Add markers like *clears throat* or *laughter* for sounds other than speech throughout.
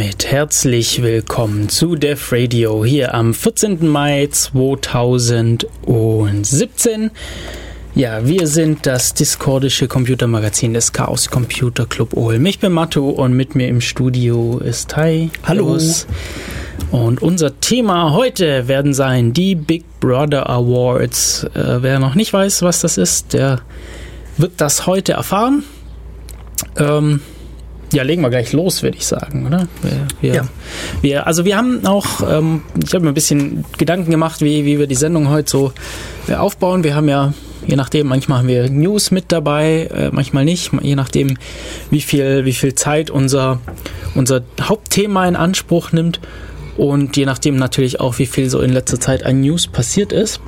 damit herzlich willkommen zu Def Radio hier am 14. Mai 2017. Ja, wir sind das discordische Computermagazin des Chaos Computer Club Ulm. Ich bin Matto und mit mir im Studio ist Tai. Hallo. Und unser Thema heute werden sein die Big Brother Awards. Äh, wer noch nicht weiß, was das ist, der wird das heute erfahren. Ähm, ja, legen wir gleich los, würde ich sagen, oder? Wir, Ja. wir, also wir haben auch, ähm, ich habe mir ein bisschen Gedanken gemacht, wie, wie wir die Sendung heute so äh, aufbauen. Wir haben ja, je nachdem, manchmal haben wir News mit dabei, äh, manchmal nicht, je nachdem, wie viel, wie viel Zeit unser, unser Hauptthema in Anspruch nimmt und je nachdem natürlich auch, wie viel so in letzter Zeit an News passiert ist.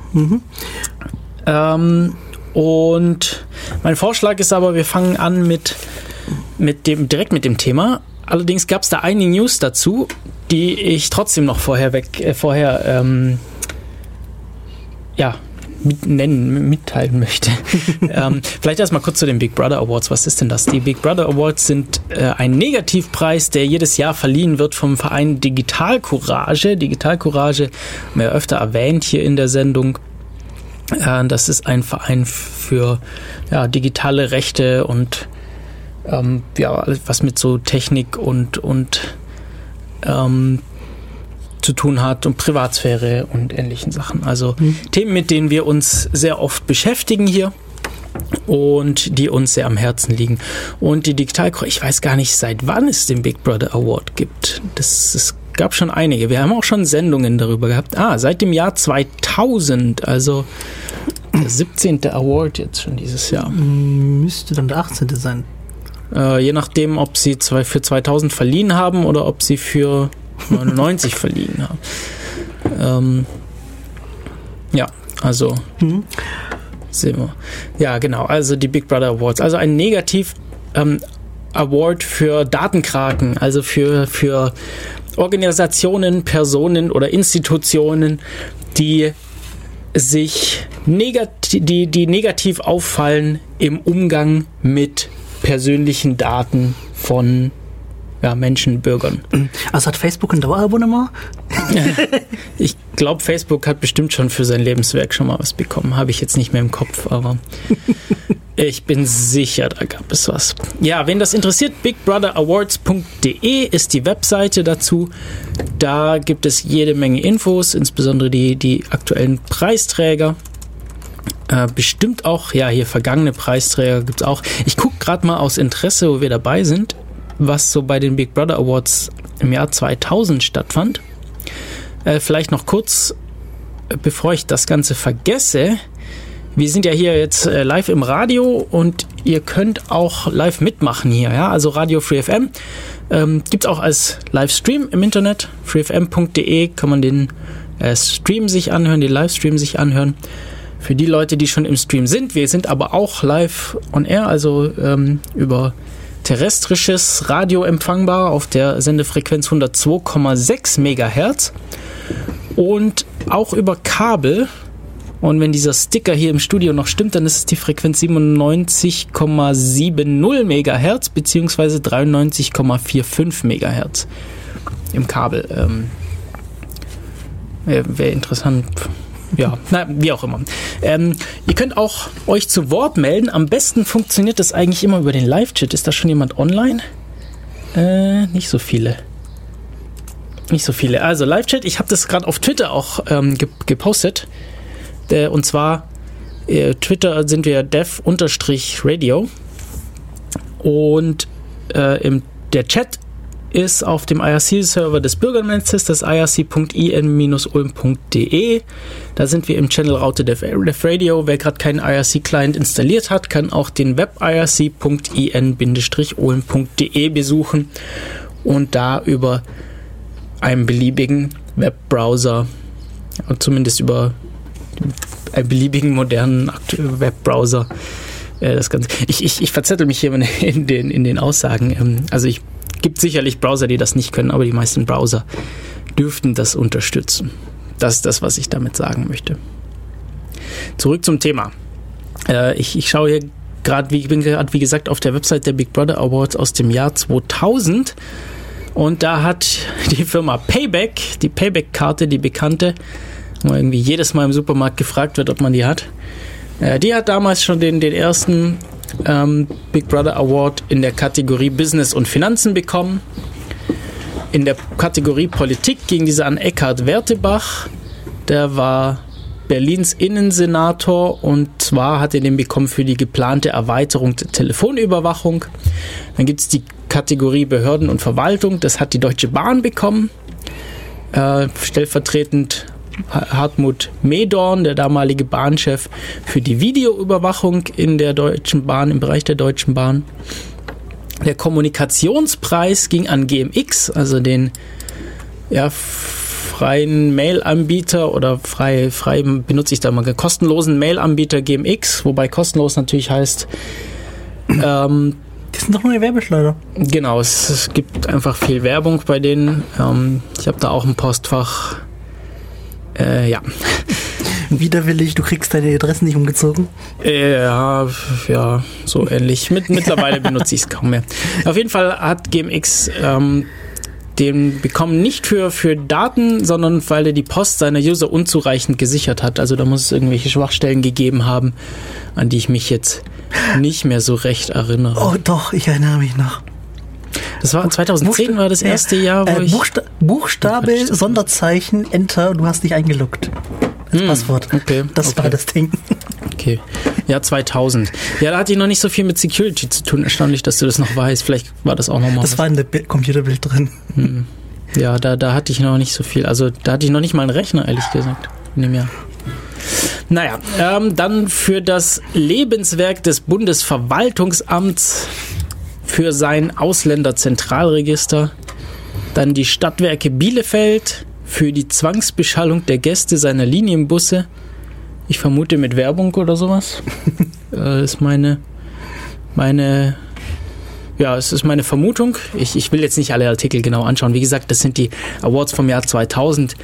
Ähm, und mein Vorschlag ist aber, wir fangen an mit, mit dem, direkt mit dem Thema. Allerdings gab es da einige News dazu, die ich trotzdem noch vorher weg, äh, vorher, ähm, ja, mit nennen, mitteilen möchte. *laughs* ähm, vielleicht erstmal kurz zu den Big Brother Awards. Was ist denn das? Die Big Brother Awards sind äh, ein Negativpreis, der jedes Jahr verliehen wird vom Verein Digital Courage. Digital Courage haben wir öfter erwähnt hier in der Sendung. Äh, Das ist ein Verein für ja, digitale Rechte und ähm, ja, alles, was mit so Technik und, und ähm, zu tun hat und Privatsphäre und ähnlichen Sachen. Also Themen, mit denen wir uns sehr oft beschäftigen hier und die uns sehr am Herzen liegen. Und die Digital, ich weiß gar nicht, seit wann es den Big Brother Award gibt. Das, es gab schon einige. Wir haben auch schon Sendungen darüber gehabt. Ah, seit dem Jahr 2000, also der 17. Award jetzt schon dieses Jahr. Müsste dann der 18. sein. Äh, je nachdem, ob sie zwei, für 2000 verliehen haben oder ob sie für 99 *laughs* verliehen haben. Ähm, ja, also Mhm. sehen wir. Ja, genau. Also die Big Brother Awards. Also ein Negativ ähm, Award für Datenkraken, also für, für Organisationen, Personen oder Institutionen, die sich negativ, die, die negativ auffallen im Umgang mit persönlichen Daten von ja, Menschen, Bürgern. Also hat Facebook ein Dauerabonnement? Ich glaube, Facebook hat bestimmt schon für sein Lebenswerk schon mal was bekommen. Habe ich jetzt nicht mehr im Kopf, aber *laughs* ich bin sicher, da gab es was. Ja, wen das interessiert, bigbrotherawards.de ist die Webseite dazu. Da gibt es jede Menge Infos, insbesondere die, die aktuellen Preisträger. Äh, bestimmt auch, ja, hier vergangene Preisträger gibt es auch. Ich gucke gerade mal aus Interesse, wo wir dabei sind, was so bei den Big Brother Awards im Jahr 2000 stattfand. Äh, vielleicht noch kurz, äh, bevor ich das Ganze vergesse. Wir sind ja hier jetzt äh, live im Radio und ihr könnt auch live mitmachen hier. Ja? Also Radio Free FM ähm, gibt es auch als Livestream im Internet. freefm.de kann man den äh, Stream sich anhören, den Livestream sich anhören. Für die Leute, die schon im Stream sind, wir sind aber auch live on air, also ähm, über terrestrisches Radio empfangbar auf der Sendefrequenz 102,6 Megahertz und auch über Kabel. Und wenn dieser Sticker hier im Studio noch stimmt, dann ist es die Frequenz 97,70 Megahertz beziehungsweise 93,45 Megahertz im Kabel. Ähm, Wäre wär interessant. Ja, na, wie auch immer. Ähm, ihr könnt auch euch zu Wort melden. Am besten funktioniert das eigentlich immer über den Live-Chat. Ist da schon jemand online? Äh, nicht so viele. Nicht so viele. Also Live-Chat, ich habe das gerade auf Twitter auch ähm, ge gepostet. Äh, und zwar äh, Twitter sind wir dev-radio. Und äh, im, der Chat ist auf dem IRC-Server des Bürgernetzes, das irc.in-ulm.de. Da sind wir im Channel Raute Dev Radio. Wer gerade keinen IRC-Client installiert hat, kann auch den Web irc.in-ulm.de besuchen und da über einen beliebigen Webbrowser, zumindest über einen beliebigen modernen Webbrowser, äh, das Ganze. Ich, ich, ich verzettel mich hier in den, in den Aussagen. Ähm, Also ich gibt sicherlich Browser, die das nicht können, aber die meisten Browser dürften das unterstützen. Das ist das, was ich damit sagen möchte. Zurück zum Thema. Äh, ich, ich schaue hier gerade, wie, ich bin gerade, wie gesagt, auf der Website der Big Brother Awards aus dem Jahr 2000. Und da hat *laughs* die Firma Payback, die Payback-Karte, die bekannte, wo irgendwie jedes Mal im Supermarkt gefragt wird, ob man die hat. Äh, die hat damals schon den, den ersten ähm, Big Brother Award in der Kategorie Business und Finanzen bekommen. In der Kategorie Politik ging diese an Eckhard Wertebach. Der war Berlins Innensenator und zwar hat er den bekommen für die geplante Erweiterung der Telefonüberwachung. Dann gibt es die Kategorie Behörden und Verwaltung, das hat die Deutsche Bahn bekommen. Äh, stellvertretend Hartmut Medorn, der damalige Bahnchef, für die Videoüberwachung in der Deutschen Bahn, im Bereich der Deutschen Bahn. Der Kommunikationspreis ging an GMX, also den ja, freien Mail-Anbieter oder frei, frei benutze ich da mal kostenlosen Mail-Anbieter GMX, wobei kostenlos natürlich heißt, ähm, Die sind doch nur die Werbeschleuder. genau, es, es gibt einfach viel Werbung bei denen. Ähm, ich habe da auch ein Postfach. Äh, ja. Widerwillig, du kriegst deine Adressen nicht umgezogen. Äh, Ja, ja, so ähnlich. Mit, mittlerweile benutze ich es kaum mehr. Auf jeden Fall hat GMX ähm, den bekommen nicht für, für Daten, sondern weil er die Post seiner User unzureichend gesichert hat. Also da muss es irgendwelche Schwachstellen gegeben haben, an die ich mich jetzt nicht mehr so recht erinnere. Oh doch, ich erinnere mich noch. Das war 2010 war das erste Jahr, wo äh, ich. Buchsta Buchstabe, Gott, Sonderzeichen, Enter, du hast dich eingeloggt. Das Hm, Passwort. okay, Das okay. war das Ding. Okay. Ja, 2000. Ja, da hatte ich noch nicht so viel mit Security zu tun. Erstaunlich, dass du das noch weißt. Vielleicht war das auch nochmal. Das war in der Bi- Computerbild drin. Ja, da, da hatte ich noch nicht so viel. Also da hatte ich noch nicht mal einen Rechner, ehrlich gesagt, in dem Jahr. Naja, ähm, dann für das Lebenswerk des Bundesverwaltungsamts für sein Ausländerzentralregister. Dann die Stadtwerke Bielefeld für die Zwangsbeschallung der Gäste seiner Linienbusse. Ich vermute mit Werbung oder sowas. *laughs* äh, ist meine, meine ja, es ist meine Vermutung. Ich, ich will jetzt nicht alle Artikel genau anschauen. Wie gesagt, das sind die Awards vom Jahr 2000.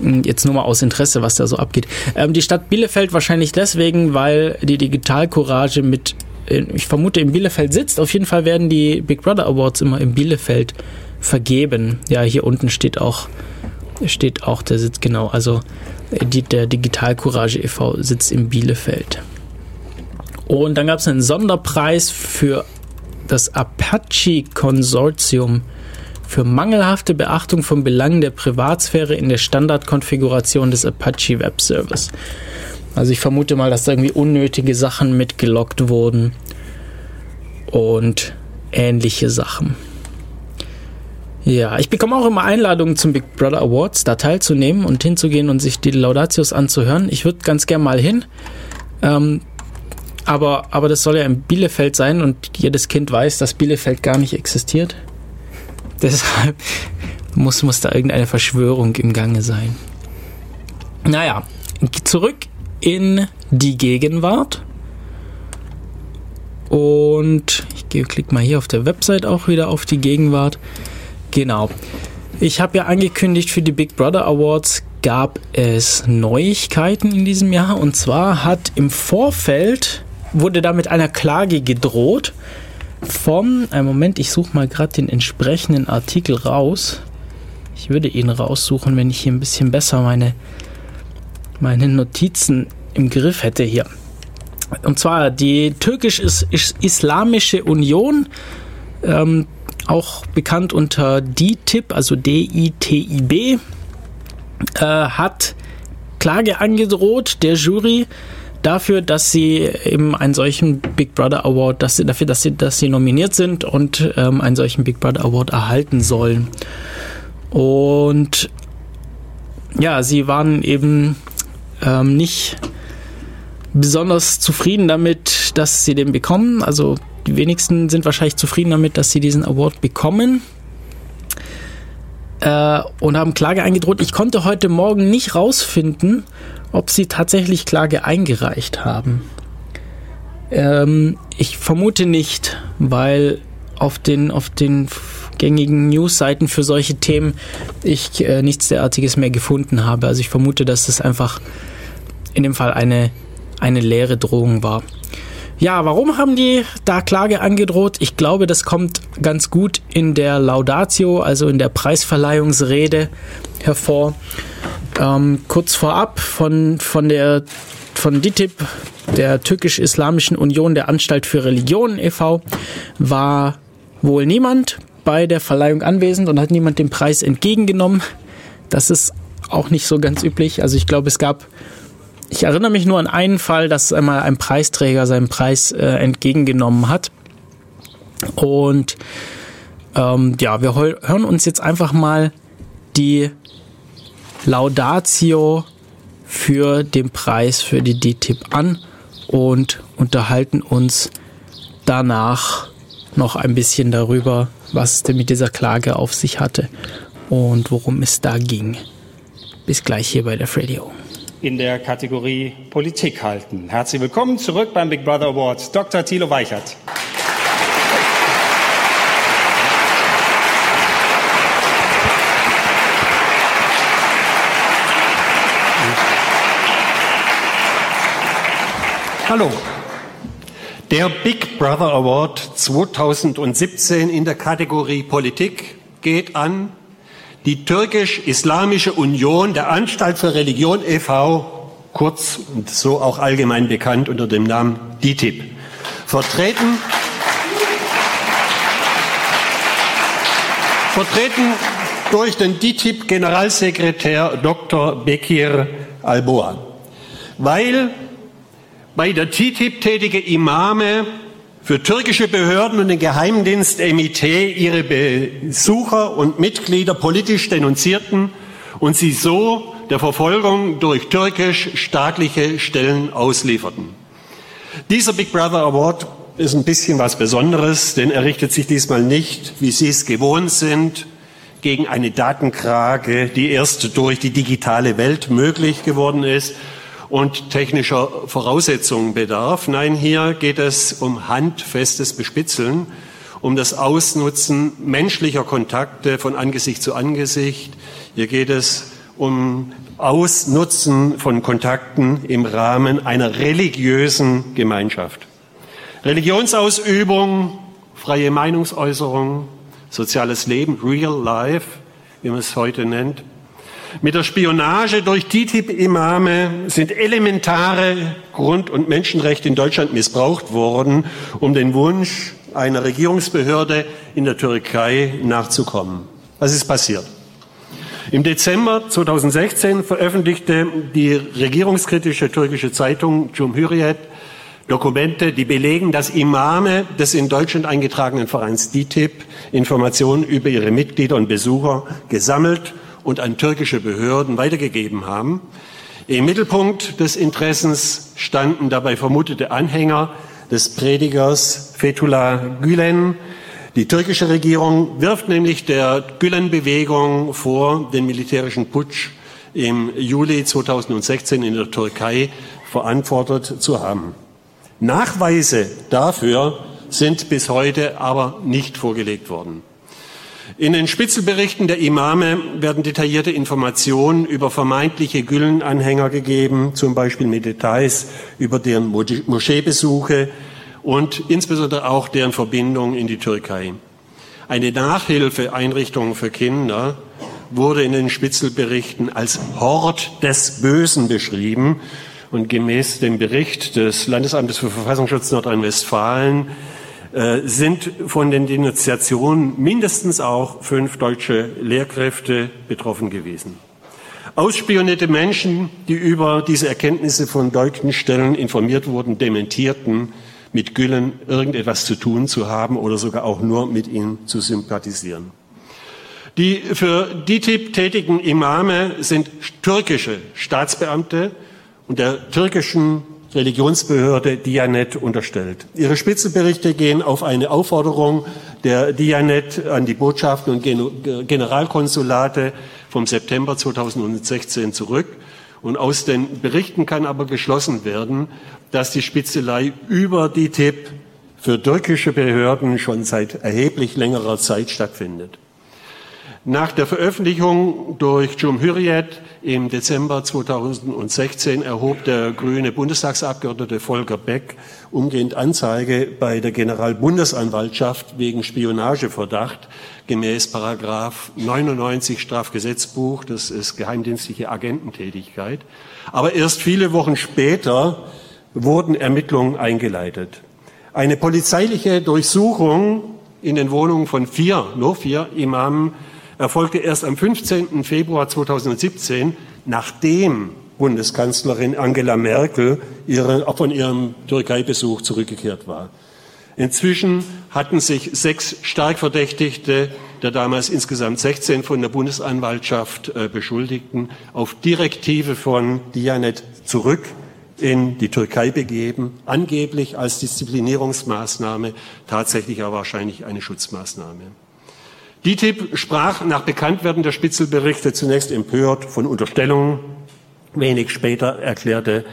Hm, Jetzt nur mal aus Interesse, was da so abgeht. Ähm, die Stadt Bielefeld wahrscheinlich deswegen, weil die Digitalcourage mit, ich vermute, in Bielefeld sitzt. Auf jeden Fall werden die Big Brother Awards immer in Bielefeld vergeben. Ja, hier unten steht auch, steht auch der Sitz, genau. Also äh, die, der Digitalcourage e.V. sitzt in Bielefeld. Und dann gab es einen Sonderpreis für das Apache-Konsortium für mangelhafte Beachtung von Belangen der Privatsphäre in der Standardkonfiguration des Apache Web Service. Also ich vermute mal, dass da irgendwie unnötige Sachen mitgelockt wurden und ähnliche Sachen. Ja, ich bekomme auch immer Einladungen zum Big Brother Awards, da teilzunehmen und hinzugehen und sich die Laudatios anzuhören. Ich würde ganz gern mal hin. Ähm, aber, aber das soll ja in Bielefeld sein und jedes Kind weiß, dass Bielefeld gar nicht existiert. *laughs* Deshalb muss, muss da irgendeine Verschwörung im Gange sein. Naja, zurück in die Gegenwart. Und ich gehe, klick mal hier auf der Website auch wieder auf die Gegenwart. Genau. Ich habe ja angekündigt, für die Big Brother Awards gab es Neuigkeiten in diesem Jahr. Und zwar hat im Vorfeld, wurde da mit einer Klage gedroht vom, einen Moment, ich suche mal gerade den entsprechenden Artikel raus. Ich würde ihn raussuchen, wenn ich hier ein bisschen besser meine, meine Notizen im Griff hätte hier. Und zwar die türkisch-islamische Union, ähm, auch bekannt unter DITIB, also D-I-T-I-B, äh, hat Klage angedroht der Jury dafür, dass sie eben einen solchen Big Brother Award, dass sie, dafür, dass sie, dass sie nominiert sind und ähm, einen solchen Big Brother Award erhalten sollen. Und ja, sie waren eben ähm, nicht besonders zufrieden damit, dass sie den bekommen. Also die wenigsten sind wahrscheinlich zufrieden damit, dass sie diesen Award bekommen. Äh, und haben Klage eingedroht. Ich konnte heute Morgen nicht rausfinden, ob sie tatsächlich Klage eingereicht haben. Ähm, ich vermute nicht, weil auf den, auf den gängigen Newsseiten für solche Themen ich äh, nichts derartiges mehr gefunden habe. Also ich vermute, dass das einfach in dem Fall eine, eine leere Drohung war. Ja, warum haben die da Klage angedroht? Ich glaube, das kommt ganz gut in der Laudatio, also in der Preisverleihungsrede hervor. Ähm, kurz vorab von, von der von DITIB, der Türkisch-Islamischen Union der Anstalt für Religionen e.V., war wohl niemand bei der Verleihung anwesend und hat niemand den Preis entgegengenommen. Das ist auch nicht so ganz üblich. Also ich glaube, es gab ich erinnere mich nur an einen Fall, dass einmal ein Preisträger seinen Preis äh, entgegengenommen hat. Und ähm, ja, wir hören uns jetzt einfach mal die Laudatio für den Preis für die DTIP an und unterhalten uns danach noch ein bisschen darüber, was es denn mit dieser Klage auf sich hatte und worum es da ging. Bis gleich hier bei der Radio in der Kategorie Politik halten. Herzlich willkommen zurück beim Big Brother Award, Dr. Thilo Weichert. Hallo. Der Big Brother Award 2017 in der Kategorie Politik geht an die Türkisch-Islamische Union der Anstalt für Religion e.V., kurz und so auch allgemein bekannt unter dem Namen DITIB, vertreten, vertreten durch den DITIB-Generalsekretär Dr. Bekir Alboa. Weil bei der TTIP tätige Imame für türkische Behörden und den Geheimdienst MIT ihre Besucher und Mitglieder politisch denunzierten und sie so der Verfolgung durch türkisch-staatliche Stellen auslieferten. Dieser Big Brother Award ist ein bisschen was Besonderes, denn er richtet sich diesmal nicht, wie Sie es gewohnt sind, gegen eine Datenkrage, die erst durch die digitale Welt möglich geworden ist, und technischer Voraussetzungen bedarf. Nein, hier geht es um handfestes Bespitzeln, um das Ausnutzen menschlicher Kontakte von Angesicht zu Angesicht. Hier geht es um Ausnutzen von Kontakten im Rahmen einer religiösen Gemeinschaft. Religionsausübung, freie Meinungsäußerung, soziales Leben, Real Life, wie man es heute nennt, mit der Spionage durch TTIP-Imame sind elementare Grund- und Menschenrechte in Deutschland missbraucht worden, um den Wunsch einer Regierungsbehörde in der Türkei nachzukommen. Was ist passiert? Im Dezember 2016 veröffentlichte die regierungskritische türkische Zeitung Cumhuriyet Dokumente, die belegen, dass Imame des in Deutschland eingetragenen Vereins DITIB Informationen über ihre Mitglieder und Besucher gesammelt und an türkische Behörden weitergegeben haben. Im Mittelpunkt des Interessens standen dabei vermutete Anhänger des Predigers Fethullah Gülen. Die türkische Regierung wirft nämlich der Gülen-Bewegung vor, den militärischen Putsch im Juli 2016 in der Türkei verantwortet zu haben. Nachweise dafür sind bis heute aber nicht vorgelegt worden. In den Spitzelberichten der Imame werden detaillierte Informationen über vermeintliche Güllenanhänger gegeben, zum Beispiel mit Details über deren Moscheebesuche und insbesondere auch deren Verbindung in die Türkei. Eine Nachhilfeeinrichtung für Kinder wurde in den Spitzelberichten als Hort des Bösen beschrieben und gemäß dem Bericht des Landesamtes für Verfassungsschutz Nordrhein-Westfalen sind von den Denunziationen mindestens auch fünf deutsche Lehrkräfte betroffen gewesen. Ausspionierte Menschen, die über diese Erkenntnisse von deutschen Stellen informiert wurden, dementierten, mit Gülen irgendetwas zu tun zu haben oder sogar auch nur mit ihnen zu sympathisieren. Die für DITIB tätigen Imame sind türkische Staatsbeamte und der türkischen Religionsbehörde Dianet unterstellt. Ihre Spitzenberichte gehen auf eine Aufforderung der Dianet an die Botschaften und Generalkonsulate vom September 2016 zurück. Und aus den Berichten kann aber geschlossen werden, dass die Spitzelei über die TIP für türkische Behörden schon seit erheblich längerer Zeit stattfindet. Nach der Veröffentlichung durch Cumhuriyet im Dezember 2016 erhob der grüne Bundestagsabgeordnete Volker Beck umgehend Anzeige bei der Generalbundesanwaltschaft wegen Spionageverdacht gemäß Paragraph 99 Strafgesetzbuch, das ist geheimdienstliche Agententätigkeit. Aber erst viele Wochen später wurden Ermittlungen eingeleitet. Eine polizeiliche Durchsuchung in den Wohnungen von vier, nur vier Imamen erfolgte erst am 15. Februar 2017, nachdem Bundeskanzlerin Angela Merkel ihre, von ihrem Türkei-Besuch zurückgekehrt war. Inzwischen hatten sich sechs stark Verdächtigte der damals insgesamt 16 von der Bundesanwaltschaft äh, Beschuldigten auf Direktive von Dianet zurück in die Türkei begeben, angeblich als Disziplinierungsmaßnahme, tatsächlich aber wahrscheinlich eine Schutzmaßnahme. DITIB sprach nach Bekanntwerden der Spitzelberichte zunächst empört von Unterstellungen. Wenig später erklärte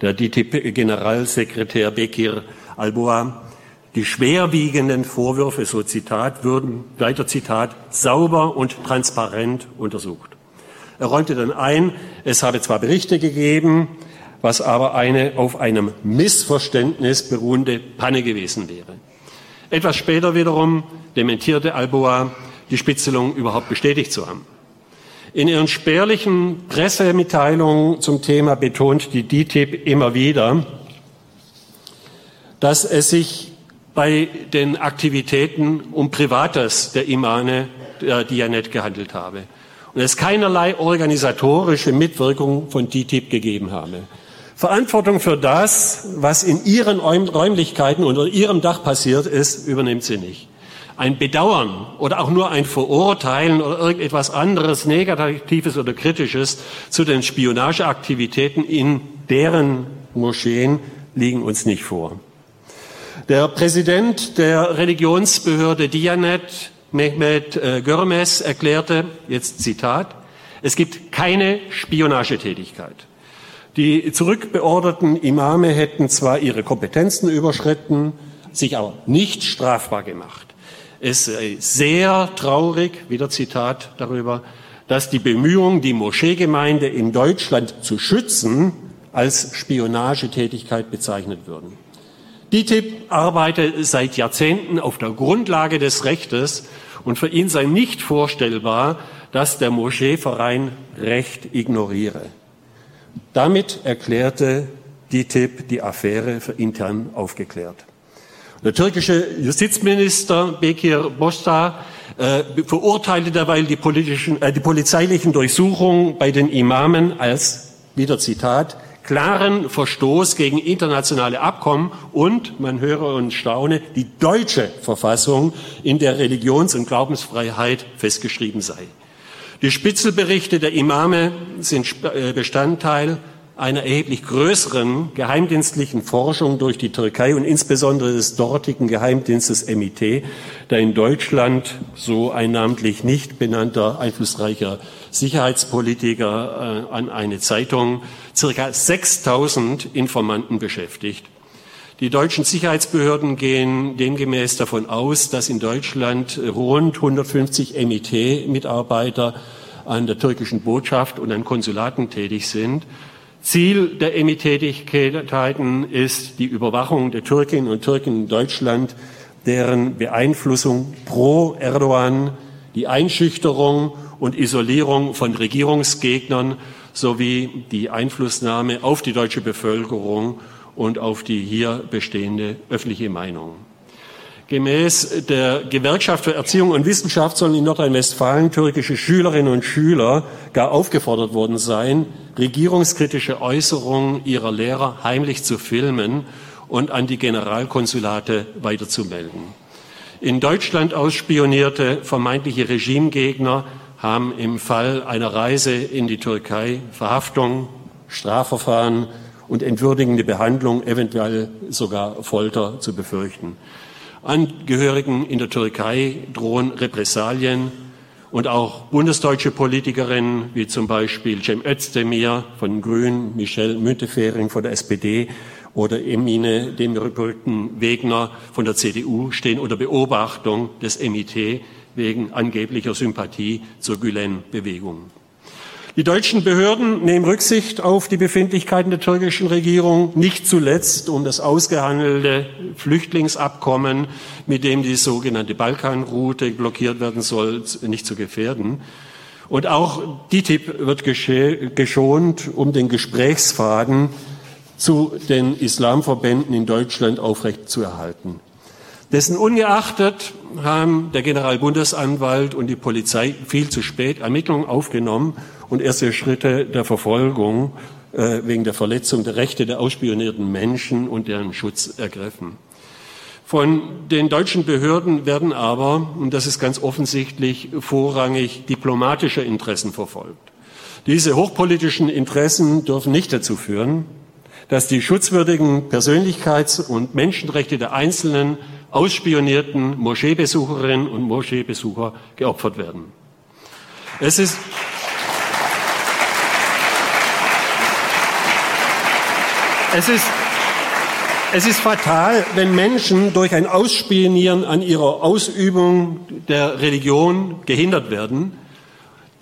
der DITIB-Generalsekretär Bekir Alboa, die schwerwiegenden Vorwürfe, so Zitat, würden, weiter Zitat, sauber und transparent untersucht. Er räumte dann ein, es habe zwar Berichte gegeben, was aber eine auf einem Missverständnis beruhende Panne gewesen wäre. Etwas später wiederum dementierte Alboa, die Spitzelung überhaupt bestätigt zu haben. In ihren spärlichen Pressemitteilungen zum Thema betont die DITIB immer wieder, dass es sich bei den Aktivitäten um Privates der Imane der Dianet gehandelt habe und es keinerlei organisatorische Mitwirkung von DITIB gegeben habe. Verantwortung für das, was in ihren Räumlichkeiten unter ihrem Dach passiert ist, übernimmt sie nicht. Ein Bedauern oder auch nur ein Verurteilen oder irgendetwas anderes Negatives oder Kritisches zu den Spionageaktivitäten in deren Moscheen liegen uns nicht vor. Der Präsident der Religionsbehörde Dianet, Mehmet äh, Görmes, erklärte, jetzt Zitat, es gibt keine Spionagetätigkeit. Die zurückbeorderten Imame hätten zwar ihre Kompetenzen überschritten, sich aber nicht strafbar gemacht ist äh, sehr traurig, wieder Zitat darüber, dass die Bemühungen, die Moscheegemeinde in Deutschland zu schützen, als Spionagetätigkeit bezeichnet würden. DITIB arbeitet seit Jahrzehnten auf der Grundlage des Rechtes und für ihn sei nicht vorstellbar, dass der Moscheeverein Recht ignoriere. Damit erklärte DITIB die Affäre für intern aufgeklärt. Der türkische Justizminister Bekir Bosta äh, verurteilte derweil die, politischen, äh, die polizeilichen Durchsuchungen bei den Imamen als, wieder Zitat, klaren Verstoß gegen internationale Abkommen und, man höre und staune, die deutsche Verfassung, in der Religions- und Glaubensfreiheit festgeschrieben sei. Die Spitzelberichte der Imame sind äh, Bestandteil einer erheblich größeren geheimdienstlichen Forschung durch die Türkei und insbesondere des dortigen Geheimdienstes MIT, der in Deutschland so ein namentlich nicht benannter einflussreicher Sicherheitspolitiker äh, an eine Zeitung circa 6000 Informanten beschäftigt. Die deutschen Sicherheitsbehörden gehen demgemäß davon aus, dass in Deutschland rund 150 MIT-Mitarbeiter an der türkischen Botschaft und an Konsulaten tätig sind. Ziel der EMI-Tätigkeiten ist die Überwachung der Türkinnen und Türken in Deutschland, deren Beeinflussung pro Erdogan, die Einschüchterung und Isolierung von Regierungsgegnern sowie die Einflussnahme auf die deutsche Bevölkerung und auf die hier bestehende öffentliche Meinung. Gemäß der Gewerkschaft für Erziehung und Wissenschaft sollen in Nordrhein-Westfalen türkische Schülerinnen und Schüler gar aufgefordert worden sein, regierungskritische Äußerungen ihrer Lehrer heimlich zu filmen und an die Generalkonsulate weiterzumelden. In Deutschland ausspionierte vermeintliche Regimegegner haben im Fall einer Reise in die Türkei Verhaftung, Strafverfahren und entwürdigende Behandlung, eventuell sogar Folter zu befürchten. Angehörigen in der Türkei drohen Repressalien und auch bundesdeutsche Politikerinnen wie zum Beispiel Cem Özdemir von Grünen, Michel Müntefering von der SPD oder Emine Demirpolten Wegner von der CDU stehen unter Beobachtung des MIT wegen angeblicher Sympathie zur Gülen-Bewegung. Die deutschen Behörden nehmen Rücksicht auf die Befindlichkeiten der türkischen Regierung, nicht zuletzt um das ausgehandelte Flüchtlingsabkommen, mit dem die sogenannte Balkanroute blockiert werden soll, nicht zu gefährden. Und auch DITIB wird geschont, um den Gesprächsfaden zu den Islamverbänden in Deutschland aufrechtzuerhalten. Dessen ungeachtet haben der Generalbundesanwalt und die Polizei viel zu spät Ermittlungen aufgenommen und erste Schritte der Verfolgung äh, wegen der Verletzung der Rechte der ausspionierten Menschen und deren Schutz ergriffen. Von den deutschen Behörden werden aber, und das ist ganz offensichtlich, vorrangig diplomatische Interessen verfolgt. Diese hochpolitischen Interessen dürfen nicht dazu führen, dass die schutzwürdigen Persönlichkeits- und Menschenrechte der einzelnen ausspionierten Moscheebesucherinnen und Moscheebesucher geopfert werden. Es ist, es ist, es ist fatal, wenn Menschen durch ein Ausspionieren an ihrer Ausübung der Religion gehindert werden.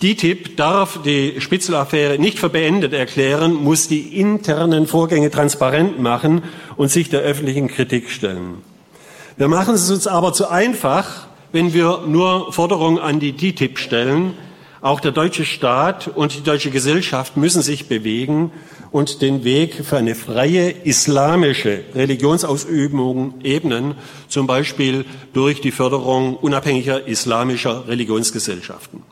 DITIB darf die Spitzelaffäre nicht für beendet erklären, muss die internen Vorgänge transparent machen und sich der öffentlichen Kritik stellen. Wir machen es uns aber zu einfach, wenn wir nur Forderungen an die TTIP stellen. Auch der deutsche Staat und die deutsche Gesellschaft müssen sich bewegen und den Weg für eine freie islamische Religionsausübung ebnen, zum Beispiel durch die Förderung unabhängiger islamischer Religionsgesellschaften.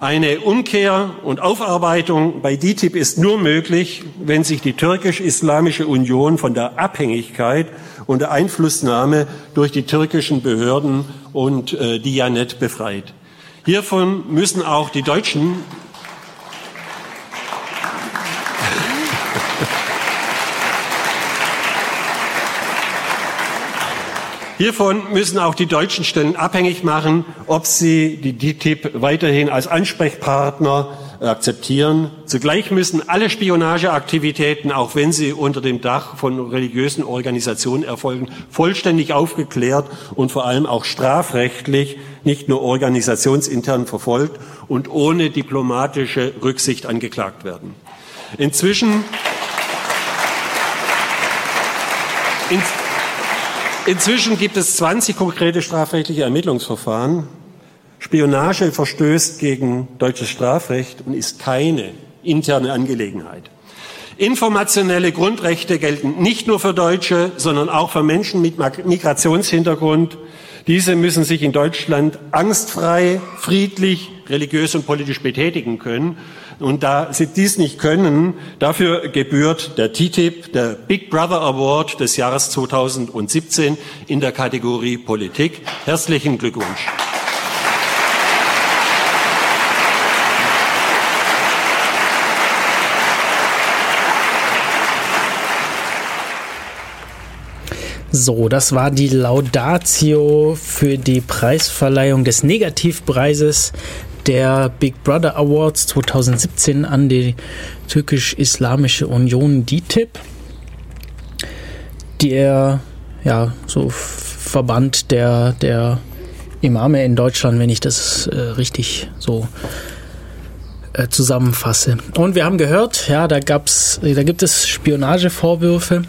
Eine Umkehr und Aufarbeitung bei DITIB ist nur möglich, wenn sich die türkisch-islamische Union von der Abhängigkeit und der Einflussnahme durch die türkischen Behörden und äh, Dianet befreit. Hiervon müssen auch die Deutschen Hiervon müssen auch die deutschen Stellen abhängig machen, ob sie die DTIP weiterhin als Ansprechpartner akzeptieren. Zugleich müssen alle Spionageaktivitäten, auch wenn sie unter dem Dach von religiösen Organisationen erfolgen, vollständig aufgeklärt und vor allem auch strafrechtlich, nicht nur organisationsintern verfolgt und ohne diplomatische Rücksicht angeklagt werden. Inzwischen in, Inzwischen gibt es 20 konkrete strafrechtliche Ermittlungsverfahren. Spionage verstößt gegen deutsches Strafrecht und ist keine interne Angelegenheit. Informationelle Grundrechte gelten nicht nur für Deutsche, sondern auch für Menschen mit Migrationshintergrund. Diese müssen sich in Deutschland angstfrei, friedlich, religiös und politisch betätigen können. Und da sie dies nicht können, dafür gebührt der TTIP, der Big Brother Award des Jahres 2017 in der Kategorie Politik. Herzlichen Glückwunsch. So, das war die Laudatio für die Preisverleihung des Negativpreises der Big Brother Awards 2017 an die türkisch-islamische Union DITIB, der ja so Verband der der Imame in Deutschland, wenn ich das äh, richtig so äh, zusammenfasse. Und wir haben gehört, ja, da gab's, da gibt es Spionagevorwürfe,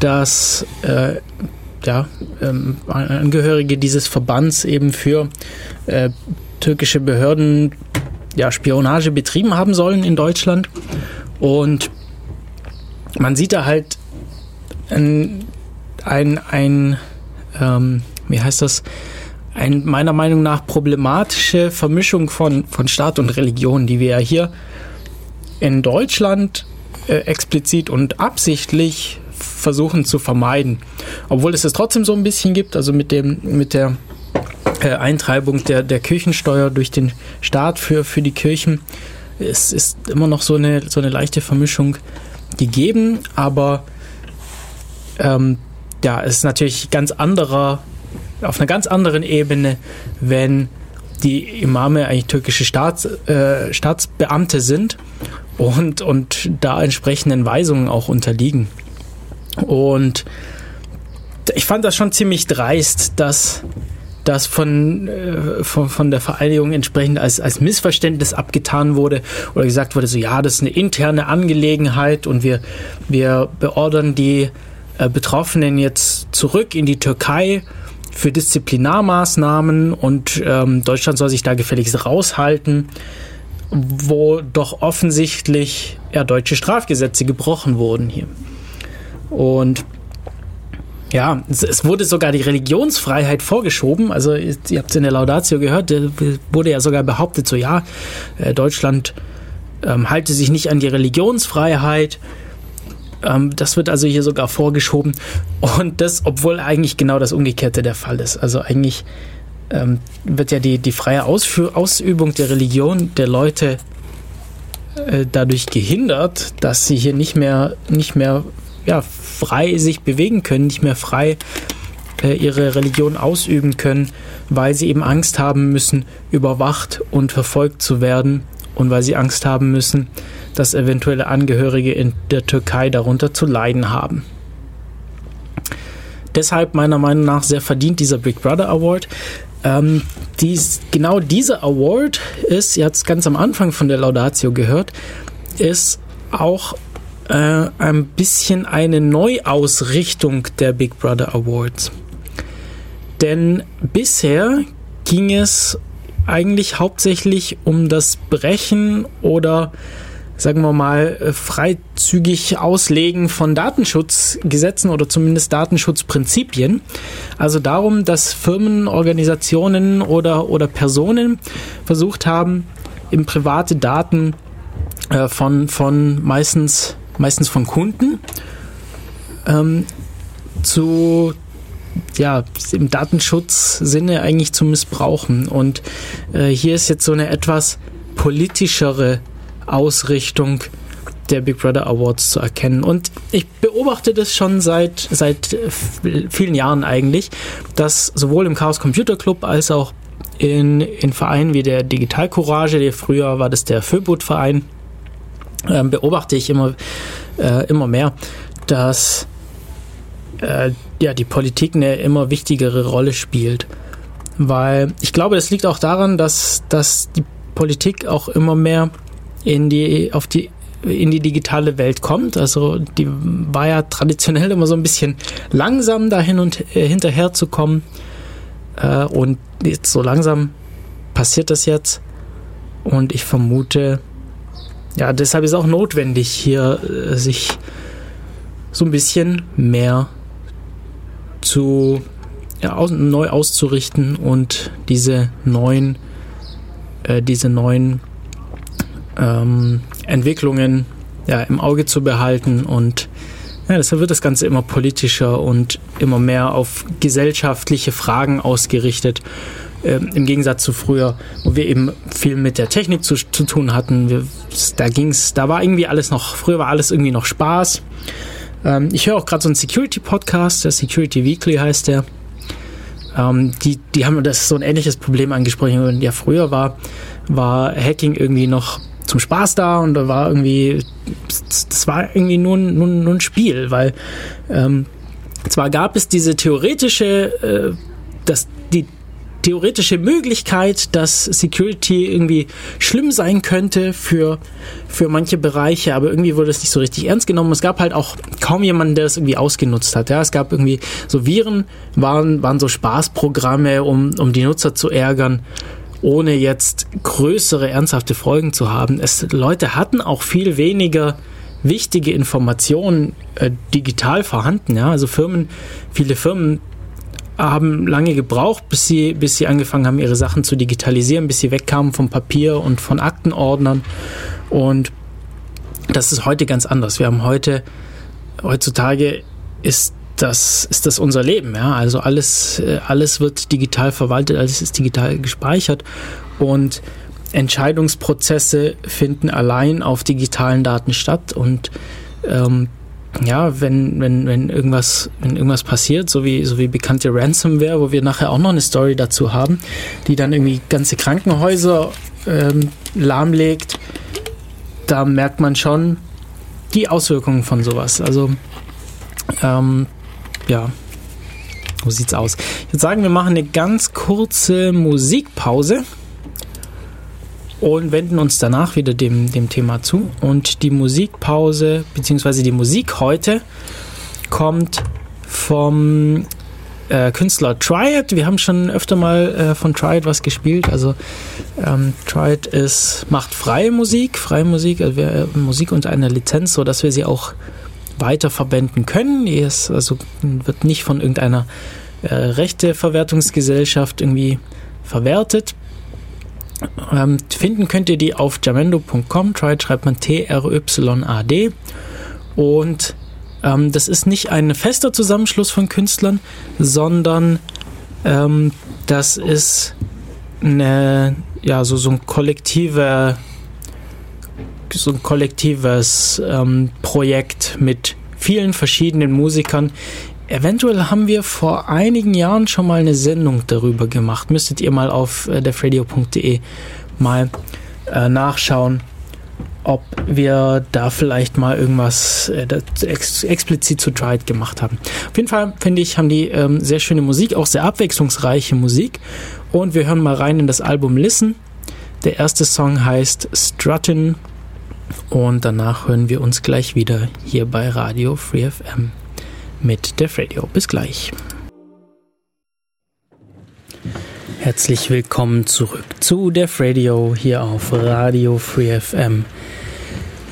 dass äh, ja, ähm, Angehörige dieses Verbands eben für äh, türkische Behörden ja, Spionage betrieben haben sollen in Deutschland. Und man sieht da halt ein, ein, ein ähm, wie heißt das, ein meiner Meinung nach problematische Vermischung von, von Staat und Religion, die wir ja hier in Deutschland äh, explizit und absichtlich versuchen zu vermeiden. Obwohl es es trotzdem so ein bisschen gibt, also mit dem, mit der äh, Eintreibung der, der Kirchensteuer durch den Staat für, für die Kirchen. Es ist immer noch so eine, so eine leichte Vermischung gegeben, aber ähm, ja, es ist natürlich ganz anderer, auf einer ganz anderen Ebene, wenn die Imame eigentlich türkische Staats, äh, Staatsbeamte sind und, und da entsprechenden Weisungen auch unterliegen. Und ich fand das schon ziemlich dreist, dass das von, äh, von, von der Vereinigung entsprechend als, als Missverständnis abgetan wurde oder gesagt wurde, so ja, das ist eine interne Angelegenheit und wir, wir beordern die äh, Betroffenen jetzt zurück in die Türkei für Disziplinarmaßnahmen und ähm, Deutschland soll sich da gefälligst raushalten, wo doch offensichtlich ja, deutsche Strafgesetze gebrochen wurden hier. Und ja, es, es, wurde sogar die Religionsfreiheit vorgeschoben. Also ihr habt es in der Laudatio gehört, wurde ja sogar behauptet, so ja, äh, Deutschland ähm, halte sich nicht an die Religionsfreiheit. Ähm, das wird also hier sogar vorgeschoben. Und das, obwohl eigentlich genau das Umgekehrte der Fall ist. Also eigentlich ähm, wird ja die, die freie Ausführ Ausübung der Religion der Leute äh, dadurch gehindert, dass sie hier nicht mehr, nicht mehr ja, frei sich bewegen können, nicht mehr frei äh, ihre Religion ausüben können, weil sie eben Angst haben müssen, überwacht und verfolgt zu werden und weil sie Angst haben müssen, dass eventuelle Angehörige in der Türkei darunter zu leiden haben. Deshalb meiner Meinung nach sehr verdient dieser Big Brother Award. Ähm, dies, genau dieser Award ist, ihr habt es ganz am Anfang von der Laudatio gehört, ist auch äh, ein bisschen eine Neuausrichtung der Big Brother Awards. Denn bisher ging es eigentlich hauptsächlich um das Brechen oder sagen wir mal, freizügig Auslegen von Datenschutzgesetzen oder zumindest Datenschutzprinzipien. Also darum, dass Firmen, Organisationen oder, oder Personen versucht haben, im private Daten äh, von, von meistens meistens von Kunden, ähm, zu ja, im Datenschutzsinne eigentlich zu missbrauchen. Und äh, hier ist jetzt so eine etwas politischere Ausrichtung der Big Brother Awards zu erkennen. Und ich beobachte das schon seit, seit vielen Jahren eigentlich, dass sowohl im Chaos Computer Club als auch in, in Vereinen wie der Digital Courage, der früher war das der Föbut-Verein, äh, beobachte ich immer, äh, immer mehr, dass äh, ja, die Politik eine immer wichtigere Rolle spielt. Weil ich glaube, das liegt auch daran, dass, dass die Politik auch immer mehr in die, auf die, in die digitale Welt kommt. Also die war ja traditionell immer so ein bisschen langsam dahin und äh, hinterher zu kommen. Äh, und jetzt so langsam passiert das jetzt. Und ich vermute, ja, deshalb ist auch notwendig, hier äh, sich so ein bisschen mehr zu ja, aus, neu auszurichten und diese neuen, äh, diese neuen ähm, Entwicklungen ja, im Auge zu behalten und ja, deshalb wird das Ganze immer politischer und immer mehr auf gesellschaftliche Fragen ausgerichtet ähm, Im Gegensatz zu früher, wo wir eben viel mit der Technik zu, zu tun hatten. Wir, da ging's, da war irgendwie alles noch, früher war alles irgendwie noch Spaß. Ähm, ich höre auch gerade so einen Security-Podcast, der Security Weekly heißt der. Ähm, die, die haben das so ein ähnliches Problem angesprochen. Ja, früher war, war Hacking irgendwie noch zum Spaß da und da war irgendwie, das war irgendwie nur, nur, nur ein Spiel, weil ähm, zwar gab es diese theoretische, äh, das, theoretische Möglichkeit, dass Security irgendwie schlimm sein könnte für, für manche Bereiche, aber irgendwie wurde es nicht so richtig ernst genommen. Es gab halt auch kaum jemanden, der es irgendwie ausgenutzt hat. Ja, es gab irgendwie so Viren, waren, waren so Spaßprogramme, um, um die Nutzer zu ärgern ohne jetzt größere ernsthafte Folgen zu haben. Es, Leute hatten auch viel weniger wichtige Informationen äh, digital vorhanden. Ja? Also Firmen, viele Firmen haben lange gebraucht, bis sie, bis sie angefangen haben, ihre Sachen zu digitalisieren, bis sie wegkamen vom Papier und von Aktenordnern. Und das ist heute ganz anders. Wir haben heute, heutzutage ist das, ist das unser Leben. Ja? Also alles, äh, alles wird digital verwaltet, alles ist digital gespeichert. Und Entscheidungsprozesse finden allein auf digitalen Daten statt. Und ähm, ja, wenn, wenn, wenn irgendwas, wenn irgendwas passiert, so wie, so wie bekannte Ransomware, wo wir nachher auch noch eine Story dazu haben, die dann irgendwie ganze Krankenhäuser ähm, lahmlegt, da merkt man schon die Auswirkungen von sowas. Also Ähm, ja, so sieht's aus. Ich würde sagen, wir machen eine ganz kurze Musikpause und wenden uns danach wieder dem, dem Thema zu. Und die Musikpause, beziehungsweise die Musik heute, kommt vom äh, Künstler Triad. Wir haben schon öfter mal äh, von Triad was gespielt. Also ähm, Triad ist, macht freie Musik, freie Musik, also wir, äh, Musik unter einer Lizenz, so dass wir sie auch weiter verwenden können. Die ist, also wird nicht von irgendeiner äh, Rechteverwertungsgesellschaft irgendwie verwertet. Ähm, finden könnt ihr die auf jamendo.com. Triad schreibt man T-R-Y-A-D. Und ähm, das ist nicht ein fester Zusammenschluss von Künstlern, sondern ähm, das ist eine, ja, so, so ein kollektiver, so ein kollektives ähm, Projekt mit vielen verschiedenen Musikern. Eventuell haben wir vor einigen Jahren schon mal eine Sendung darüber gemacht. Müsstet ihr mal auf äh, defradio.de mal äh, nachschauen ob wir da vielleicht mal irgendwas äh, ex explizit zu Tried gemacht haben. Auf jeden Fall finde ich, haben die ähm, sehr schöne Musik, auch sehr abwechslungsreiche Musik. Und wir hören mal rein in das Album Listen. Der erste Song heißt Struttin und danach hören wir uns gleich wieder hier bei Radio Free FM mit Def Radio. Bis gleich. Herzlich willkommen zurück zu Def Radio hier auf Radio Free FM.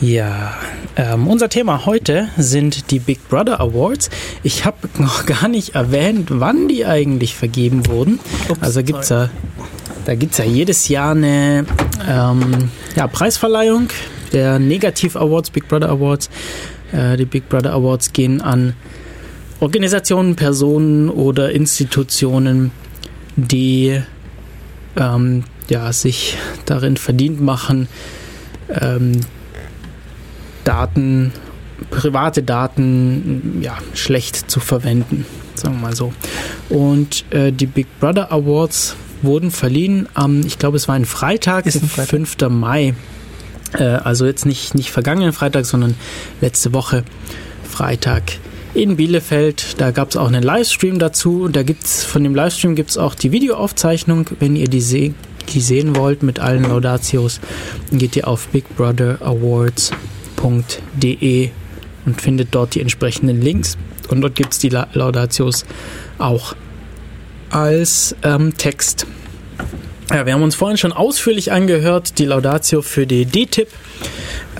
Ja, ähm, unser Thema heute sind die Big Brother Awards. Ich habe noch gar nicht erwähnt, wann die eigentlich vergeben wurden. Ups, also gibt's ja, da gibt es ja jedes Jahr eine ähm, ja, Preisverleihung der Negativ Awards, Big Brother Awards. Äh, die Big Brother Awards gehen an Organisationen, Personen oder Institutionen, die ähm, ja, sich darin verdient machen, ähm, Daten, private Daten, ja, schlecht zu verwenden, sagen wir mal so. Und äh, die Big Brother Awards wurden verliehen am, ich glaube, es war ein Freitag, Ist ein Freitag. 5. Mai. Äh, also jetzt nicht, nicht vergangenen Freitag, sondern letzte Woche Freitag in Bielefeld. Da gab es auch einen Livestream dazu. Und da gibt's von dem Livestream gibt es auch die Videoaufzeichnung. Wenn ihr die, se die sehen wollt mit allen Laudatios, dann geht ihr auf Big Brother Awards laudatio.de und findet dort die entsprechenden Links. Und dort gibt es die Laudatios auch als ähm, Text. Ja, wir haben uns vorhin schon ausführlich angehört, die Laudatio für die DTIP.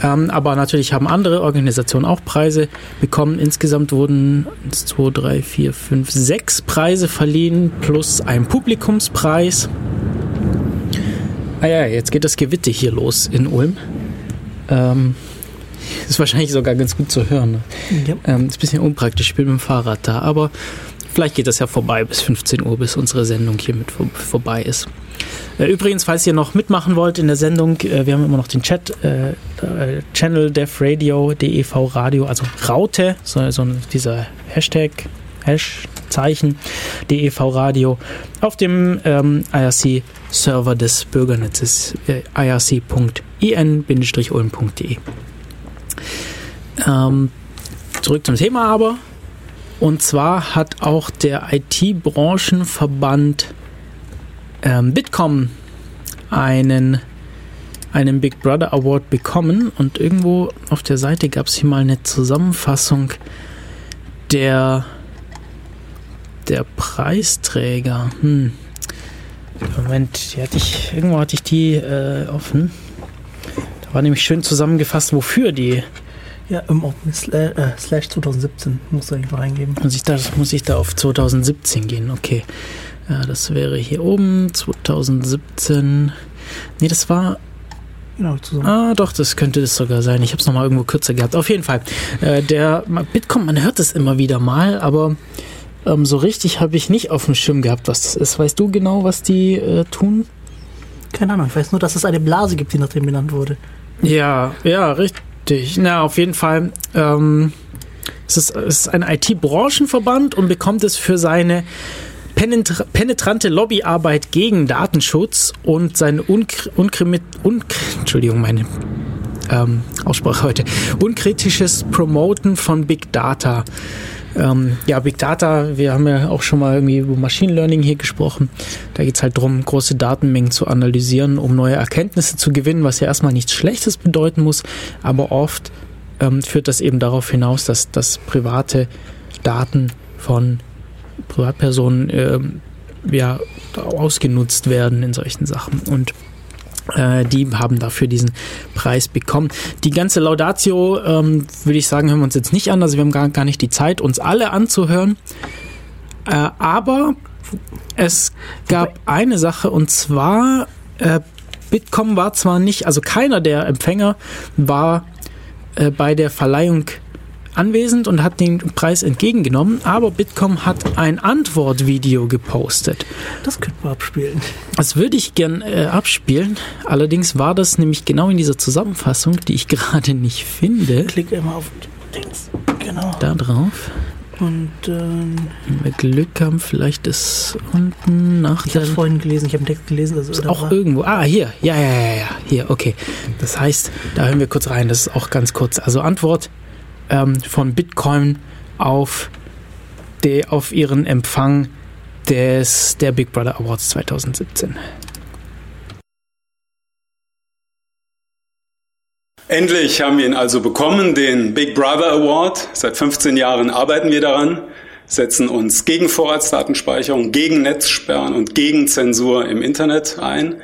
Ähm, aber natürlich haben andere Organisationen auch Preise bekommen. Insgesamt wurden 1, 2, 3, 4, 5, 6 Preise verliehen plus ein Publikumspreis. Ah ja, jetzt geht das Gewitter hier los in Ulm. Ähm, ist wahrscheinlich sogar ganz gut zu hören. Ne? Ja. Ähm, ist ein bisschen unpraktisch, ich bin mit dem Fahrrad da, aber vielleicht geht das ja vorbei bis 15 Uhr, bis unsere Sendung hier mit vor, vorbei ist. Äh, übrigens, falls ihr noch mitmachen wollt in der Sendung, äh, wir haben immer noch den Chat, äh, äh Channel Dev Radio, DEV Radio, also Raute, so, so dieser Hashtag, Hash-Zeichen, DEV Radio, auf dem ähm, IRC-Server des Bürgernetzes äh, irc.in-ulm.de. Ähm, zurück zum Thema aber. Und zwar hat auch der IT-Branchenverband ähm, Bitkom einen, einen Big Brother Award bekommen. Und irgendwo auf der Seite gab es hier mal eine Zusammenfassung der, der Preisträger. Hm. Moment, die hatte ich, irgendwo hatte ich die äh, offen. Da war nämlich schön zusammengefasst, wofür die ja, im Open slash, äh, slash 2017 muss er einfach eingeben. Muss ich, da, muss ich da auf 2017 gehen? Okay. Ja, das wäre hier oben 2017. Nee, das war. Genau, zusammen. Ah, doch, das könnte das sogar sein. Ich habe es nochmal irgendwo kürzer gehabt. Auf jeden Fall. Äh, der Bitkom, man hört es immer wieder mal, aber ähm, so richtig habe ich nicht auf dem Schirm gehabt, was das ist. Weißt du genau, was die äh, tun? Keine Ahnung, ich weiß nur, dass es eine Blase gibt, die nach dem benannt wurde. Ja, ja, richtig. Richtig. Na, auf jeden Fall. Ähm, es, ist, es ist ein IT-Branchenverband und bekommt es für seine penetra penetrante Lobbyarbeit gegen Datenschutz und sein unkrimit, un Entschuldigung, meine ähm, Aussprache heute, unkritisches Promoten von Big Data. Ähm, ja, Big Data, wir haben ja auch schon mal irgendwie über Machine Learning hier gesprochen. Da geht es halt darum, große Datenmengen zu analysieren, um neue Erkenntnisse zu gewinnen, was ja erstmal nichts Schlechtes bedeuten muss, aber oft ähm, führt das eben darauf hinaus, dass, dass private Daten von Privatpersonen ähm, ja, ausgenutzt werden in solchen Sachen. Und äh, die haben dafür diesen Preis bekommen. Die ganze Laudatio, ähm, würde ich sagen, hören wir uns jetzt nicht an. Also wir haben gar, gar nicht die Zeit, uns alle anzuhören. Äh, aber es gab eine Sache und zwar äh, Bitkom war zwar nicht, also keiner der Empfänger war äh, bei der Verleihung anwesend und hat den Preis entgegengenommen, aber Bitkom hat ein Antwortvideo gepostet. Das könnten wir abspielen. Das würde ich gern äh, abspielen. Allerdings war das nämlich genau in dieser Zusammenfassung, die ich *laughs* gerade nicht finde. Klick immer auf Dings. Genau. Da drauf. Und ähm, Wenn wir Glück haben, vielleicht ist unten nach ich habe vorhin gelesen, ich habe den Text gelesen. Also, da auch war- irgendwo. Ah, hier. Ja, ja, ja, ja. Hier, okay. Das heißt, da hören wir kurz rein. Das ist auch ganz kurz. Also Antwort ähm, von Bitcoin auf, de, auf ihren Empfang des, der Big Brother Awards 2017. Endlich haben wir ihn also bekommen, den Big Brother Award. Seit 15 Jahren arbeiten wir daran, setzen uns gegen Vorratsdatenspeicherung, gegen Netzsperren und gegen Zensur im Internet ein,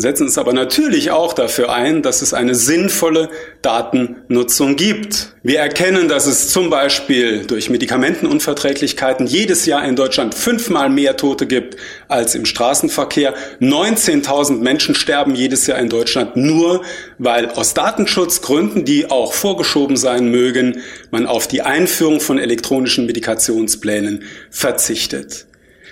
setzen uns aber natürlich auch dafür ein, dass es eine sinnvolle Datennutzung gibt. Wir erkennen, dass es zum Beispiel durch Medikamentenunverträglichkeiten jedes Jahr in Deutschland fünfmal mehr Tote gibt als im Straßenverkehr. 19.000 Menschen sterben jedes Jahr in Deutschland nur, weil aus Datenschutzgründen, die auch vorgeschoben sein mögen, man auf die Einführung von elektronischen Medikationsplänen verzichtet.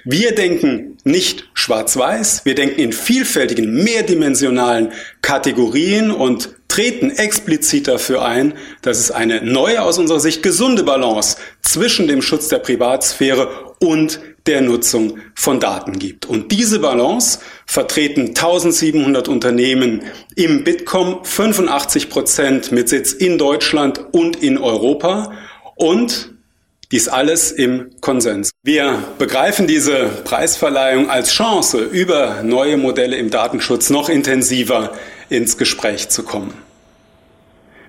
Wir denken nicht schwarz-weiß, wir denken in vielfältigen, mehrdimensionalen Kategorien und treten explizit dafür ein, dass es eine neue, aus unserer Sicht gesunde Balance zwischen dem Schutz der Privatsphäre und der Nutzung von Daten gibt. Und diese Balance vertreten 1700 Unternehmen im Bitkom, 85 Prozent mit Sitz in Deutschland und in Europa und dies alles im Konsens. Wir begreifen diese Preisverleihung als Chance, über neue Modelle im Datenschutz noch intensiver ins Gespräch zu kommen.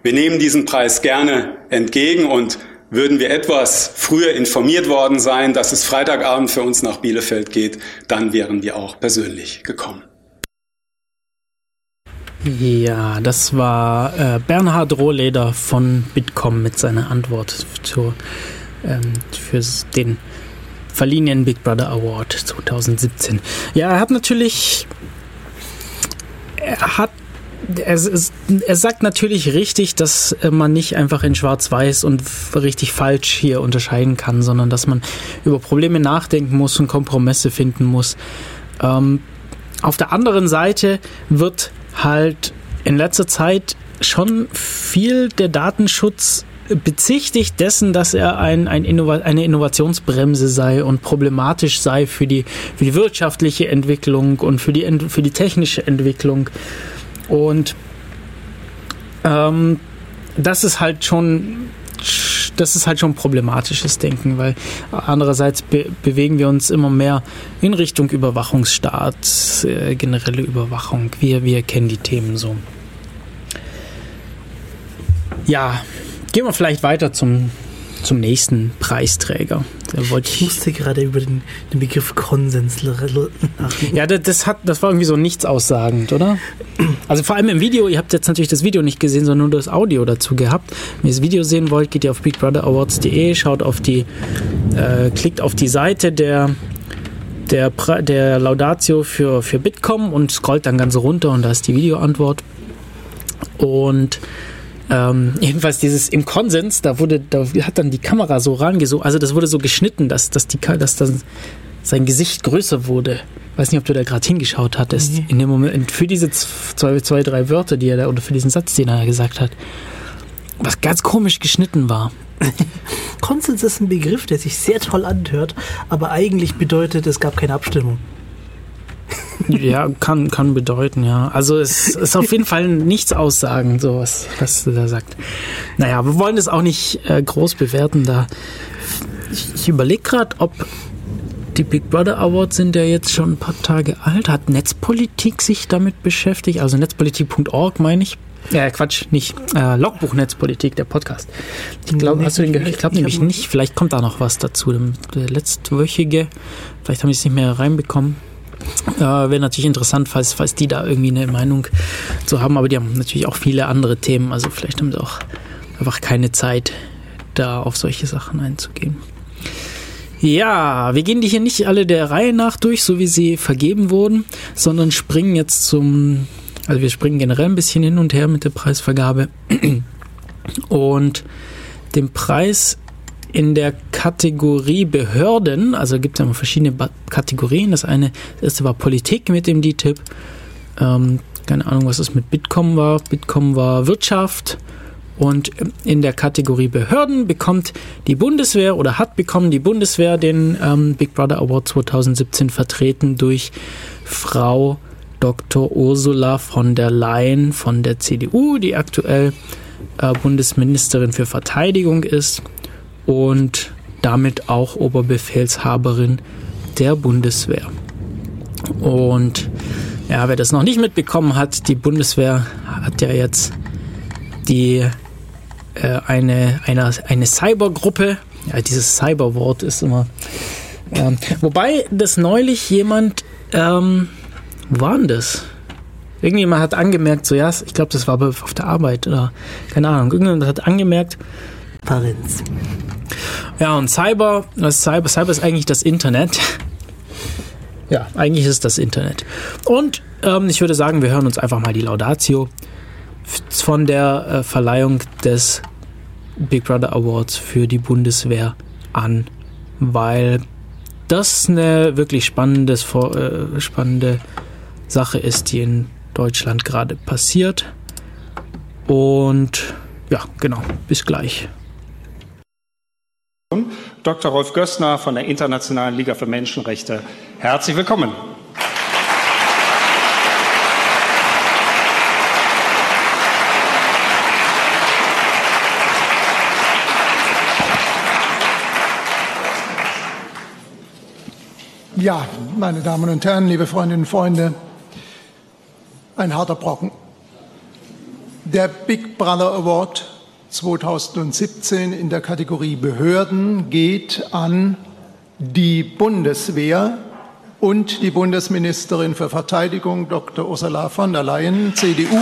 Wir nehmen diesen Preis gerne entgegen und würden wir etwas früher informiert worden sein, dass es Freitagabend für uns nach Bielefeld geht, dann wären wir auch persönlich gekommen. Ja, das war äh, Bernhard Rohleder von Bitkom mit seiner Antwort zu, ähm, für den verliehenen Big Brother Award 2017. Ja, er hat natürlich, er hat, er, er sagt natürlich richtig, dass äh, man nicht einfach in Schwarz-Weiß und richtig falsch hier unterscheiden kann, sondern dass man über Probleme nachdenken muss und Kompromisse finden muss. Ähm, auf der anderen Seite wird halt in letzter Zeit schon viel der Datenschutz bezichtigt dessen, dass er ein, ein Innova eine Innovationsbremse sei und problematisch sei für die, für die wirtschaftliche Entwicklung und für die, für die technische Entwicklung. Und ähm, das ist halt schon das ist halt schon problematisches Denken, weil andererseits be bewegen wir uns immer mehr in Richtung Überwachungsstaat, äh, generelle Überwachung. Wir, wir kennen die Themen so. Ja, gehen wir vielleicht weiter zum, zum nächsten Preisträger. Wollte Ich musste gerade über den, den Begriff Konsens nachdenken. Ja, das, das, hat, das war irgendwie so nichts aussagend, oder? Also vor allem im Video, ihr habt jetzt natürlich das Video nicht gesehen, sondern nur das Audio dazu gehabt. Wenn ihr das Video sehen wollt, geht ihr auf bigbrotherawards.de, schaut auf die, äh, klickt auf die Seite der, der, der Laudatio für, für Bitkom und scrollt dann ganz runter und da ist die Videoantwort. Und ähm, jedenfalls dieses im Konsens, da wurde, da hat dann die Kamera so rangesucht, also das wurde so geschnitten, dass, dass, die, dass dann sein Gesicht größer wurde. Weiß nicht, ob du da gerade hingeschaut hattest. Nee. In dem Moment, für diese zwei, zwei, drei Wörter, die er da, oder für diesen Satz, den er gesagt hat, was ganz komisch geschnitten war. *laughs* Konsens ist ein Begriff, der sich sehr toll anhört, aber eigentlich bedeutet, es gab keine Abstimmung. Ja, kann, kann bedeuten, ja. Also es ist auf jeden Fall nichts aussagend, sowas, was du da sagt. Naja, wir wollen das auch nicht äh, groß bewerten, da Ich, ich überlege gerade, ob die Big Brother Awards sind ja jetzt schon ein paar Tage alt. Hat Netzpolitik sich damit beschäftigt? Also netzpolitik.org meine ich. Ja, Quatsch, nicht. Äh, Logbuch Netzpolitik, der Podcast. Ich glaube, Nee, hast du den ich gehört? Ich glaube Ich nämlich nicht. Vielleicht kommt da noch was dazu. Der, der letztwöchige, vielleicht haben die es nicht mehr reinbekommen. Äh, Wäre natürlich interessant, falls, falls die da irgendwie eine Meinung zu haben. Aber die haben natürlich auch viele andere Themen. Also vielleicht haben sie auch einfach keine Zeit, da auf solche Sachen einzugehen. Ja, wir gehen die hier nicht alle der Reihe nach durch, so wie sie vergeben wurden, sondern springen jetzt zum, also wir springen generell ein bisschen hin und her mit der Preisvergabe *clears throat* und dem Preis in der Kategorie Behörden, also gibt es ja verschiedene ba Kategorien. Das eine, erste war Politik mit dem DTIP. Ähm, keine Ahnung, was es mit Bitkom war. Bitkom war Wirtschaft. Und in der Kategorie Behörden bekommt die Bundeswehr oder hat bekommen die Bundeswehr den ähm, Big Brother Award 2017 vertreten durch Frau Dr. Ursula von der Leyen von der CDU, die aktuell äh, Bundesministerin für Verteidigung ist und damit auch Oberbefehlshaberin der Bundeswehr. Und ja, wer das noch nicht mitbekommen hat, die Bundeswehr hat ja jetzt die äh, eine, eine, eine Cybergruppe. Ja, dieses Cyberwort ist immer. Ähm, wobei das neulich jemand, ähm, wo war denn das? Irgendjemand hat angemerkt, so ja, ich glaube, das war auf der Arbeit oder keine Ahnung. Irgendjemand hat angemerkt, Parenz. ja, und Cyber, Cyber, Cyber ist eigentlich das Internet. Ja, eigentlich ist es das Internet. Und ähm, ich würde sagen, wir hören uns einfach mal die Laudatio von der äh, Verleihung des Big Brother Awards für die Bundeswehr an, weil das eine wirklich spannendes, äh, spannende Sache ist, die in Deutschland gerade passiert. Und ja, genau, bis gleich. Dr. Rolf Gössner von der Internationalen Liga für Menschenrechte. Herzlich willkommen. Ja, meine Damen und Herren, liebe Freundinnen und Freunde, ein harter Brocken. Der Big Brother Award 2017 in der Kategorie Behörden geht an die Bundeswehr und die Bundesministerin für Verteidigung, Dr. Ursula von der Leyen, CDU.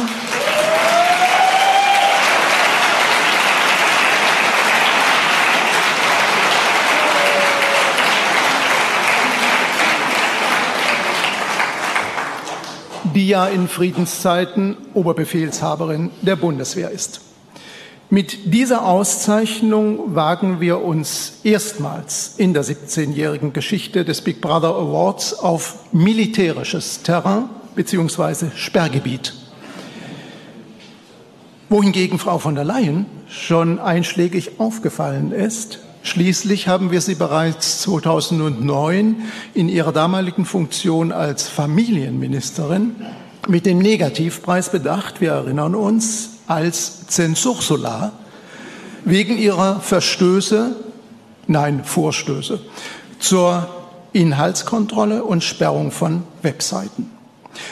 die ja in Friedenszeiten Oberbefehlshaberin der Bundeswehr ist. Mit dieser Auszeichnung wagen wir uns erstmals in der 17-jährigen Geschichte des Big Brother Awards auf militärisches Terrain bzw. Sperrgebiet. Wohingegen Frau von der Leyen schon einschlägig aufgefallen ist, Schließlich haben wir sie bereits 2009 in ihrer damaligen Funktion als Familienministerin mit dem Negativpreis bedacht, wir erinnern uns, als Zensursula wegen ihrer Verstöße, nein, Vorstöße zur Inhaltskontrolle und Sperrung von Webseiten.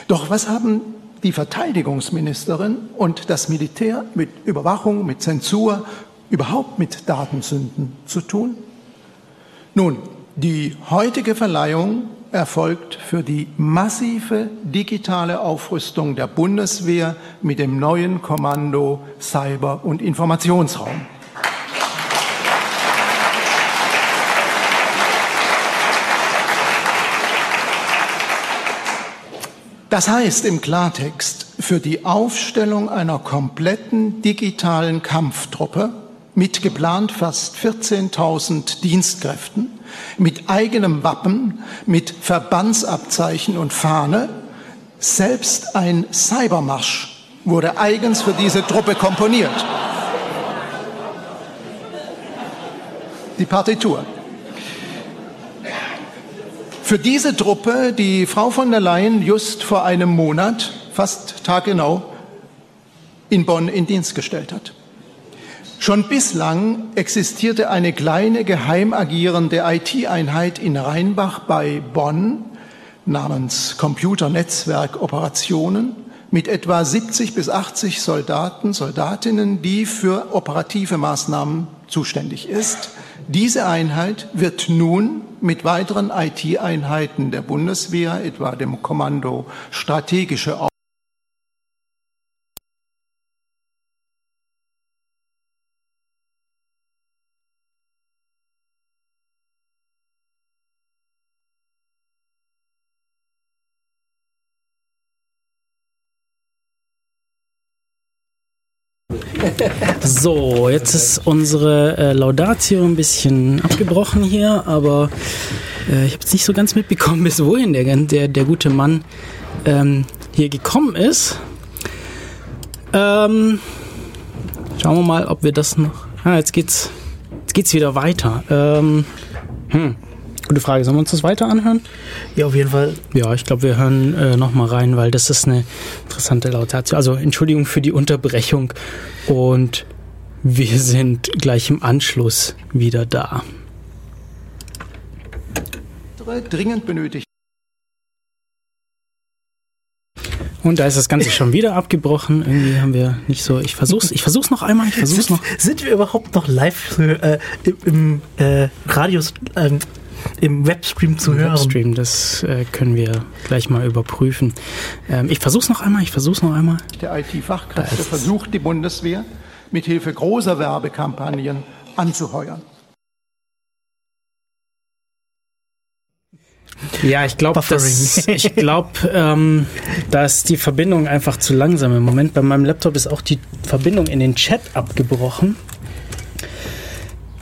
Doch was haben die Verteidigungsministerin und das Militär mit Überwachung, mit Zensur, überhaupt mit Datensünden zu tun? Nun, die heutige Verleihung erfolgt für die massive digitale Aufrüstung der Bundeswehr mit dem neuen Kommando Cyber- und Informationsraum. Das heißt im Klartext, für die Aufstellung einer kompletten digitalen Kampftruppe mit geplant fast 14.000 Dienstkräften, mit eigenem Wappen, mit Verbandsabzeichen und Fahne, selbst ein Cybermarsch wurde eigens für diese Truppe komponiert. Die Partitur. Für diese Truppe, die Frau von der Leyen just vor einem Monat, fast taggenau, in Bonn in Dienst gestellt hat. Schon bislang existierte eine kleine geheim agierende IT-Einheit in Rheinbach bei Bonn namens Computernetzwerk Operationen mit etwa 70 bis 80 Soldaten, Soldatinnen, die für operative Maßnahmen zuständig ist. Diese Einheit wird nun mit weiteren IT-Einheiten der Bundeswehr, etwa dem Kommando Strategische So, jetzt ist unsere äh, Laudatio ein bisschen abgebrochen hier, aber äh, ich habe jetzt nicht so ganz mitbekommen, bis wohin der, der, der gute Mann ähm, hier gekommen ist. Ähm, schauen wir mal, ob wir das noch. Ah, jetzt geht's, jetzt geht's wieder weiter. Ähm, hm. Gute Frage. Sollen wir uns das weiter anhören? Ja, auf jeden Fall. Ja, ich glaube, wir hören äh, noch mal rein, weil das ist eine interessante Laudatio. Also Entschuldigung für die Unterbrechung und wir sind gleich im Anschluss wieder da. dringend benötigt. Und da ist das Ganze schon wieder abgebrochen. Irgendwie haben wir nicht so. Ich versuch's, ich versuch's noch einmal. Ich versuch's Sind, noch. sind wir überhaupt noch live äh, im, im äh, Radios, ähm, im Webstream zu Im hören? Webstream, das äh, können wir gleich mal überprüfen. Ähm, ich versuch's noch einmal. Ich versuch's noch einmal. Der IT-Fachkräfte versucht die Bundeswehr mit Hilfe großer Werbekampagnen anzuheuern. Ja, ich glaube, *laughs* ich glaube, ähm, da ist die Verbindung einfach zu langsam im Moment. Bei meinem Laptop ist auch die Verbindung in den Chat abgebrochen.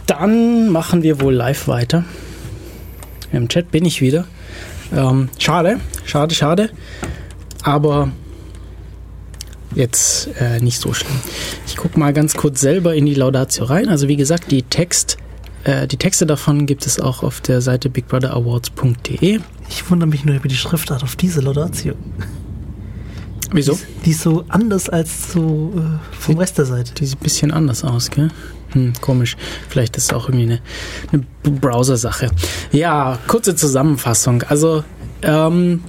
Dann machen wir wohl live weiter. Im Chat bin ich wieder. Ähm, schade, schade, schade. Aber jetzt äh, nicht so schlimm. Ich gucke mal ganz kurz selber in die Laudatio rein. Also wie gesagt, die Text, äh, die Texte davon gibt es auch auf der Seite bigbrother.awards.de. Ich wundere mich nur über die Schriftart auf diese Laudatio. Wieso? Die ist so anders als so äh, vom Rest der Seite. Die sieht ein bisschen anders aus, gell? Hm, komisch. Vielleicht ist es auch irgendwie eine, eine Browser-Sache. Ja, kurze Zusammenfassung. Also, ähm,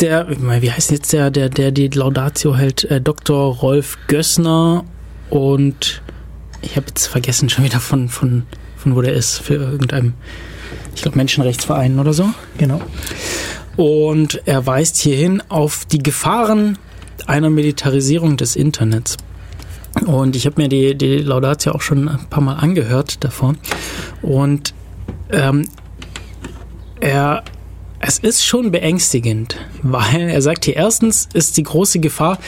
der, wie heißt jetzt der, der, der die Laudatio hält? Äh, Dr. Rolf Gössner und ich habe jetzt vergessen schon wieder von, von, von wo der ist, für irgendeinem, ich glaube, Menschenrechtsverein oder so. Genau. Und er weist hierhin auf die Gefahren einer Militarisierung des Internets. Und ich habe mir die, die Laudatio auch schon ein paar Mal angehört davon. Und ähm, er, es ist schon beängstigend, weil er sagt hier, erstens ist die große Gefahr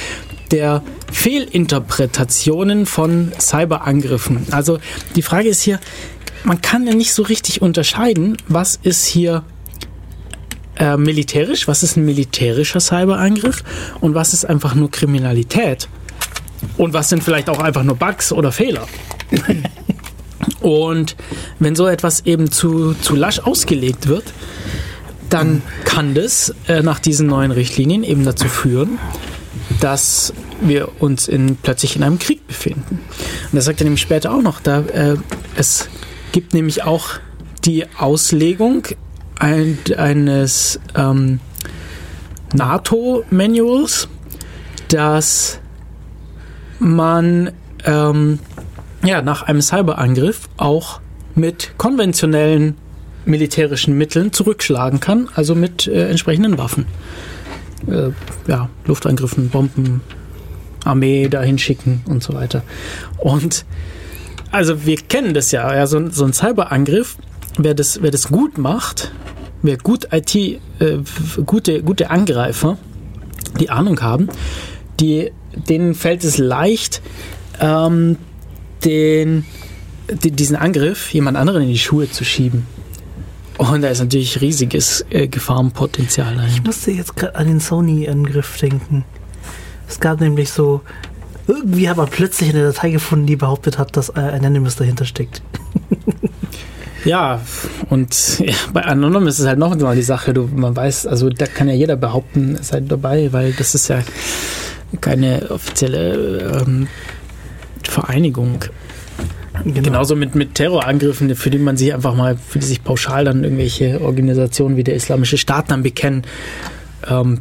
der Fehlinterpretationen von Cyberangriffen. Also die Frage ist hier, man kann ja nicht so richtig unterscheiden, was ist hier äh, militärisch, was ist ein militärischer Cyberangriff und was ist einfach nur Kriminalität. Und was sind vielleicht auch einfach nur Bugs oder Fehler? Und wenn so etwas eben zu, zu lasch ausgelegt wird, dann kann das äh, nach diesen neuen Richtlinien eben dazu führen, dass wir uns in, plötzlich in einem Krieg befinden. Und das sagt er nämlich später auch noch. Da, äh, es gibt nämlich auch die Auslegung ein, eines ähm, NATO-Manuals, dass man ähm, ja, nach einem Cyberangriff auch mit konventionellen militärischen Mitteln zurückschlagen kann, also mit äh, entsprechenden Waffen. Äh, ja, Luftangriffen, Bomben, Armee dahin schicken und so weiter. Und also wir kennen das ja, ja so, so ein Cyberangriff, wer das, wer das gut macht, wer gut IT, äh, gute, gute Angreifer, die Ahnung haben, die, denen fällt es leicht, ähm, den, die, diesen Angriff jemand anderen in die Schuhe zu schieben. Und da ist natürlich riesiges äh, Gefahrenpotenzial Ich dahinter. musste jetzt gerade an den Sony-Angriff denken. Es gab nämlich so. Irgendwie hat man plötzlich eine Datei gefunden, die behauptet hat, dass äh, ein Anonymous dahinter steckt. *laughs* Ja, und ja, bei Anonymous ist es halt noch mal die Sache, du, man weiß, also da kann ja jeder behaupten, halt dabei, weil das ist ja keine offizielle ähm, Vereinigung. Genau. Genauso mit, mit Terrorangriffen, für die man sich einfach mal, für die sich pauschal dann irgendwelche Organisationen wie der Islamische Staat dann bekennen. Ähm,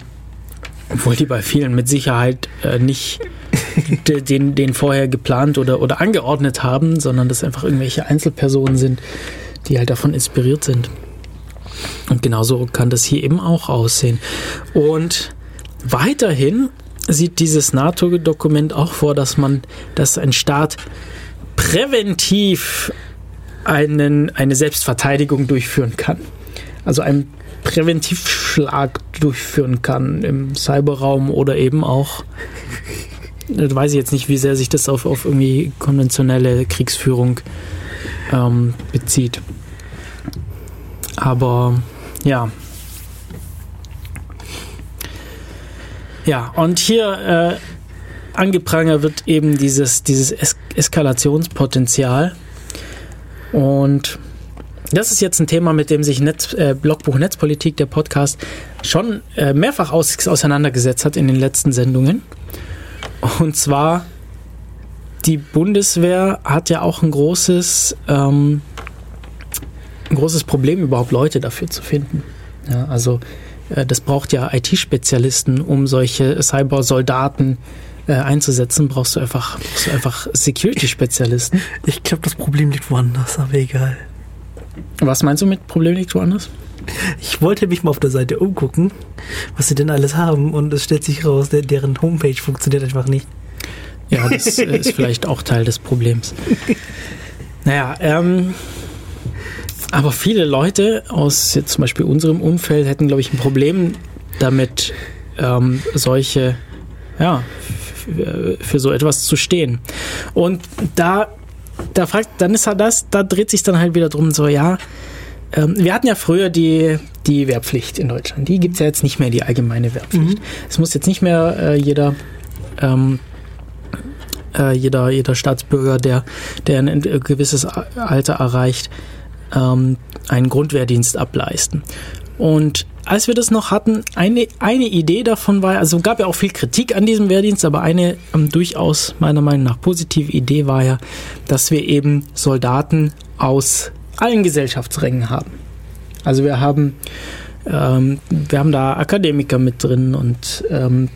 obwohl die bei vielen mit Sicherheit äh, nicht *laughs* de- den, den vorher geplant oder, oder angeordnet haben, sondern das einfach irgendwelche Einzelpersonen sind, die halt davon inspiriert sind. Und genauso kann das hier eben auch aussehen. Und weiterhin sieht dieses NATO-Dokument auch vor, dass man, dass ein Staat präventiv einen, eine Selbstverteidigung durchführen kann. Also einen Präventivschlag durchführen kann im Cyberraum oder eben auch, äh, weiß ich jetzt nicht, wie sehr sich das auf, auf irgendwie konventionelle Kriegsführung ähm, bezieht. Aber ja. Ja, und hier äh, angeprangert wird eben dieses, dieses es Eskalationspotenzial. Und das ist jetzt ein Thema, mit dem sich Netz, äh, Blogbuch Netzpolitik, der Podcast, schon äh, mehrfach aus, auseinandergesetzt hat in den letzten Sendungen. Und zwar, die Bundeswehr hat ja auch ein großes, ähm, ein großes Problem, überhaupt Leute dafür zu finden. Ja, also das braucht ja IT-Spezialisten, um solche Cyber-Soldaten äh, einzusetzen, brauchst du einfach, brauchst du einfach Security-Spezialisten. Ich glaube, das Problem liegt woanders, aber egal. Was meinst du mit Problem liegt woanders? Ich wollte mich mal auf der Seite umgucken, was sie denn alles haben und es stellt sich raus, der, deren Homepage funktioniert einfach nicht. Ja, das äh, *laughs* ist vielleicht auch Teil des Problems. Naja, ähm, aber viele Leute aus jetzt zum Beispiel unserem Umfeld hätten, glaube ich, ein Problem damit, ähm, solche, ja, für so etwas zu stehen. Und da, da fragt, dann ist halt das, da dreht sich dann halt wieder drum, so, ja, ähm, wir hatten ja früher die, die Wehrpflicht in Deutschland. Die gibt es ja jetzt nicht mehr, die allgemeine Wehrpflicht. Es muss jetzt nicht mehr äh, jeder ähm, äh, jeder, jeder Staatsbürger, der, der ein äh, gewisses Alter erreicht, ähm, einen Grundwehrdienst ableisten. Und als wir das noch hatten, eine, eine Idee davon war, also gab ja auch viel Kritik an diesem Wehrdienst, aber eine ähm, durchaus meiner Meinung nach positive Idee war ja, dass wir eben Soldaten aus allen Gesellschaftsrängen haben. Also wir haben, ähm, wir haben da Akademiker mit drin und ähm,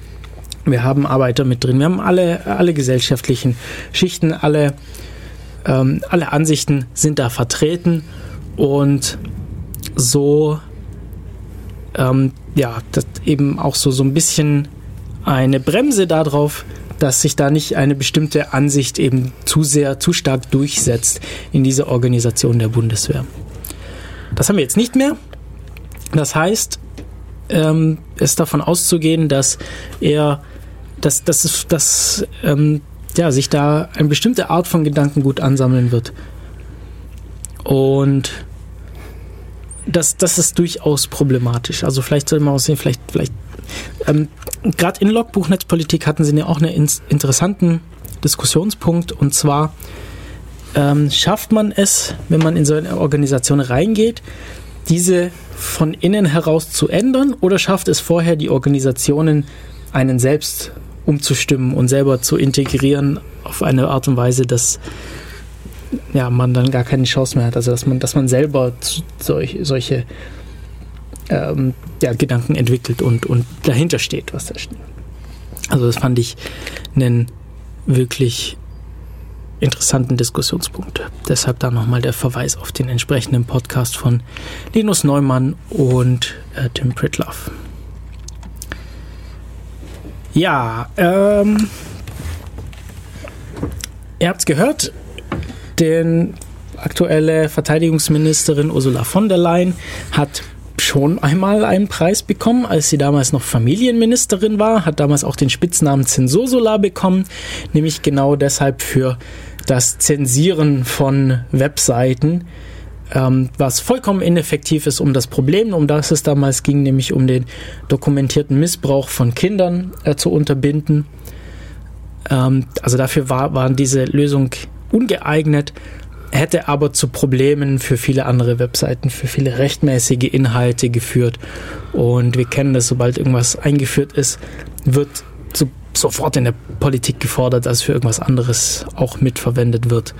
wir haben Arbeiter mit drin, wir haben alle, alle gesellschaftlichen Schichten, alle, ähm, alle Ansichten sind da vertreten und so, ähm, ja, eben auch so, so ein bisschen eine Bremse darauf, dass sich da nicht eine bestimmte Ansicht eben zu sehr, zu stark durchsetzt in dieser Organisation der Bundeswehr. Das haben wir jetzt nicht mehr. Das heißt, ähm, ist davon auszugehen, dass er, dass, dass, dass ähm, ja, sich da eine bestimmte Art von Gedankengut ansammeln wird. Und das, das ist durchaus problematisch. Also vielleicht soll man aussehen, vielleicht, vielleicht ähm, gerade in Logbuch Netzpolitik hatten sie ja auch einen interessanten Diskussionspunkt und zwar ähm, schafft man es, wenn man in so eine Organisation reingeht, diese von innen heraus zu ändern oder schafft es vorher die Organisationen einen selbst umzustimmen und selber zu integrieren auf eine Art und Weise, dass ja, man dann gar keine Chance mehr hat. Also dass man, dass man selber solch, solche ähm, ja, Gedanken entwickelt und, und dahinter steht, was da steht. Also das fand ich einen wirklich interessanten Diskussionspunkt. Deshalb da nochmal der Verweis auf den entsprechenden Podcast von Linus Neumann und äh, Tim Pritloff. Ja, ähm, ihr habt's gehört, den aktuelle Verteidigungsministerin Ursula von der Leyen hat schon einmal einen Preis bekommen, als sie damals noch Familienministerin war, hat damals auch den Spitznamen Zensursula bekommen, nämlich genau deshalb für das Zensieren von Webseiten, ähm, was vollkommen ineffektiv ist, um das Problem, um das es damals ging, nämlich um den dokumentierten Missbrauch von Kindern äh, zu unterbinden. Ähm, also dafür war, waren diese Lösung ungeeignet, hätte aber zu Problemen für viele andere Webseiten, für viele rechtmäßige Inhalte geführt. Und wir kennen das, sobald irgendwas eingeführt ist, wird so, sofort in der Politik gefordert, dass für irgendwas anderes auch mitverwendet wird.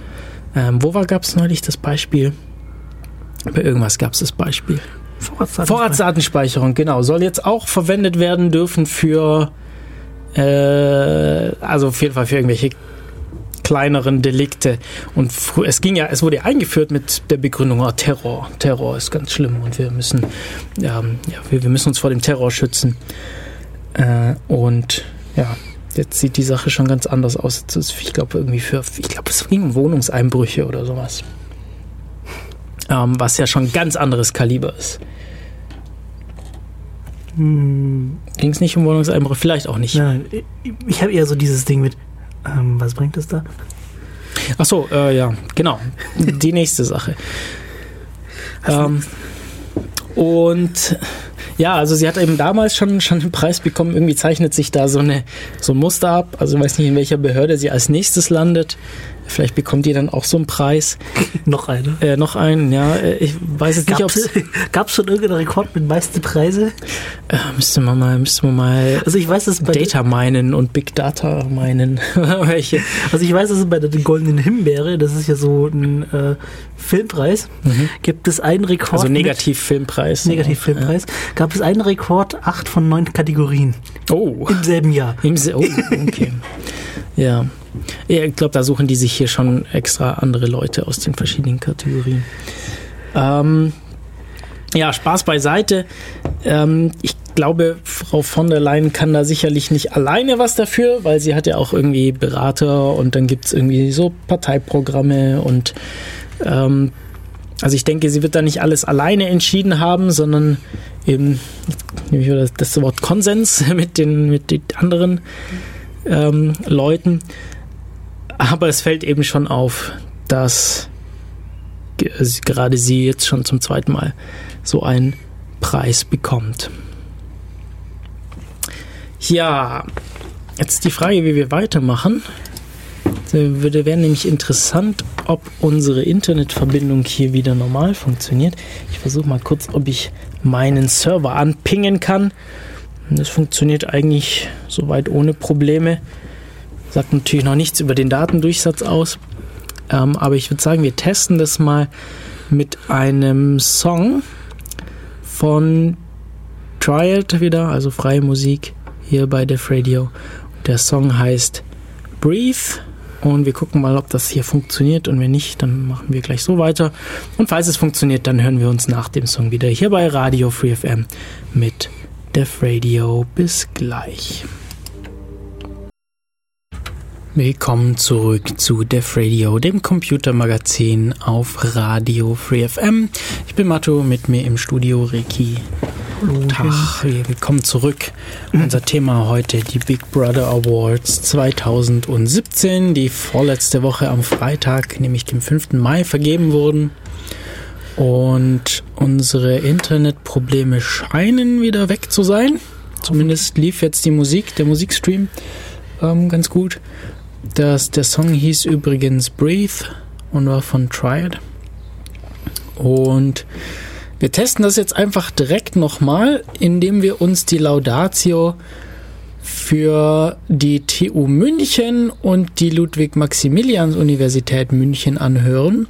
Ähm, wo gab es neulich das Beispiel? Bei irgendwas gab es das Beispiel. Vorratsdatenspeicherung. Vorratsdatenspeicherung, genau. Soll jetzt auch verwendet werden dürfen für, äh, also auf jeden Fall für irgendwelche kleineren Delikte. Und es ging ja, es wurde ja eingeführt mit der Begründung, oh, Terror, Terror ist ganz schlimm und wir müssen, ähm, ja, wir, wir müssen uns vor dem Terror schützen. Äh, und ja, jetzt sieht die Sache schon ganz anders aus. Ich glaube irgendwie für, ich glaube, es ging um Wohnungseinbrüche oder sowas. Ähm, was ja schon ein ganz anderes Kaliber ist. Ging es nicht um Wohnungseinbrüche? Vielleicht auch nicht. Nein, nein, ich, ich habe eher so dieses Ding mit, ähm, was bringt es da? Ach so, äh, ja, genau. Die nächste Sache. Ähm, und ja, also sie hat eben damals schon, schon einen Preis bekommen. Irgendwie zeichnet sich da so, eine, so ein Muster ab. Also ich weiß nicht, in welcher Behörde sie als nächstes landet. Vielleicht bekommt die dann auch so einen Preis. *laughs* Noch eine. Äh, noch einen, ja. äh, Ich weiß jetzt nicht, ob Gab es schon irgendeinen Rekord mit meiste Preise? äh, müsste man mal, müsste man mal Also ich weiß, dass bei Data meinen und Big Data meinen. *laughs* Welche? Also ich weiß, dass es bei der Goldenen Himbeere, das ist ja so ein äh, Filmpreis, gibt es einen Rekord. Mhm. Also Negativfilmpreis. Negativfilmpreis. Gab es einen Rekord, acht von neun Kategorien Oh. im selben Jahr. Im Se oh, *laughs* okay. Ja. Ich glaube, da suchen die sich hier schon extra andere Leute aus den verschiedenen Kategorien. Ähm, ja, Spaß beiseite. Ähm, ich glaube, Frau von der Leyen kann da sicherlich nicht alleine was dafür, weil sie hat ja auch irgendwie Berater und dann gibt es irgendwie so Parteiprogramme und ähm, also ich denke, sie wird da nicht alles alleine entschieden haben, sondern eben, nehme ich das, Wort Konsens *laughs* mit den, mit den anderen ähm, Leuten. Aber es fällt eben schon auf, dass ge- gerade sie jetzt schon zum zweiten Mal so einen Preis bekommt. Ja, jetzt die Frage, wie wir weitermachen. Würde wäre nämlich interessant, ob unsere Internetverbindung hier wieder normal funktioniert. Ich versuche mal kurz, ob ich meinen Server anpingen kann. Und Das funktioniert eigentlich soweit ohne Probleme. Sagt natürlich noch nichts über den Datendurchsatz aus. Ähm, aber ich würde sagen, wir testen das mal mit einem Song von Triad wieder, also freie Musik hier bei Def Radio. Der Song heißt Breathe und wir gucken mal, ob das hier funktioniert und wenn nicht, dann machen wir gleich so weiter. Und falls es funktioniert, dann hören wir uns nach dem Song wieder hier bei Radio Free FM mit Def Radio. Bis gleich. Willkommen zurück zu Def Radio, dem Computermagazin auf Radio Free FM. Ich bin Matto, mit mir im Studio Ricky. Tag, wir willkommen zurück. Unser Thema heute die Big Brother Awards 2017, die vorletzte Woche am Freitag, nämlich dem 5. Mai, vergeben wurden. Und unsere Internetprobleme scheinen wieder weg zu sein. Zumindest lief jetzt die Musik, der Musikstream ähm, ganz gut. Das, der Song hieß übrigens Breathe und war von Triad. Und wir testen das jetzt einfach direkt nochmal, indem wir uns die Laudatio für die TU München und die Ludwig-Maximilians-Universität München anhören,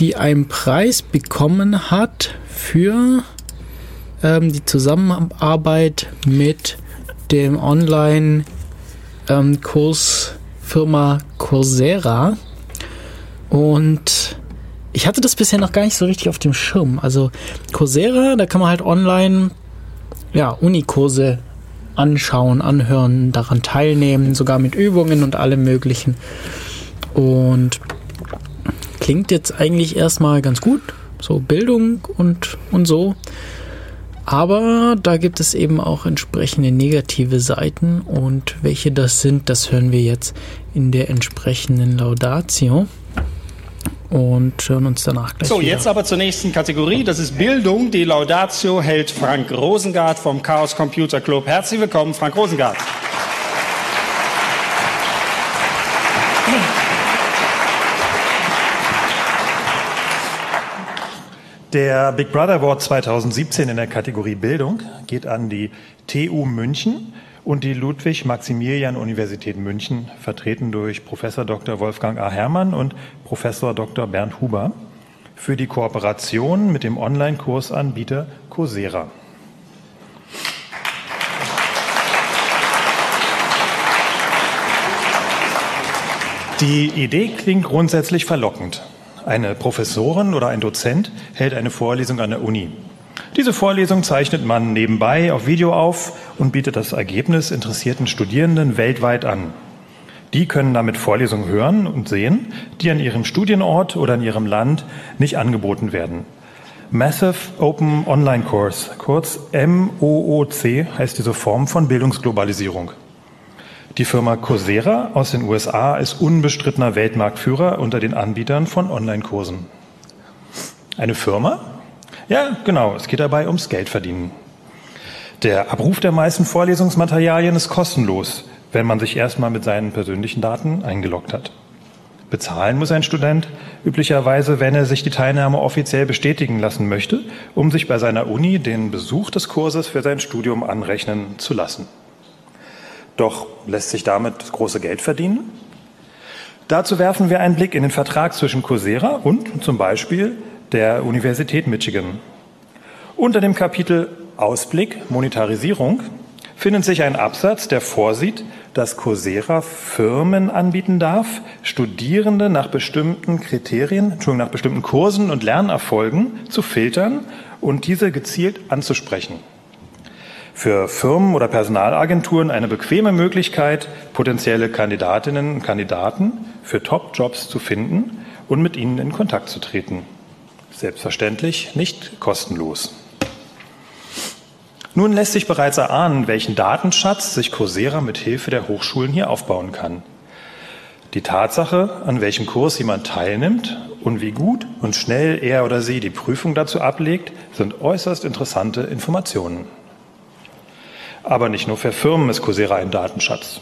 die einen Preis bekommen hat für ähm, die Zusammenarbeit mit dem Online-Kursfirma Coursera. Und ich hatte das bisher noch gar nicht so richtig auf dem Schirm. Also Coursera, da kann man halt online ja, Unikurse anschauen, anhören, daran teilnehmen, sogar mit Übungen und allem möglichen. Und klingt jetzt eigentlich erstmal ganz gut, so Bildung und, und so. Aber da gibt es eben auch entsprechende negative Seiten und welche das sind, das hören wir jetzt in der entsprechenden Laudatio und hören uns danach gleich So, wieder. jetzt aber zur nächsten Kategorie. Das ist Bildung. Die Laudatio hält Frank Rosengart vom Chaos Computer Club. Herzlich willkommen, Frank Rosengart. Der Big Brother Award 2017 in der Kategorie Bildung geht an die TU München und die Ludwig-Maximilian-Universität München, vertreten durch Professor Dr. Wolfgang A. Herrmann und Professor Dr. Bernd Huber, für die Kooperation mit dem Online-Kursanbieter Coursera. Die Idee klingt grundsätzlich verlockend. Eine Professorin oder ein Dozent hält eine Vorlesung an der Uni. Diese Vorlesung zeichnet man nebenbei auf Video auf und bietet das Ergebnis interessierten Studierenden weltweit an. Die können damit Vorlesungen hören und sehen, die an ihrem Studienort oder in ihrem Land nicht angeboten werden. Massive Open Online Course, kurz MOOC, heißt diese Form von Bildungsglobalisierung. Die Firma Coursera aus den USA ist unbestrittener Weltmarktführer unter den Anbietern von Online-Kursen. Eine Firma? Ja, genau, es geht dabei ums Geldverdienen. Der Abruf der meisten Vorlesungsmaterialien ist kostenlos, wenn man sich erstmal mit seinen persönlichen Daten eingeloggt hat. Bezahlen muss ein Student üblicherweise, wenn er sich die Teilnahme offiziell bestätigen lassen möchte, um sich bei seiner Uni den Besuch des Kurses für sein Studium anrechnen zu lassen. Doch lässt sich damit das große Geld verdienen? Dazu werfen wir einen Blick in den Vertrag zwischen Coursera und zum Beispiel der Universität Michigan. Unter dem Kapitel Ausblick Monetarisierung findet sich ein Absatz, der vorsieht, dass Coursera Firmen anbieten darf, Studierende nach bestimmten Kriterien, Entschuldigung, nach bestimmten Kursen und Lernerfolgen zu filtern und diese gezielt anzusprechen für Firmen oder Personalagenturen eine bequeme Möglichkeit, potenzielle Kandidatinnen und Kandidaten für Top-Jobs zu finden und mit ihnen in Kontakt zu treten. Selbstverständlich nicht kostenlos. Nun lässt sich bereits erahnen, welchen Datenschatz sich Coursera mit Hilfe der Hochschulen hier aufbauen kann. Die Tatsache, an welchem Kurs jemand teilnimmt und wie gut und schnell er oder sie die Prüfung dazu ablegt, sind äußerst interessante Informationen. Aber nicht nur für Firmen ist Coursera ein Datenschatz.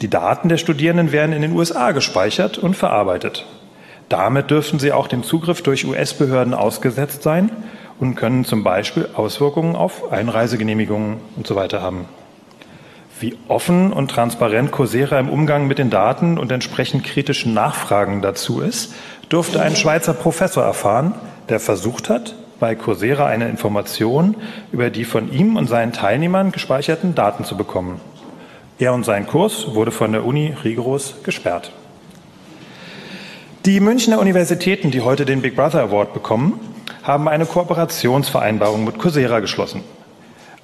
Die Daten der Studierenden werden in den USA gespeichert und verarbeitet. Damit dürften sie auch dem Zugriff durch US-Behörden ausgesetzt sein und können zum Beispiel Auswirkungen auf Einreisegenehmigungen und so weiter haben. Wie offen und transparent Coursera im Umgang mit den Daten und entsprechend kritischen Nachfragen dazu ist, durfte ein Schweizer Professor erfahren, der versucht hat, bei Coursera eine Information über die von ihm und seinen Teilnehmern gespeicherten Daten zu bekommen. Er und sein Kurs wurde von der Uni rigoros gesperrt. Die Münchner Universitäten, die heute den Big Brother Award bekommen, haben eine Kooperationsvereinbarung mit Coursera geschlossen.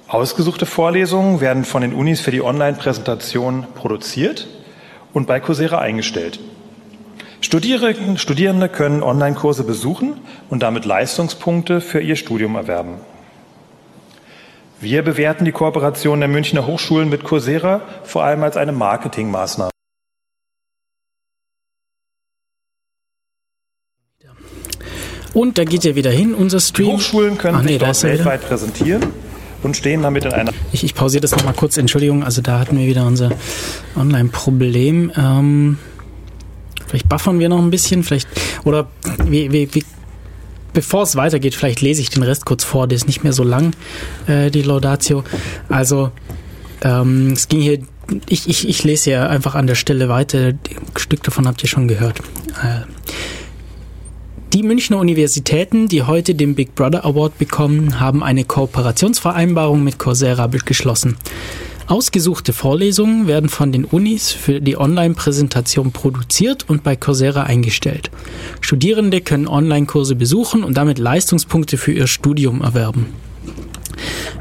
Ausgesuchte Vorlesungen werden von den Unis für die Online-Präsentation produziert und bei Coursera eingestellt. Studierende können Online-Kurse besuchen und damit Leistungspunkte für ihr Studium erwerben. Wir bewerten die Kooperation der Münchner Hochschulen mit Coursera vor allem als eine Marketingmaßnahme. Und da geht er wieder hin, unser Stream. Die Hochschulen können Ach, nee, sich dort weltweit präsentieren und stehen damit in einer. Ich, ich pausiere das nochmal kurz, Entschuldigung, also da hatten wir wieder unser Online-Problem. Ähm Vielleicht buffern wir noch ein bisschen, vielleicht, oder wie, wie, wie bevor es weitergeht, vielleicht lese ich den Rest kurz vor, der ist nicht mehr so lang, äh, die Laudatio. Also, ähm, es ging hier, ich, ich, ich lese ja einfach an der Stelle weiter, ein Stück davon habt ihr schon gehört. Äh, die Münchner Universitäten, die heute den Big Brother Award bekommen, haben eine Kooperationsvereinbarung mit Coursera geschlossen. Ausgesuchte Vorlesungen werden von den Unis für die Online-Präsentation produziert und bei Coursera eingestellt. Studierende können Online-Kurse besuchen und damit Leistungspunkte für ihr Studium erwerben.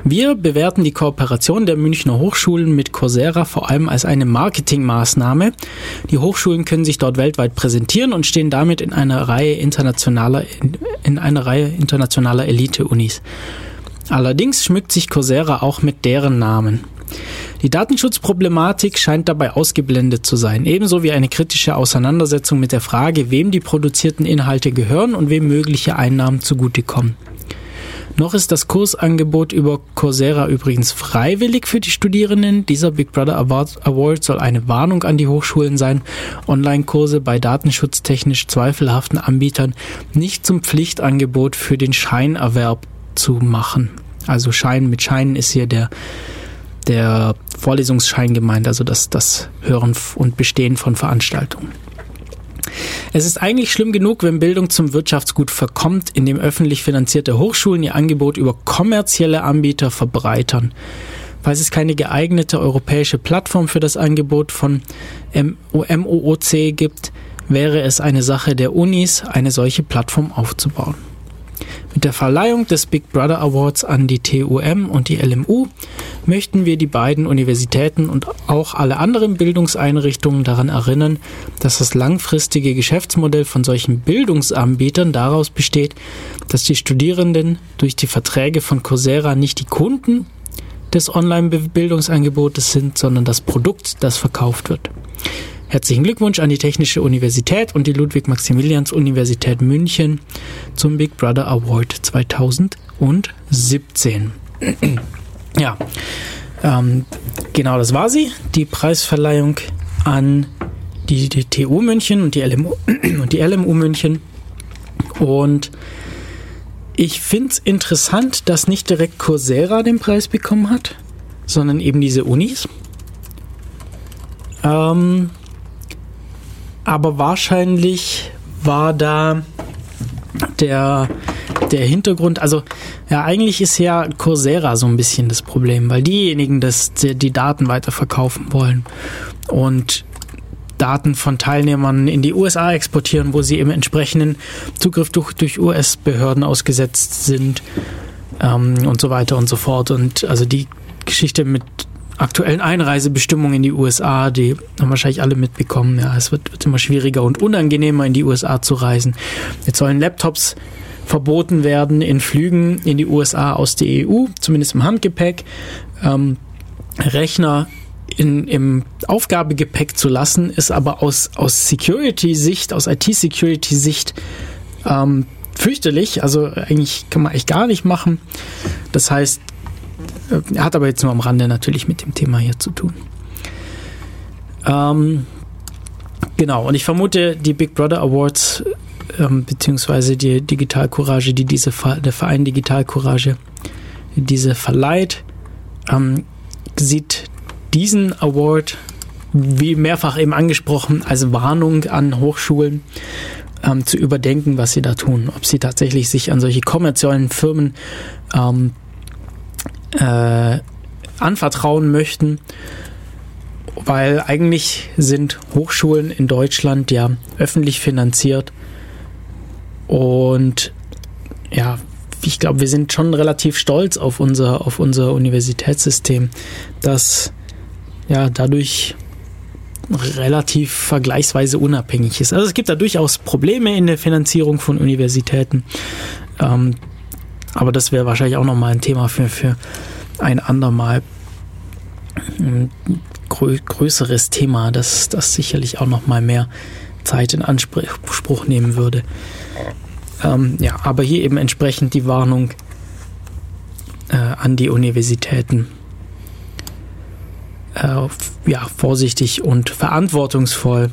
Wir bewerten die Kooperation der Münchner Hochschulen mit Coursera vor allem als eine Marketingmaßnahme. Die Hochschulen können sich dort weltweit präsentieren und stehen damit in einer Reihe internationaler, in einer Reihe internationaler Elite-Unis. Allerdings schmückt sich Coursera auch mit deren Namen. Die Datenschutzproblematik scheint dabei ausgeblendet zu sein, ebenso wie eine kritische Auseinandersetzung mit der Frage, wem die produzierten Inhalte gehören und wem mögliche Einnahmen zugutekommen. Noch ist das Kursangebot über Coursera übrigens freiwillig für die Studierenden. Dieser Big Brother Award soll eine Warnung an die Hochschulen sein, Online-Kurse bei datenschutztechnisch zweifelhaften Anbietern nicht zum Pflichtangebot für den Scheinerwerb zu machen. Also Schein mit Schein ist hier der der Vorlesungsschein gemeint, also das, das Hören und Bestehen von Veranstaltungen. Es ist eigentlich schlimm genug, wenn Bildung zum Wirtschaftsgut verkommt, indem öffentlich finanzierte Hochschulen ihr Angebot über kommerzielle Anbieter verbreitern. Falls es keine geeignete europäische Plattform für das Angebot von MOOC gibt, wäre es eine Sache der Unis, eine solche Plattform aufzubauen. Mit der Verleihung des Big Brother Awards an die TUM und die LMU möchten wir die beiden Universitäten und auch alle anderen Bildungseinrichtungen daran erinnern, dass das langfristige Geschäftsmodell von solchen Bildungsanbietern daraus besteht, dass die Studierenden durch die Verträge von Coursera nicht die Kunden des Online-Bildungsangebotes sind, sondern das Produkt, das verkauft wird. Herzlichen Glückwunsch an die Technische Universität und die Ludwig-Maximilians-Universität München zum Big Brother Award 2017. *clears throat* ja, ähm, genau, das war sie, die Preisverleihung an die, die TU München und die LMU, *clears throat* und die LMU München. Und ich finde es interessant, dass nicht direkt Coursera den Preis bekommen hat, sondern eben diese Unis. Ähm, aber wahrscheinlich war da der, der Hintergrund, also ja, eigentlich ist ja Coursera so ein bisschen das Problem, weil diejenigen das, die Daten weiterverkaufen wollen und Daten von Teilnehmern in die USA exportieren, wo sie im entsprechenden Zugriff durch, durch US-Behörden ausgesetzt sind ähm, und so weiter und so fort. Und also die Geschichte mit aktuellen Einreisebestimmungen in die USA, die haben wahrscheinlich alle mitbekommen. Ja, es wird, wird immer schwieriger und unangenehmer in die USA zu reisen. Jetzt sollen Laptops verboten werden in Flügen in die USA aus der EU, zumindest im Handgepäck. Ähm, Rechner in, im Aufgabegepäck zu lassen, ist aber aus, Security-Sicht, aus IT-Security-Sicht ähm, fürchterlich. Also eigentlich kann man echt gar nicht machen. Das heißt, hat aber jetzt nur am Rande natürlich mit dem Thema hier zu tun. Ähm, genau, und ich vermute, die Big Brother Awards, ähm, beziehungsweise die Digital Courage, die diese, der Verein Digital Courage, diese verleiht, ähm, sieht diesen Award, wie mehrfach eben angesprochen, als Warnung an Hochschulen ähm, zu überdenken, was sie da tun. Ob sie tatsächlich sich an solche kommerziellen Firmen ähm, äh, anvertrauen möchten, weil eigentlich sind Hochschulen in Deutschland ja öffentlich finanziert und ja, ich glaube, wir sind schon relativ stolz auf unser, auf unser Universitätssystem, das ja dadurch relativ vergleichsweise unabhängig ist. Also es gibt da durchaus Probleme in der Finanzierung von Universitäten. Ähm, aber das wäre wahrscheinlich auch nochmal ein Thema für, für ein andermal. Ein grö größeres Thema, das, das sicherlich auch nochmal mehr Zeit in Anspruch nehmen würde. Ähm, ja, aber hier eben entsprechend die Warnung äh, an die Universitäten. Äh, ja, vorsichtig und verantwortungsvoll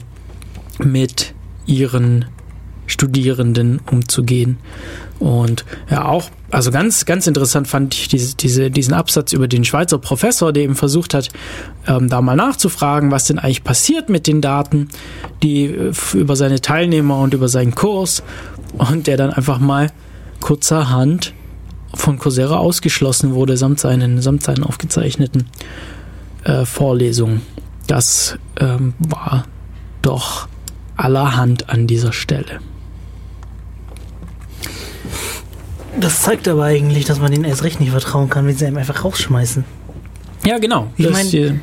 mit ihren Studierenden umzugehen. Und ja, auch, also ganz, ganz interessant fand ich diese, diese, diesen Absatz über den Schweizer Professor, der eben versucht hat, ähm, da mal nachzufragen, was denn eigentlich passiert mit den Daten, die äh, über seine Teilnehmer und über seinen Kurs und der dann einfach mal kurzerhand von Coursera ausgeschlossen wurde, samt seinen, samt seinen aufgezeichneten äh, Vorlesungen. Das ähm, war doch allerhand an dieser Stelle. Das zeigt aber eigentlich, dass man denen erst recht nicht vertrauen kann, wenn sie einem einfach rausschmeißen. Ja, genau. Ich meine,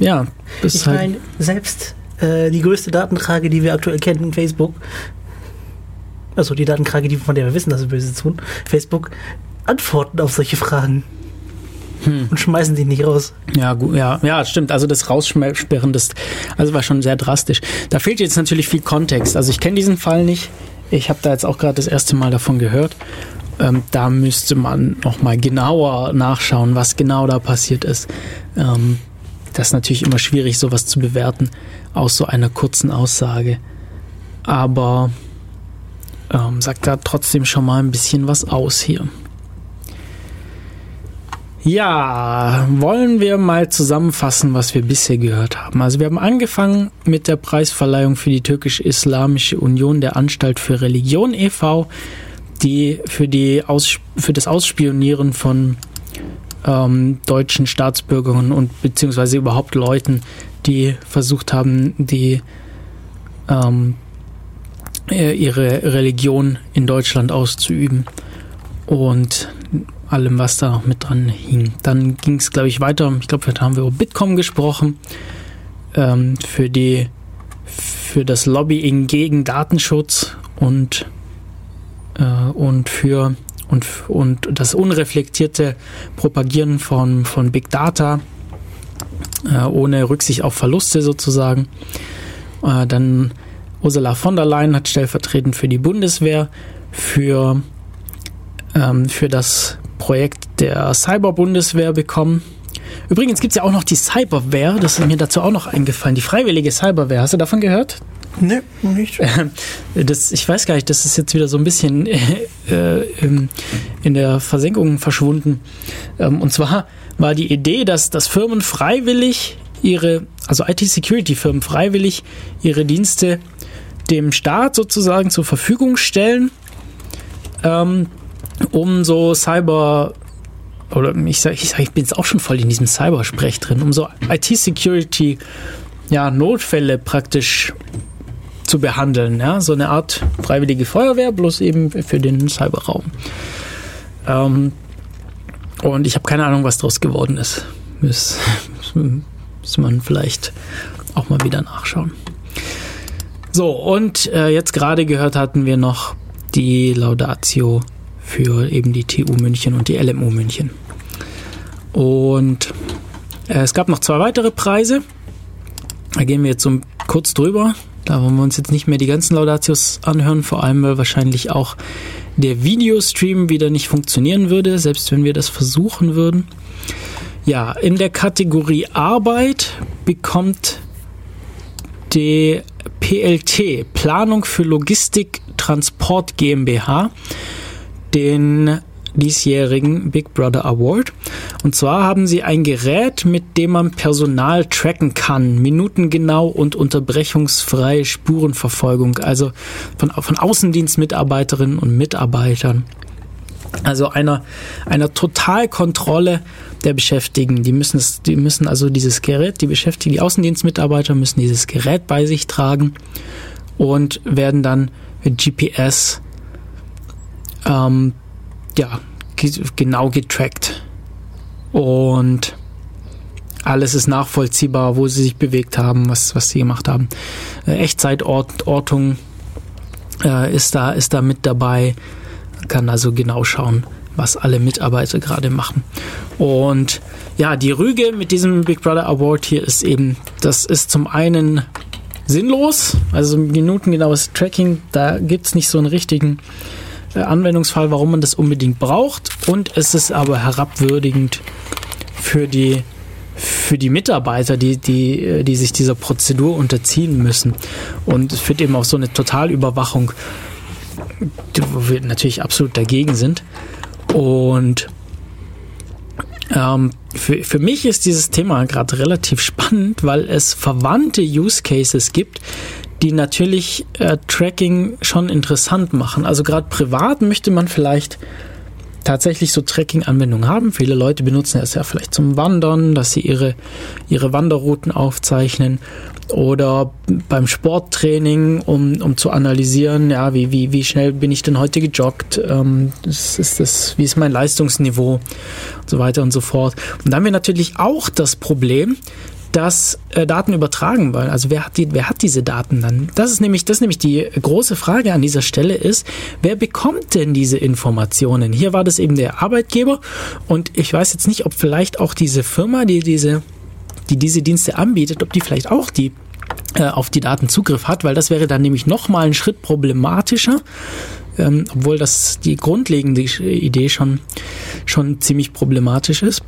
ja, ich halt meine, selbst äh, die größte Datenkrake, die wir aktuell kennen, Facebook, also die Datenkrake, die, von der wir wissen, dass sie böse tun, Facebook, antworten auf solche Fragen. Hm. Und schmeißen die nicht raus. Ja, gut, ja, ja, stimmt. Also das Raussperren, das also war schon sehr drastisch. Da fehlt jetzt natürlich viel Kontext. Also ich kenne diesen Fall nicht. Ich habe da jetzt auch gerade das erste Mal davon gehört. Ähm, da müsste man noch mal genauer nachschauen, was genau da passiert ist. Ähm, das ist natürlich immer schwierig, sowas zu bewerten aus so einer kurzen Aussage. Aber ähm, sagt da trotzdem schon mal ein bisschen was aus hier. Ja, wollen wir mal zusammenfassen, was wir bisher gehört haben. Also wir haben angefangen mit der Preisverleihung für die türkisch-islamische Union der Anstalt für Religion e.V., die für, die Aus, für das Ausspionieren von ähm, deutschen Staatsbürgern und beziehungsweise überhaupt Leuten, die versucht haben, die ähm, äh, ihre Religion in Deutschland auszuüben und allem, was da noch mit dran hing. Dann ging es, glaube ich, weiter. Ich glaube, da haben wir über Bitkom gesprochen ähm, für die für das Lobbying gegen Datenschutz und und für und, und das unreflektierte Propagieren von, von Big Data äh, ohne Rücksicht auf Verluste sozusagen. Äh, dann Ursula von der Leyen hat stellvertretend für die Bundeswehr für, ähm, für das Projekt der Cyberbundeswehr bekommen. Übrigens gibt es ja auch noch die Cyberwehr, das ist mir dazu auch noch eingefallen, die freiwillige Cyberwehr. Hast du davon gehört? Ne, nicht. Das, ich weiß gar nicht, das ist jetzt wieder so ein bisschen äh, in der Versenkung verschwunden. Ähm, und zwar war die Idee, dass, dass Firmen freiwillig ihre, also IT-Security-Firmen freiwillig ihre Dienste dem Staat sozusagen zur Verfügung stellen, ähm, um so Cyber oder ich sage, ich, sag, ich bin jetzt auch schon voll in diesem Cybersprech drin, um so IT-Security ja, Notfälle praktisch zu behandeln. Ja? So eine Art freiwillige Feuerwehr, bloß eben für den Cyberraum. Ähm, und ich habe keine Ahnung, was daraus geworden ist. Muss, *laughs* muss man vielleicht auch mal wieder nachschauen. So, und äh, jetzt gerade gehört hatten wir noch die Laudatio für eben die TU München und die LMU München. Und äh, es gab noch zwei weitere Preise. Da gehen wir jetzt so kurz drüber. Da wollen wir uns jetzt nicht mehr die ganzen Laudatios anhören, vor allem weil wahrscheinlich auch der Videostream wieder nicht funktionieren würde, selbst wenn wir das versuchen würden. Ja, in der Kategorie Arbeit bekommt die PLT, Planung für Logistik Transport GmbH, den diesjährigen Big Brother Award. Und zwar haben sie ein Gerät, mit dem man Personal tracken kann, minutengenau und unterbrechungsfreie Spurenverfolgung, also von, von Außendienstmitarbeiterinnen und Mitarbeitern. Also einer, einer Totalkontrolle der Beschäftigten. Die müssen, es, die müssen also dieses Gerät, die Beschäftigten, die Außendienstmitarbeiter müssen dieses Gerät bei sich tragen und werden dann mit GPS ähm, ja, genau getrackt. Und alles ist nachvollziehbar, wo sie sich bewegt haben, was, was sie gemacht haben. Äh, Echtzeitortung äh, ist, da, ist da mit dabei, kann also genau schauen, was alle Mitarbeiter gerade machen. Und ja, die Rüge mit diesem Big Brother Award hier ist eben, das ist zum einen sinnlos, also minutengenaues Tracking, da gibt es nicht so einen richtigen Anwendungsfall, warum man das unbedingt braucht. Und es ist aber herabwürdigend für die für die Mitarbeiter, die, die, äh, die sich dieser Prozedur unterziehen müssen. Und es führt eben auch so eine Totalüberwachung, wo wir natürlich absolut dagegen sind. Und ähm, für, für mich ist dieses Thema gerade relativ spannend, weil es verwandte Use Cases gibt, die natürlich äh, Tracking schon interessant machen. Also gerade privat möchte man vielleicht tatsächlich so Tracking-Anwendungen haben. Viele Leute benutzen es ja vielleicht zum Wandern, dass sie ihre, ihre Wanderrouten aufzeichnen oder beim Sporttraining, um, um zu analysieren, ja, wie, wie, wie schnell bin ich denn heute gejoggt, ähm, das ist das, wie ist mein Leistungsniveau und so weiter und so fort. Und da haben wir natürlich auch das Problem, dass äh, Daten übertragen wollen. Also wer hat, die, wer hat diese Daten dann? Das ist nämlich, das ist nämlich die große Frage an dieser Stelle ist, wer bekommt denn diese Informationen? Hier war das eben der Arbeitgeber und ich weiß jetzt nicht, ob vielleicht auch diese Firma, die diese, die diese Dienste anbietet, ob die vielleicht auch die äh, auf die Daten Zugriff hat, weil das wäre dann nämlich nochmal ein Schritt problematischer, ähm, obwohl das die grundlegende Idee schon, schon ziemlich problematisch ist.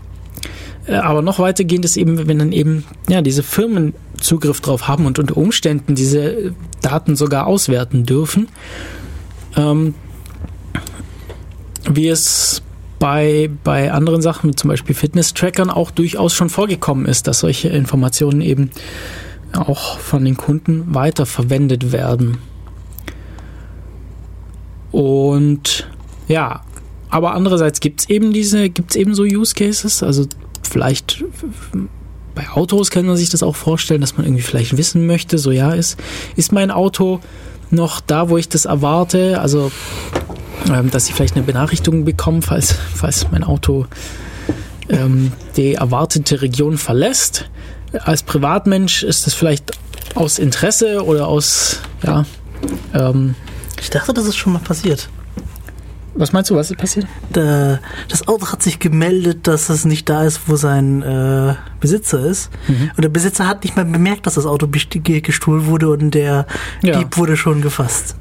Äh, aber noch weitergehend ist eben, wenn dann eben ja, diese Firmen Zugriff drauf haben und unter Umständen diese Daten sogar auswerten dürfen, ähm, wie es bei, bei anderen Sachen, wie zum Beispiel Fitness-Trackern, auch durchaus schon vorgekommen ist, dass solche Informationen eben auch von den Kunden weiterverwendet werden. Und ja, aber andererseits gibt es eben diese, gibt es eben so Use Cases, also vielleicht bei Autos kann man sich das auch vorstellen, dass man irgendwie vielleicht wissen möchte, so ja, ist, ist mein Auto noch da, wo ich das erwarte? Also, ähm, dass ich vielleicht eine Benachrichtigung bekomme, falls, falls mein Auto ähm, die erwartete Region verlässt. Als Privatmensch ist das vielleicht aus Interesse oder aus, ja, ähm, Ich dachte, das ist schon mal passiert. Was meinst du, was ist passiert? Da, das Auto hat sich gemeldet, dass es nicht da ist, wo sein äh, Besitzer ist. Mhm. Und der Besitzer hat nicht mal bemerkt, dass das Auto gestohlen wurde und der Ja. Dieb wurde schon gefasst.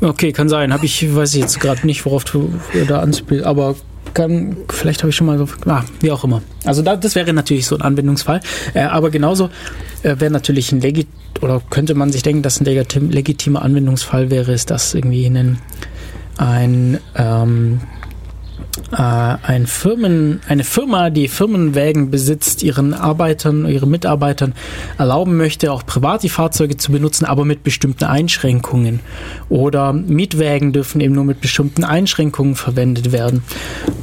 Okay, kann sein. Habe ich, weiß ich jetzt gerade nicht, worauf du da anspielst, aber kann, vielleicht habe ich schon mal so, ah, wie auch immer. Also da, das wäre natürlich so ein Anwendungsfall. Äh, aber genauso äh, wäre natürlich ein legit oder könnte man sich denken, dass ein legitim, legitimer Anwendungsfall wäre, ist das irgendwie ein, ein ähm, äh, ein Firmen, eine Firma, die Firmenwägen besitzt, ihren Arbeitern, ihren Mitarbeitern erlauben möchte, auch privat die Fahrzeuge zu benutzen, aber mit bestimmten Einschränkungen. Oder Mietwägen dürfen eben nur mit bestimmten Einschränkungen verwendet werden.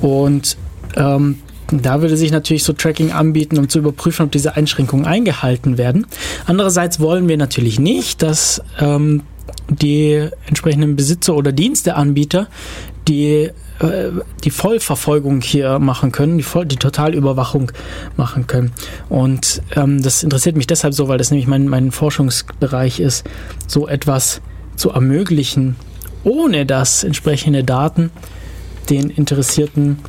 Und ähm, da würde sich natürlich so Tracking anbieten, um zu überprüfen, ob diese Einschränkungen eingehalten werden. Andererseits wollen wir natürlich nicht, dass ähm, die entsprechenden Besitzer oder Diensteanbieter die äh, die Vollverfolgung hier machen können, die, Voll die Totalüberwachung machen können. Und ähm, das interessiert mich deshalb so, weil das nämlich mein, mein Forschungsbereich ist, so etwas zu ermöglichen, ohne dass entsprechende Daten den interessierten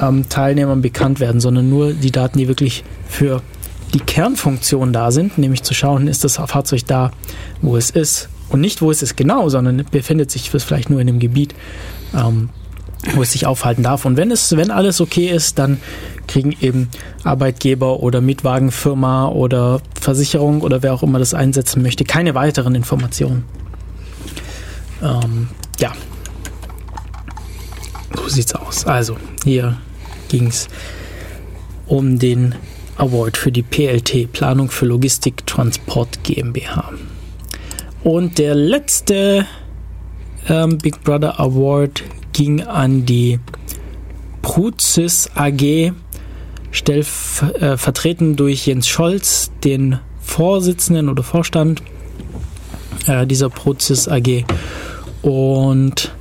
ähm, Teilnehmern bekannt werden, sondern nur die Daten, die wirklich für die Kernfunktion da sind, nämlich zu schauen, ist das Fahrzeug da, wo es ist. Und nicht, wo es ist genau, sondern befindet sich es vielleicht nur in dem Gebiet, ähm, wo es sich aufhalten darf. Und wenn es, wenn alles okay ist, dann kriegen eben Arbeitgeber oder Mietwagenfirma oder Versicherung oder wer auch immer das einsetzen möchte, keine weiteren Informationen. Ähm, ja. So sieht's aus. Also, hier ging es um den Award für die PLT, Planung für Logistik Transport GmbH. Und der letzte ähm, Big Brother Award ging an die Pruzis AG, stellv äh, durch Jens Scholz, den Vorsitzenden oder Vorstand äh, dieser Prozis AG. Und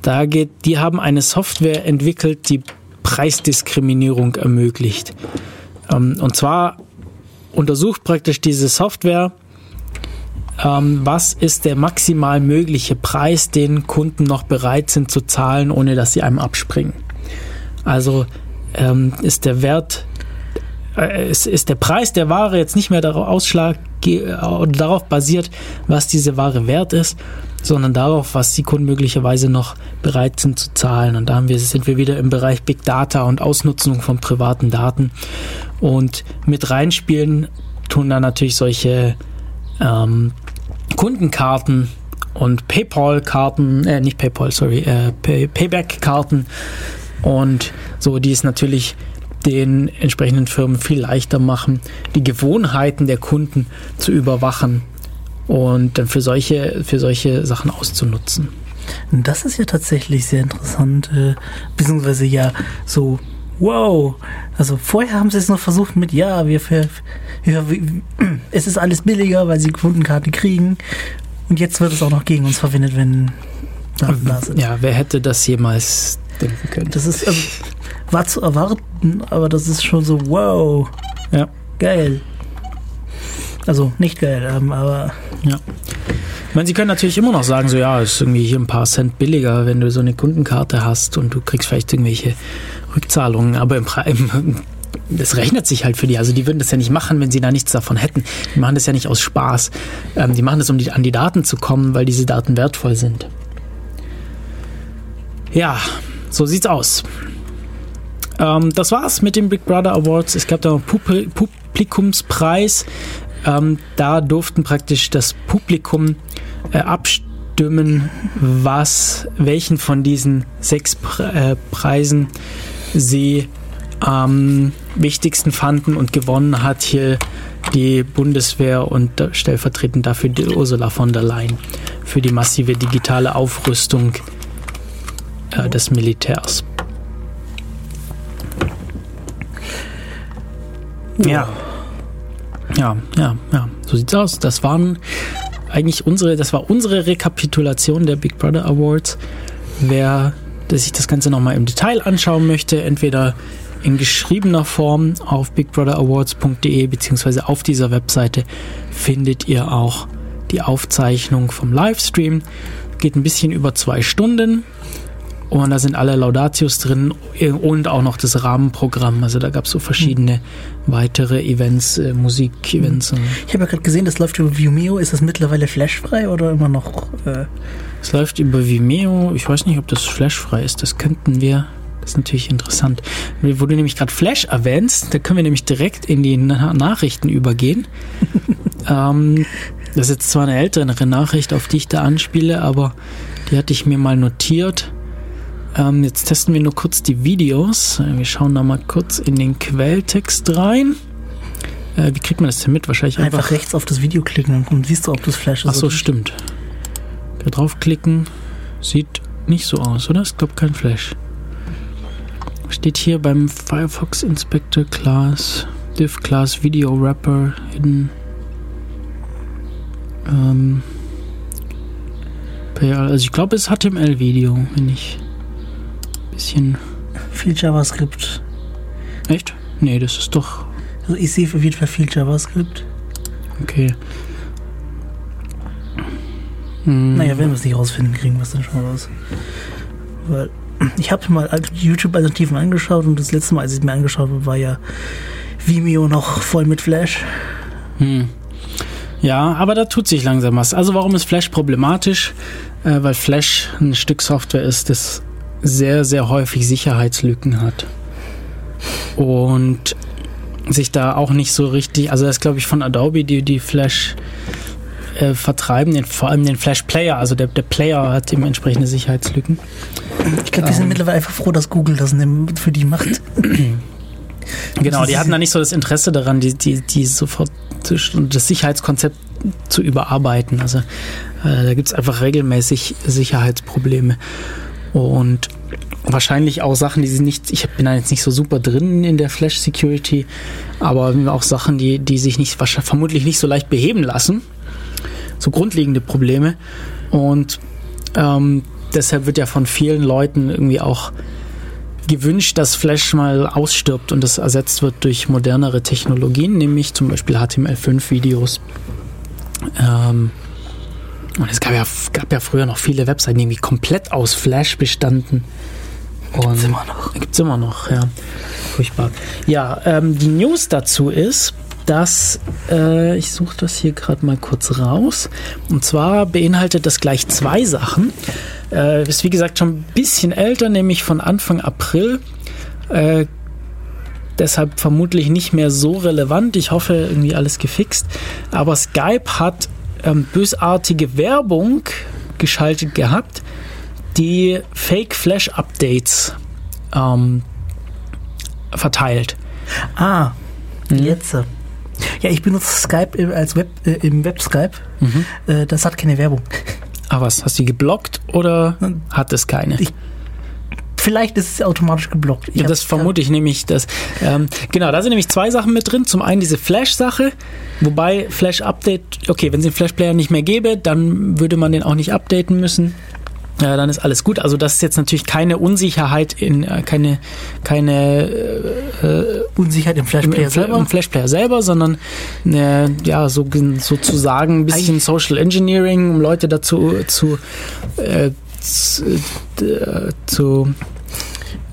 da geht, die haben eine Software entwickelt, die Preisdiskriminierung ermöglicht. Ähm, und zwar untersucht praktisch diese Software, ähm, was ist der maximal mögliche Preis, den Kunden noch bereit sind zu zahlen, ohne dass sie einem abspringen. Also ähm, ist der Wert, äh, ist, ist der Preis der Ware jetzt nicht mehr darauf, Ausschlag, äh, darauf basiert, was diese Ware wert ist, sondern darauf, was die Kunden möglicherweise noch bereit sind zu zahlen. Und da haben wir, sind wir wieder im Bereich Big Data und Ausnutzung von privaten Daten. Und mit reinspielen tun da natürlich solche ähm, Kundenkarten und PayPal-Karten, äh, nicht PayPal, sorry, äh, Pay Payback-Karten und so, die es natürlich den entsprechenden Firmen viel leichter machen, die Gewohnheiten der Kunden zu überwachen und dann für solche, für solche Sachen auszunutzen. Das ist ja tatsächlich sehr interessant, äh, beziehungsweise ja so, wow. Also vorher haben sie es noch versucht mit, ja, wir, für, wir *clears throat* es ist alles billiger, weil sie Kundenkarte kriegen. Und jetzt wird es auch noch gegen uns verwendet, wenn Daten da sind. Ja, wer hätte das jemals denken können? Das ist, also, war zu erwarten, aber das ist schon so, wow, Ja. geil. Also nicht geil, ähm, aber Ja. Ich meine, sie können natürlich immer noch sagen, so ja, ist irgendwie hier ein paar Cent billiger, wenn du so eine Kundenkarte hast und du kriegst vielleicht irgendwelche Rückzahlungen, aber im, Pre- das rechnet sich halt für die. Also die würden das ja nicht machen, wenn sie da nichts davon hätten. Die machen das ja nicht aus Spaß. Ähm, die machen das, um die, an die Daten zu kommen, weil diese Daten wertvoll sind. Ja, so sieht's aus. Ähm, das war's mit den Big Brother Awards. Es gab da noch Pub Publikumspreis. Ähm, da durften praktisch das Publikum äh, abstimmen abstimmen, was, welchen von diesen sechs Pre äh, Preisen sie am wichtigsten fanden und gewonnen hat hier die Bundeswehr und stellvertretend dafür die Ursula von der Leyen für die massive digitale Aufrüstung äh, des Militärs. Ja. Ja, ja, ja. So sieht's aus. Das waren eigentlich unsere, das war unsere Rekapitulation der Big Brother Awards. Wer sich das Ganze nochmal im Detail anschauen möchte, entweder in geschriebener Form auf bigbrother.awards.de beziehungsweise auf dieser Webseite findet ihr auch die Aufzeichnung vom Livestream. Geht ein bisschen über zwei Stunden. Und da sind alle Laudatius drin und auch noch das Rahmenprogramm. Also da gab es so verschiedene weitere Events, äh, Musik-Events. Ich habe ja gerade gesehen, das läuft über Vimeo. Ist das mittlerweile flashfrei oder immer noch? Äh Es läuft über Vimeo. Ich weiß nicht, ob das flashfrei ist. Das könnten wir. Das ist natürlich interessant. Wo du nämlich gerade Flash erwähnst, da können wir nämlich direkt in die Na Nachrichten übergehen. *laughs* ähm, das ist jetzt zwar eine ältere Nachricht, auf die ich da anspiele, aber die hatte ich mir mal notiert. Ähm, jetzt testen wir nur kurz die Videos. Wir schauen da mal kurz in den Quelltext rein. Äh, wie kriegt man das denn mit? Wahrscheinlich einfach, einfach rechts auf das Video klicken und dann siehst du, ob das Flash ist. Ach so, oder nicht. stimmt. Da draufklicken. Sieht nicht so aus, oder? Ist, glaube kein Flash. Steht hier beim Firefox Inspector Class, Div Class Video Wrapper Hidden. Ähm, also ich glaube, es ist HTML-Video, wenn ich bisschen. Viel JavaScript. Echt? Nee, das ist doch. Also ich sehe auf jeden Fall viel JavaScript. Okay. Hm, Naja, wenn wir es nicht rausfinden, kriegen wir es dann schon raus. Weil ich habe mal YouTube-Alternativen angeschaut und das letzte Mal, als ich es mir angeschaut habe, war ja Vimeo noch voll mit Flash. Hm. Ja, aber da tut sich langsam was. Also warum ist Flash problematisch? Äh, weil Flash ein Stück Software ist, das sehr, sehr häufig Sicherheitslücken hat. Und sich da auch nicht so richtig, also das glaube ich von Adobe, die die Flash äh, vertreiben, den, vor allem den Flash Player, also der, der Player hat eben entsprechende Sicherheitslücken. Ich glaube, wir sind mittlerweile einfach froh, dass Google das für die macht. Genau, die hatten da nicht so das Interesse daran, die, die, die sofort das Sicherheitskonzept zu überarbeiten. Also äh, da gibt es einfach regelmäßig Sicherheitsprobleme. Und wahrscheinlich auch Sachen, die sie nicht, ich bin da jetzt nicht so super drin in der Flash Security, aber auch Sachen, die, die sich nicht, vermutlich nicht so leicht beheben lassen. So grundlegende Probleme. Und ähm, deshalb wird ja von vielen Leuten irgendwie auch gewünscht, dass Flash mal ausstirbt und das ersetzt wird durch modernere Technologien, nämlich zum Beispiel HTML5-Videos. Ähm, und es gab ja, gab ja früher noch viele Webseiten, die irgendwie komplett aus Flash bestanden. Und Gibt's immer noch. Gibt's immer noch, ja. Furchtbar. Ja, ähm, die News dazu ist, dass äh, ich suche das hier gerade mal kurz raus. Und zwar beinhaltet das gleich zwei Sachen. Äh, ist wie gesagt schon ein bisschen älter, nämlich von Anfang April. Äh, deshalb vermutlich nicht mehr so relevant. Ich hoffe, irgendwie alles gefixt. Aber Skype hat ähm, bösartige Werbung geschaltet gehabt, die Fake Flash Updates ähm, verteilt. Ah, Mhm. jetzt. Ja, ich benutze Skype im- als Web, äh, im Web-Skype. Mhm. Äh, das hat keine Werbung. Ah, was? Hast du die geblockt oder hat es keine? Ich- Vielleicht ist es automatisch geblockt. Ich Ja, das vermute ich nämlich. Dass, ähm, genau, da sind nämlich zwei Sachen mit drin. Zum einen diese Flash-Sache, wobei Flash-Update, okay, wenn es den Flash-Player nicht mehr gäbe, dann würde man den auch nicht updaten müssen. Ja, dann ist alles gut. Also das ist jetzt natürlich keine Unsicherheit in äh, keine keine äh, Unsicherheit im Flash-Player im, selber. im Flash-Player selber, sondern äh, ja so sozusagen ein bisschen Social Engineering, um Leute dazu zu äh, zu,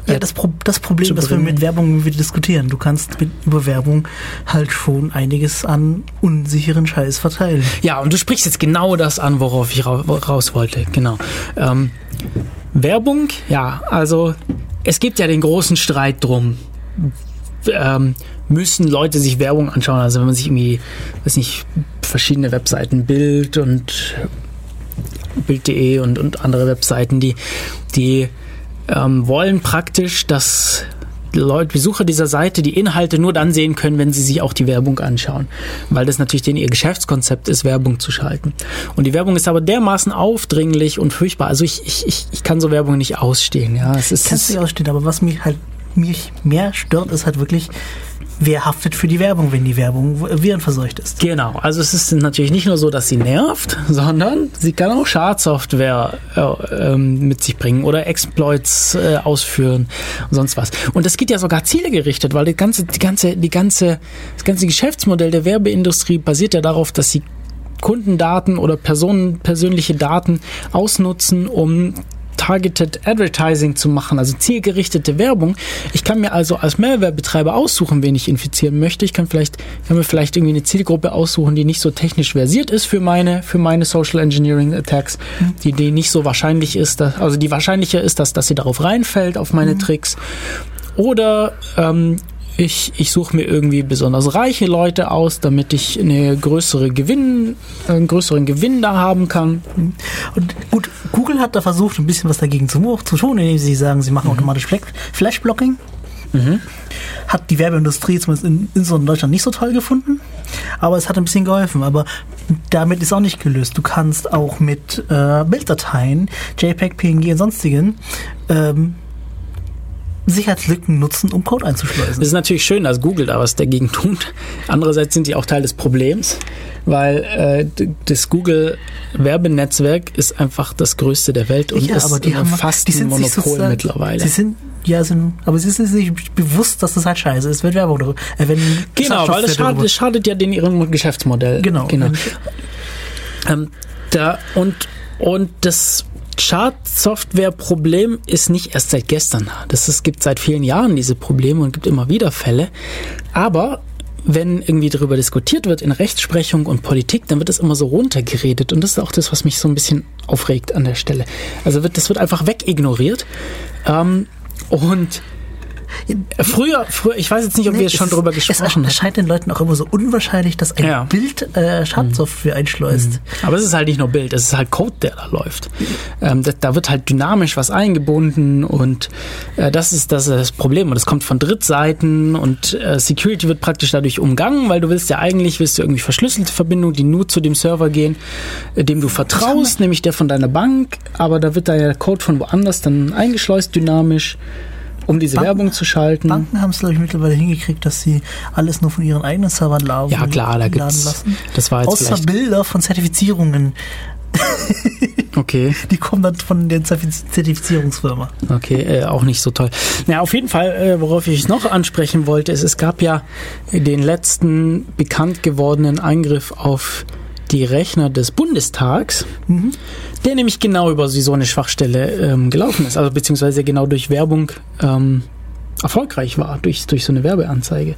äh, Ja, das, Pro das Problem, das wir mit Werbung wieder diskutieren. Du kannst mit, über Werbung halt schon einiges an unsicheren Scheiß verteilen. Ja, und du sprichst jetzt genau das an, worauf ich ra raus wollte. Genau. Ähm, Werbung, ja, also es gibt ja den großen Streit drum. Ähm, müssen Leute sich Werbung anschauen? Also wenn man sich irgendwie, weiß nicht, verschiedene Webseiten, Bild und Bild.de und, und andere Webseiten, die, die ähm, wollen praktisch, dass Leute, Besucher dieser Seite die Inhalte nur dann sehen können, wenn sie sich auch die Werbung anschauen. Weil das natürlich denen ihr Geschäftskonzept ist, Werbung zu schalten. Und die Werbung ist aber dermaßen aufdringlich und furchtbar. Also ich, ich, ich, kann so Werbung nicht ausstehen. Ja, es ist, Kannst du nicht ausstehen, aber was mich halt mich mehr stört, ist halt wirklich, wer haftet für die Werbung, wenn die Werbung virenverseucht ist. Genau, also es ist natürlich nicht nur so, dass sie nervt, sondern sie kann auch Schadsoftware äh, ähm, mit sich bringen oder Exploits äh, ausführen und sonst was. Und das geht ja sogar zielgerichtet, weil die ganze, die ganze, die ganze, das ganze Geschäftsmodell der Werbeindustrie basiert ja darauf, dass sie Kundendaten oder Personen, persönliche Daten ausnutzen, um Targeted Advertising zu machen, also zielgerichtete Werbung. Ich kann mir also als Mehrwerbetreiber aussuchen, wen ich infizieren möchte. Ich kann vielleicht, kann mir vielleicht irgendwie eine Zielgruppe aussuchen, die nicht so technisch versiert ist für meine, für meine Social Engineering Attacks, die, die nicht so wahrscheinlich ist, dass, also die wahrscheinlicher ist, dass, dass sie darauf reinfällt, auf meine Tricks. Oder ähm, ich, ich suche mir irgendwie besonders reiche Leute aus, damit ich eine größere Gewinn, einen größeren Gewinn da haben kann. Und gut, Google hat da versucht, ein bisschen was dagegen zu, zu tun, indem sie sagen, sie machen automatisch Flash- Flashblocking. Hat die Werbeindustrie zumindest in, in Deutschland nicht so toll gefunden, aber es hat ein bisschen geholfen. Aber damit ist auch nicht gelöst. Du kannst auch mit äh, Bilddateien, JPEG, PNG und sonstigen ähm, Sicherheitslücken nutzen, um Code einzuschleusen. Das ist natürlich schön, dass Google da was dagegen tut. Andererseits sind sie auch Teil des Problems, weil äh, das Google-Werbenetzwerk ist einfach das größte der Welt und ja, ist aber die haben fast die ein sind sich Monopol mittlerweile. Sie sind ja sind, aber sie sind sich bewusst, dass das halt scheiße ist, wenn Werbung darüber, äh, wenn Genau, weil das schadet, das schadet ja den ihrem Geschäftsmodell. Genau. genau. Ähm, da, und, und das Schadsoftware-Problem ist nicht erst seit gestern da. Das, es gibt seit vielen Jahren diese Probleme und gibt immer wieder Fälle. Aber wenn irgendwie darüber diskutiert wird in Rechtsprechung und Politik, dann wird das immer so runtergeredet. Und das ist auch das, was mich so ein bisschen aufregt an der Stelle. Also wird, das wird einfach wegignoriert. Ähm, und früher, früher, ich weiß jetzt nicht, ob wir Nee, jetzt schon es- drüber Es gesprochen haben. erscheint den Leuten auch immer so unwahrscheinlich, dass ein Ja. Bild äh, Schadsoftware einschleust. Aber es ist halt nicht nur Bild, es ist halt Code, der da läuft. Ähm, da, da wird halt dynamisch was eingebunden und äh, das, ist, das ist das Problem. Und das kommt von Drittseiten und äh, Security wird praktisch dadurch umgangen, weil du willst ja eigentlich, willst du irgendwie verschlüsselte Verbindungen, die nur zu dem Server gehen, äh, dem du vertraust, nämlich der von deiner Bank, aber da wird da ja Code von woanders dann eingeschleust dynamisch, um diese Banken- Werbung zu schalten. Banken haben es, glaube ich, mittlerweile hingekriegt, dass sie alles nur von ihren eigenen Servern laden, Ja klar, da laden gibt's, lassen. das war jetzt Außer Bilder von Zertifizierungen, okay. *laughs* die kommen dann von der Zertifiz- Zertifizierungsfirma. Okay, äh, auch nicht so toll. Na, auf jeden Fall, äh, worauf ich noch ansprechen wollte, ist, es gab ja den letzten bekannt gewordenen Eingriff auf die Rechner des Bundestags, der nämlich genau über so eine Schwachstelle ähm, gelaufen ist, also beziehungsweise genau durch Werbung ähm, erfolgreich war, durch, durch so eine Werbeanzeige.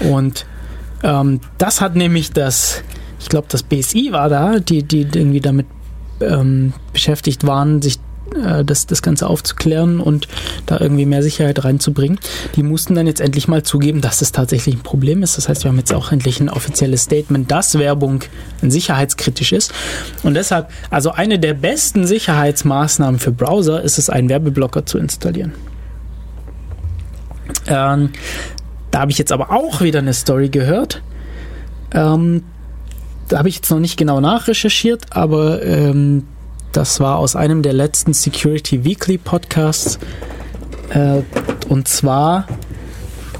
Und ähm, das hat nämlich das, ich glaube, das BSI war da, die, die irgendwie damit ähm, beschäftigt waren, sich äh, das, das Ganze aufzuklären und da irgendwie mehr Sicherheit reinzubringen. Die mussten dann jetzt endlich mal zugeben, dass das tatsächlich ein Problem ist. Das heißt, wir haben jetzt auch endlich ein offizielles Statement, dass Werbung sicherheitskritisch ist. Und deshalb, also eine der besten Sicherheitsmaßnahmen für Browser ist es, einen Werbeblocker zu installieren. Ähm, da habe ich jetzt aber auch wieder eine Story gehört. Ähm, da habe ich jetzt noch nicht genau nachrecherchiert, aber ähm, das war aus einem der letzten Security Weekly Podcasts. Äh, und zwar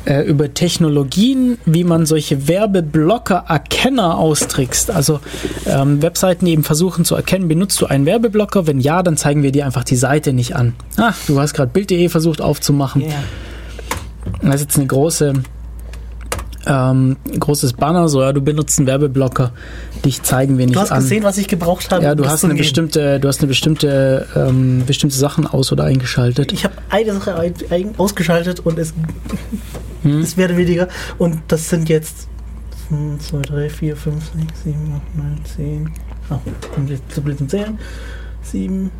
äh, über Technologien, wie man solche Werbeblocker-Erkenner austrickst. Also ähm, Webseiten, die eben versuchen zu erkennen, benutzt du einen Werbeblocker? Wenn ja, dann zeigen wir dir einfach die Seite nicht an. Ah, du hast gerade Bild.de versucht aufzumachen. Da ist jetzt eine große, ähm, großes Banner, so ja, du benutzt einen Werbeblocker, dich zeigen wir nicht Du hast an. gesehen, was ich gebraucht habe. ja, du hast eine umgehen. bestimmte, du hast eine bestimmte, ähm, bestimmte Sachen aus oder eingeschaltet. Ich habe eine Sache ein, ein, ausgeschaltet und es, Hm? es werden weniger. Und das sind jetzt 2, 3, 4, 5, 6, 7, 8, 9, 10. Ach, kommt jetzt zu blöd zum Zählen. 7.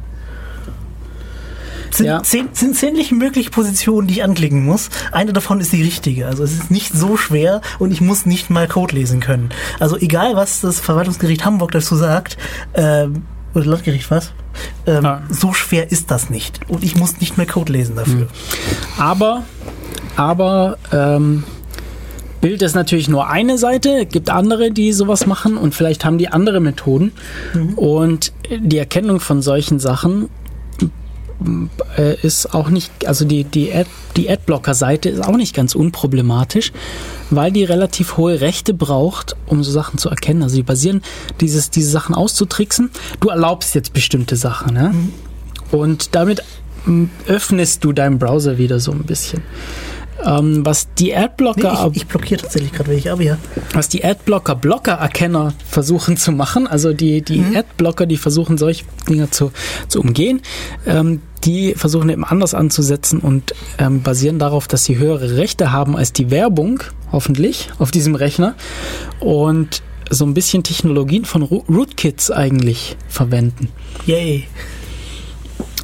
Sind, Ja. zehn, sind zähnlich mögliche Positionen, die ich anklicken muss. Eine davon ist die richtige. Also es ist nicht so schwer und ich muss nicht mal Code lesen können. Also egal, was das Verwaltungsgericht Hamburg dazu sagt, ähm, oder Landgericht was, Ähm, Ah. So schwer ist das nicht. Und ich muss nicht mehr Code lesen dafür. Aber, aber ähm, Bild ist natürlich nur eine Seite. Es gibt andere, die sowas machen und vielleicht haben die andere Methoden. Und die Erkennung von solchen Sachen äh, ist auch nicht, also die, die, Ad, die Adblocker-Seite ist auch nicht ganz unproblematisch, weil die relativ hohe Rechte braucht, um so Sachen zu erkennen. Also die basieren, dieses, diese Sachen auszutricksen. Du erlaubst jetzt bestimmte Sachen, ja? Und damit m, öffnest du deinen Browser wieder so ein bisschen. Ähm, was die Nee, Adblocker ich, ich blockiere tatsächlich gerade welche, aber ja. was die Adblocker Blockererkenner versuchen zu machen, also die, die Adblocker, die versuchen solche Dinge zu, zu umgehen, ähm, die versuchen eben anders anzusetzen und ähm, basieren darauf, dass sie höhere Rechte haben als die Werbung, hoffentlich, auf diesem Rechner und so ein bisschen Technologien von Ro- Rootkits eigentlich verwenden. Yay.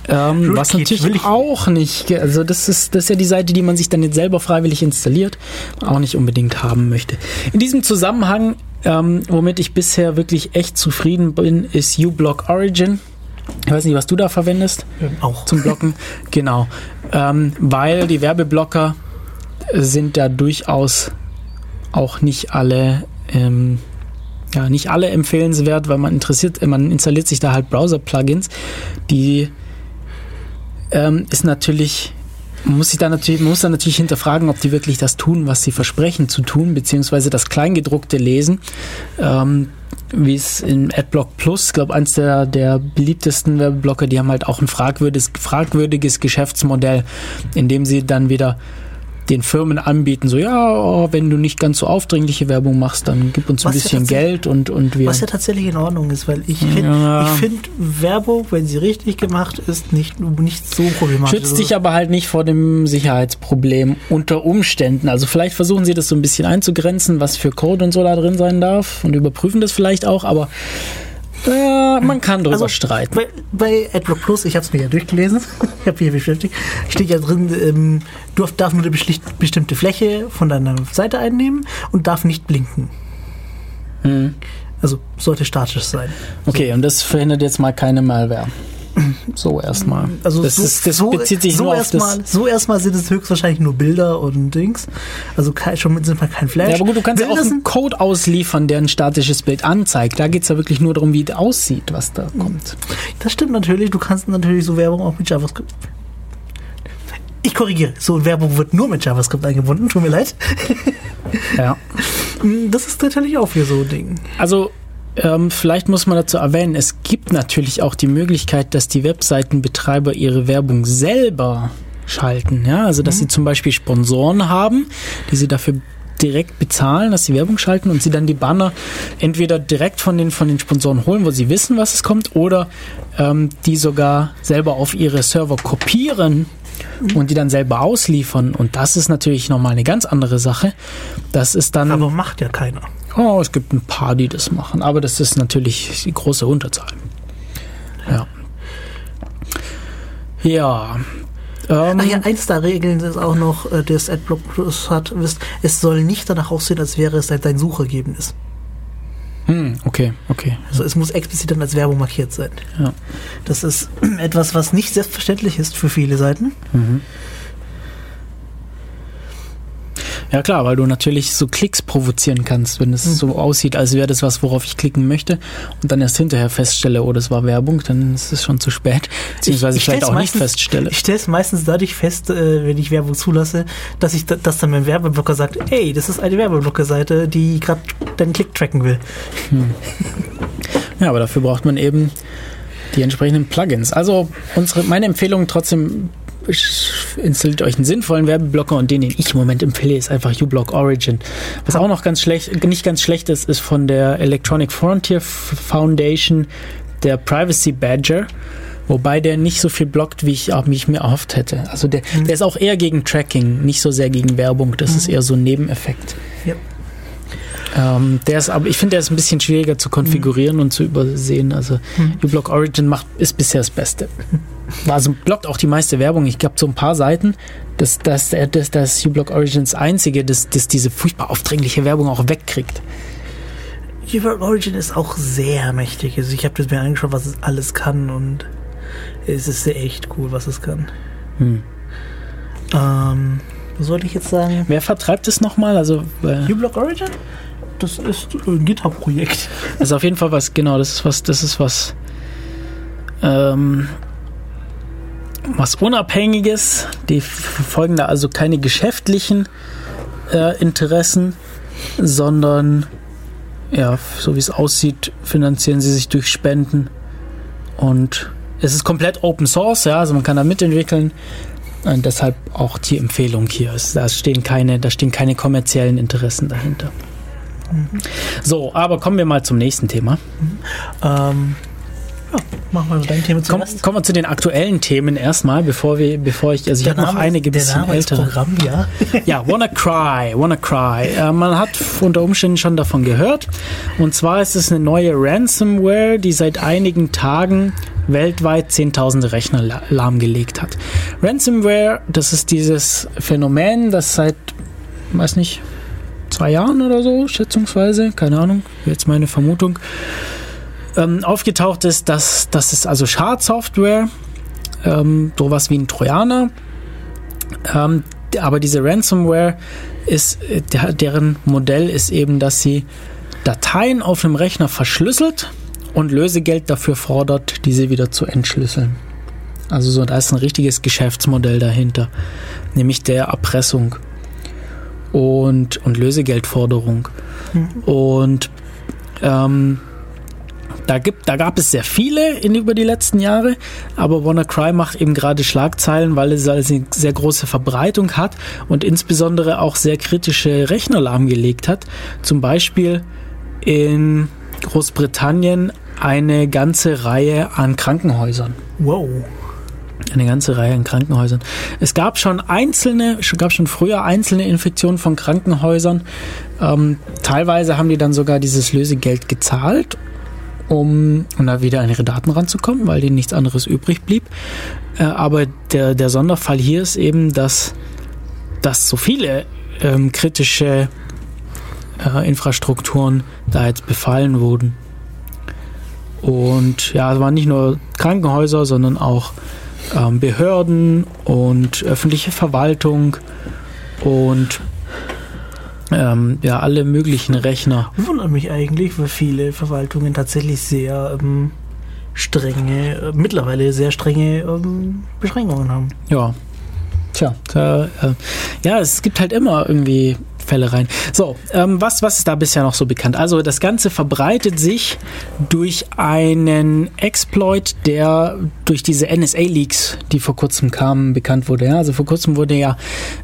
Ähm, was natürlich auch nicht, also das ist, das ist ja die Seite, die man sich dann jetzt selber freiwillig installiert, auch nicht unbedingt haben möchte. In diesem Zusammenhang, ähm, womit ich bisher wirklich echt zufrieden bin, ist uBlock Origin. Ich weiß nicht, was du da verwendest auch. zum Blocken. genau. Ähm, weil die Werbeblocker sind da durchaus auch nicht alle, ähm, ja, nicht alle empfehlenswert, weil man interessiert, man installiert sich da halt Browser-Plugins, die ähm, ist natürlich, man muss sich da natürlich, muss dann natürlich hinterfragen, ob die wirklich das tun, was sie versprechen zu tun, beziehungsweise das Kleingedruckte lesen. Ähm, wie es in AdBlock Plus, glaube eins der, der beliebtesten Werbeblocker, die haben halt auch ein fragwürdiges, fragwürdiges Geschäftsmodell, in dem sie dann wieder den Firmen anbieten, so ja, oh, wenn du nicht ganz so aufdringliche Werbung machst, dann gib uns ein Was ja bisschen tatsächlich- Geld und, und wir. Was ja tatsächlich in Ordnung ist, weil ich finde, Ja. ich find Werbung, wenn sie richtig gemacht ist, nicht, nicht so problematisch. Schützt dich aber halt nicht vor dem Sicherheitsproblem unter Umständen. Also vielleicht versuchen sie das so ein bisschen einzugrenzen, was für Code und so da drin sein darf und überprüfen das vielleicht auch, aber man kann drüber Also, streiten. Bei, bei AdBlock Plus, ich habe es mir ja durchgelesen, *laughs* ich habe hier beschäftigt, steht ja drin, ähm, du darf- darf nur eine bestimmte Fläche von deiner Seite einnehmen und darf nicht blinken. Hm. Also sollte statisch sein. Okay, und das verhindert jetzt mal keine Malware. So erstmal. Also das, so, ist, das so, bezieht sich so nur auf erstmal, das. so erstmal sind es höchstwahrscheinlich nur Bilder und Dings. Also kein, schon mit sind mal kein Flash. Ja, aber gut, du kannst ja auch Bilder einen Code ausliefern, der ein statisches Bild anzeigt. Da geht es ja wirklich nur darum, wie es aussieht, was da kommt. Das stimmt natürlich. Du kannst natürlich so Werbung auch mit JavaScript. Ich korrigiere. So Werbung wird nur mit JavaScript eingebunden. Tut mir leid. Ja. *laughs* Das ist natürlich auch wieder so ein Ding. Also ähm, vielleicht muss man dazu erwähnen, es gibt natürlich auch die Möglichkeit, dass die Webseitenbetreiber ihre Werbung selber schalten. Ja? Also dass sie zum Beispiel Sponsoren haben, die sie dafür direkt bezahlen, dass sie Werbung schalten und sie dann die Banner entweder direkt von den, von den Sponsoren holen, wo sie wissen, was es kommt, oder ähm, die sogar selber auf ihre Server kopieren und die dann selber ausliefern. Und das ist natürlich nochmal eine ganz andere Sache. Das ist dann. Aber macht ja keiner. Oh, es gibt ein paar, die das machen, aber das ist natürlich die große Unterzahl. Ja. Ja. Ähm, Ach ja, eins der Regeln ist auch noch, äh, das AdBlock Plus hat, wisst, es soll nicht danach aussehen, als wäre es dein Suchergebnis. hm, okay, okay. Also es muss explizit dann als Werbung markiert sein. Ja. Das ist *clears throat* etwas, was nicht selbstverständlich ist für viele Seiten. Ja klar, weil du natürlich so Klicks provozieren kannst, wenn es Hm. so aussieht, als wäre das was, worauf ich klicken möchte und dann erst hinterher feststelle, oh, das war Werbung, dann ist es schon zu spät. Beziehungsweise vielleicht stell's auch nicht meistens- feststelle. Ich stelle es meistens dadurch fest, äh, wenn ich Werbung zulasse, dass ich, da- dass dann mein Werbeblocker sagt, ey, das ist eine Werbeblocker-Seite, die gerade deinen Klick tracken will. Ja, aber dafür braucht man eben die entsprechenden Plugins. Also unsere, meine Empfehlung trotzdem installiert euch einen sinnvollen Werbeblocker und den, den ich im Moment empfehle, ist einfach uBlock Origin. Was auch noch ganz schlecht, nicht ganz schlecht ist, ist von der Electronic Frontier Foundation der Privacy Badger. Wobei der nicht so viel blockt, wie ich, auch, wie ich mir erhofft hätte. Also der, der ist auch eher gegen Tracking, nicht so sehr gegen Werbung. Das ist eher so ein Nebeneffekt. Ja. Ähm, der ist aber, ich finde, der ist ein bisschen schwieriger zu konfigurieren und zu übersehen. Also uBlock Origin macht, ist bisher das Beste. *laughs* Also blockt auch die meiste Werbung. Ich glaube, so ein paar Seiten, dass das, das, das uBlock Origin das einzige, das, das diese furchtbar aufdringliche Werbung auch wegkriegt. uBlock Origin ist auch sehr mächtig. Also ich habe das mir angeschaut, was es alles kann und es ist echt cool, was es kann. Hm. Ähm, was sollte ich jetzt sagen? Wer vertreibt es nochmal? Also, äh, uBlock Origin? Das ist ein GitHub-Projekt. das ist auf jeden Fall was, genau, das ist was, das ist was, ähm, was Unabhängiges. Die verfolgen da also keine geschäftlichen äh, Interessen, sondern, ja, so wie es aussieht, finanzieren sie sich durch Spenden. Und es ist komplett Open Source, ja, also man kann da mitentwickeln. Und deshalb auch die Empfehlung hier. Da stehen keine, da stehen keine kommerziellen Interessen dahinter. So, aber kommen wir mal zum nächsten Thema. Ähm, ja, machen wir dein Thema Komm, zuerst. kommen wir zu den aktuellen Themen erstmal, bevor wir, bevor ich, also ich habe noch einige der bisschen Name ältere. Programm, ja. *laughs* Ja, Wanna Cry, Wanna Cry. Äh, man hat unter Umständen schon davon gehört. Und zwar ist es eine neue Ransomware, die seit einigen Tagen weltweit zehntausende Rechner la- lahmgelegt hat. Ransomware, das ist dieses Phänomen, das seit, weiß nicht, zwei Jahren oder so, schätzungsweise, keine Ahnung, jetzt meine Vermutung, ähm, aufgetaucht ist, dass das ist also Schadsoftware, ähm, sowas wie ein Trojaner, ähm, aber diese Ransomware ist, der, deren Modell ist eben, dass sie Dateien auf einem Rechner verschlüsselt und Lösegeld dafür fordert, diese wieder zu entschlüsseln. Also so, da ist ein richtiges Geschäftsmodell dahinter, nämlich der Erpressung und, und Lösegeldforderung. Und ähm, da, gibt, da gab es sehr viele in, über die letzten Jahre, aber WannaCry macht eben gerade Schlagzeilen, weil es also eine sehr große Verbreitung hat und insbesondere auch sehr kritische Rechner lahmgelegt hat. Zum Beispiel in Großbritannien eine ganze Reihe an Krankenhäusern Wow. Eine ganze Reihe an Krankenhäusern. Es gab schon einzelne, schon- gab schon früher einzelne Infektionen von Krankenhäusern. Ähm, teilweise haben die dann sogar dieses Lösegeld gezahlt, um, um da wieder an ihre Daten ranzukommen, weil denen nichts anderes übrig blieb. Äh, aber der, der Sonderfall hier ist eben, dass, dass so viele ähm, kritische äh, Infrastrukturen da jetzt befallen wurden. Und ja, es waren nicht nur Krankenhäuser, sondern auch ähm, Behörden und öffentliche Verwaltung und ähm, ja, alle möglichen Rechner. Wundert mich eigentlich, weil viele Verwaltungen tatsächlich sehr ähm, strenge, äh, mittlerweile sehr strenge ähm, Beschränkungen haben. Ja. Tja, da, äh, ja, es gibt halt immer irgendwie Fälle rein. So, ähm, was, was ist da bisher noch so bekannt? Also das Ganze verbreitet sich durch einen Exploit, der durch diese NSA-Leaks, die vor kurzem kamen, bekannt wurde. Ja? Also vor kurzem wurde ja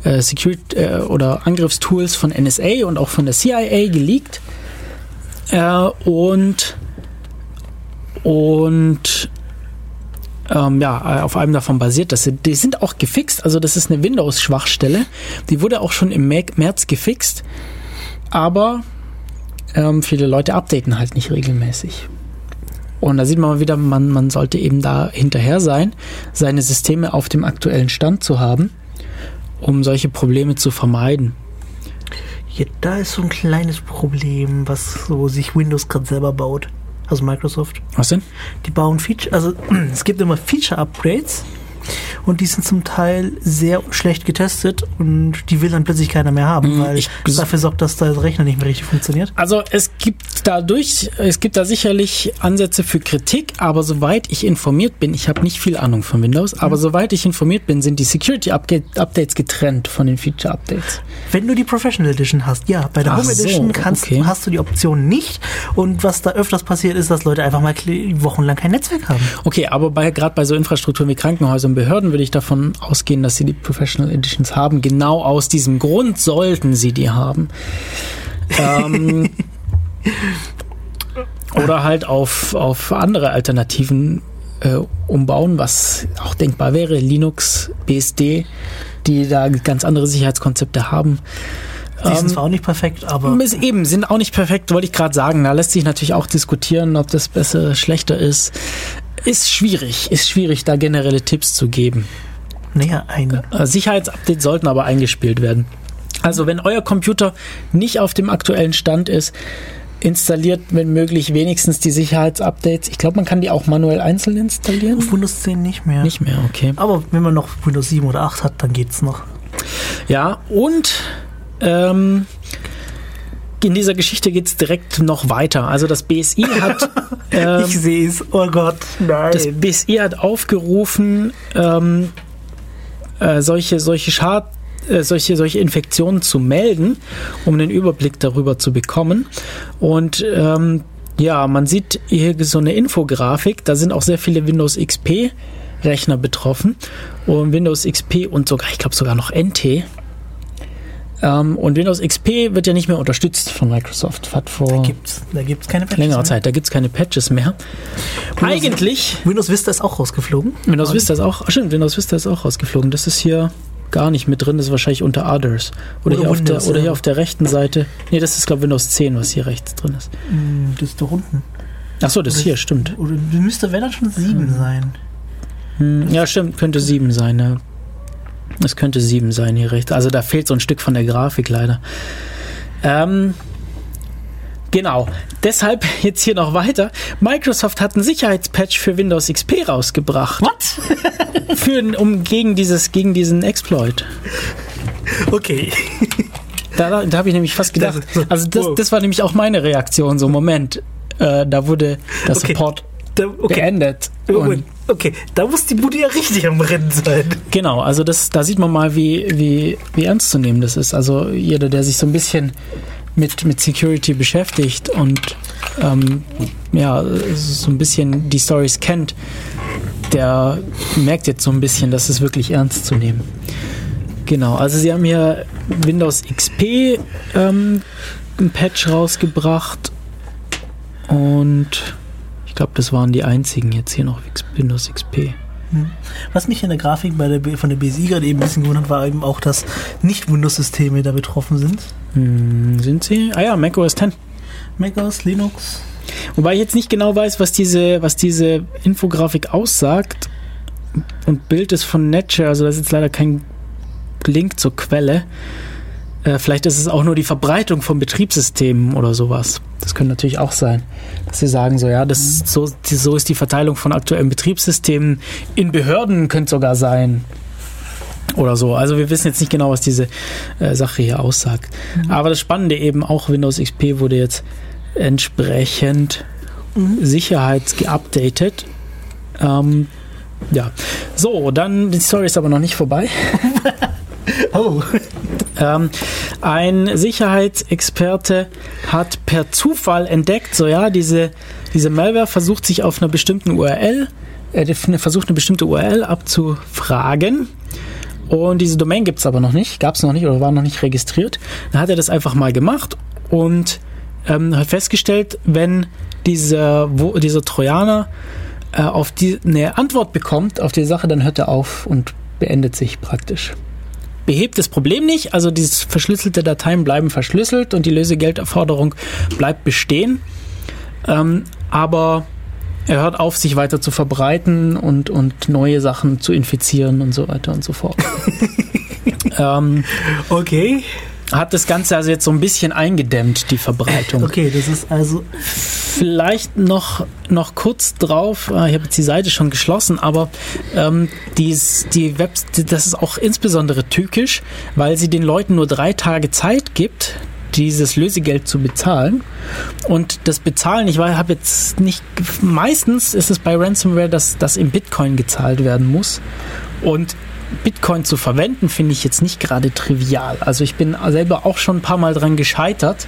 äh, Security äh, oder Angriffstools von NSA und auch von der CIA geleakt. Äh, und und ähm, ja, äh, auf einem davon basiert. Das die sind auch gefixt, also das ist eine Windows-Schwachstelle. Die wurde auch schon im Mä- März gefixt, aber ähm, viele Leute updaten halt nicht regelmäßig. Und da sieht man mal wieder, man, man sollte eben da hinterher sein, seine Systeme auf dem aktuellen Stand zu haben, um solche Probleme zu vermeiden. Ja, da ist so ein kleines Problem, was so sich Windows gerade selber baut. Also Microsoft. Was denn? Die bauen Feature, also *clears throat* es gibt immer Feature-Upgrades und die sind zum Teil sehr schlecht getestet und die will dann plötzlich keiner mehr haben, Mm, weil ich- es dafür sorgt, dass der Rechner nicht mehr richtig funktioniert. Also es gibt dadurch, es gibt da sicherlich Ansätze für Kritik, aber soweit ich informiert bin, ich habe nicht viel Ahnung von Windows, aber soweit ich informiert bin, sind die Security Upga- Updates getrennt von den Feature Updates. Wenn du die Professional Edition hast, ja, bei der Ach Home so, Edition kannst, okay. hast du die Option nicht und was da öfters passiert ist, dass Leute einfach mal wochenlang kein Netzwerk haben. Okay, aber bei, gerade bei so Infrastrukturen wie Krankenhäusern und Behörden würde ich davon ausgehen, dass sie die Professional Editions haben. Genau aus diesem Grund sollten sie die haben. *laughs* Ähm, oder halt auf, auf andere Alternativen äh, umbauen, was auch denkbar wäre. Linux, BSD, die da ganz andere Sicherheitskonzepte haben. Die sind Ähm, zwar auch nicht perfekt, aber ist eben, sind auch nicht perfekt, wollte ich gerade sagen. Da lässt sich natürlich auch diskutieren, ob das besser, schlechter ist. Ist schwierig, ist schwierig, da generelle Tipps zu geben. naja, ein Äh, Sicherheitsupdates sollten aber eingespielt werden. Also wenn euer Computer nicht auf dem aktuellen Stand ist, installiert, wenn möglich, wenigstens die Sicherheitsupdates. Ich glaube, man kann die auch manuell einzeln installieren. Auf Windows 10 nicht mehr. Nicht mehr, okay. Aber wenn man noch Windows 7 oder 8 hat, dann geht's noch. Ja, und ähm, in dieser Geschichte geht es direkt noch weiter. Also das BSI hat *laughs* ähm, ich sehe es. Oh Gott, nein. das BSI hat aufgerufen, ähm, äh, solche solche Schad äh, solche, solche Infektionen zu melden, um einen Überblick darüber zu bekommen. Und ähm, ja, man sieht hier so eine Infografik, da sind auch sehr viele Windows XP Rechner betroffen und Windows XP und sogar, ich glaube sogar noch NT. Ähm, und Windows XP wird ja nicht mehr unterstützt von Microsoft. Hat vor da gibt's, da gibt's keine Patches längerer mehr. Zeit, da gibt es keine Patches mehr. Eigentlich, Windows Vista ist auch rausgeflogen. Windows Vista ist auch, stimmt, Windows Vista ist auch rausgeflogen. Das ist hier gar nicht mit drin, das ist wahrscheinlich unter Others. Oder, Oder hier, auf der, Windows, oder hier auf der rechten Seite. Nee, das ist, glaube ich, Windows 10, was hier rechts drin ist. Hm, Das ist da unten. Achso, das hier, stimmt. Oder müsste, wenn dann schon 7 sein. Hm, Ja, stimmt, könnte 7 sein, ja. Das könnte 7 sein hier rechts. Also da fehlt so ein Stück von der Grafik leider. Ähm, genau. Deshalb jetzt hier noch weiter. Microsoft hat einen Sicherheitspatch für Windows XP rausgebracht. Was? *laughs* Für, um gegen dieses, gegen diesen Exploit. Okay. Da, da, habe ich nämlich fast gedacht. Das- Also das, das war nämlich auch meine Reaktion. So Moment, äh, da wurde der Okay. Support Da, okay. beendet. Und okay, da muss die Bude ja richtig am Rennen sein. Genau, also das, da sieht man mal, wie, wie, wie ernst zu nehmen das ist. Also jeder, der sich so ein bisschen mit, mit Security beschäftigt und ähm, ja, so ein bisschen die Stories kennt, der merkt jetzt so ein bisschen, dass es wirklich ernst zu nehmen. Genau, also sie haben hier Windows XP ähm, ein Patch rausgebracht und ich glaube, das waren die einzigen jetzt hier noch Windows XP. Was mich in der Grafik bei der, von der BSI gerade eben ein bisschen gewundert war, eben auch, dass Nicht-Windows-Systeme da betroffen sind. Hm, sind sie? Ah ja, macOS 10. macOS, Linux. Wobei ich jetzt nicht genau weiß, was diese, was diese Infografik aussagt. Und Bild ist von Nature, also da ist jetzt leider kein Link zur Quelle. Äh, vielleicht ist es auch nur die Verbreitung von Betriebssystemen oder sowas. Das könnte natürlich auch sein, dass sie sagen so, ja, das ist so, so ist die Verteilung von aktuellen Betriebssystemen. In Behörden könnte sogar sein. Oder so. Also wir wissen jetzt nicht genau, was diese äh, Sache hier aussagt. Aber das Spannende eben auch, Windows XP wurde jetzt entsprechend sicherheitsgeupdatet. Ähm, ja. So, dann die Story ist aber noch nicht vorbei. *laughs* Oh, Ähm, ein Sicherheitsexperte hat per Zufall entdeckt, so ja, diese, diese Malware versucht sich auf einer bestimmten URL, äh, versucht eine bestimmte URL abzufragen. Und diese Domain gibt es aber noch nicht, gab es noch nicht oder war noch nicht registriert. Dann hat er das einfach mal gemacht und ähm, hat festgestellt, wenn dieser, wo, dieser Trojaner äh, auf die eine Antwort bekommt auf die Sache, dann hört er auf und beendet sich praktisch behebt das Problem nicht. Also diese verschlüsselte Dateien bleiben verschlüsselt und die Lösegelderforderung bleibt bestehen. Ähm, aber er hört auf, sich weiter zu verbreiten und, und neue Sachen zu infizieren und so weiter und so fort. *laughs* ähm, okay. hat das Ganze also jetzt so ein bisschen eingedämmt, die Verbreitung. Okay, das ist also. Vielleicht noch, noch kurz drauf, äh, ich habe jetzt die Seite schon geschlossen, aber ähm, dies, die Web, das ist auch insbesondere tückisch, weil sie den Leuten nur drei Tage Zeit gibt, dieses Lösegeld zu bezahlen. Und das Bezahlen, ich habe jetzt nicht, meistens ist es bei Ransomware, dass das in Bitcoin gezahlt werden muss. Und Bitcoin zu verwenden, finde ich jetzt nicht gerade trivial. Also ich bin selber auch schon ein paar Mal dran gescheitert,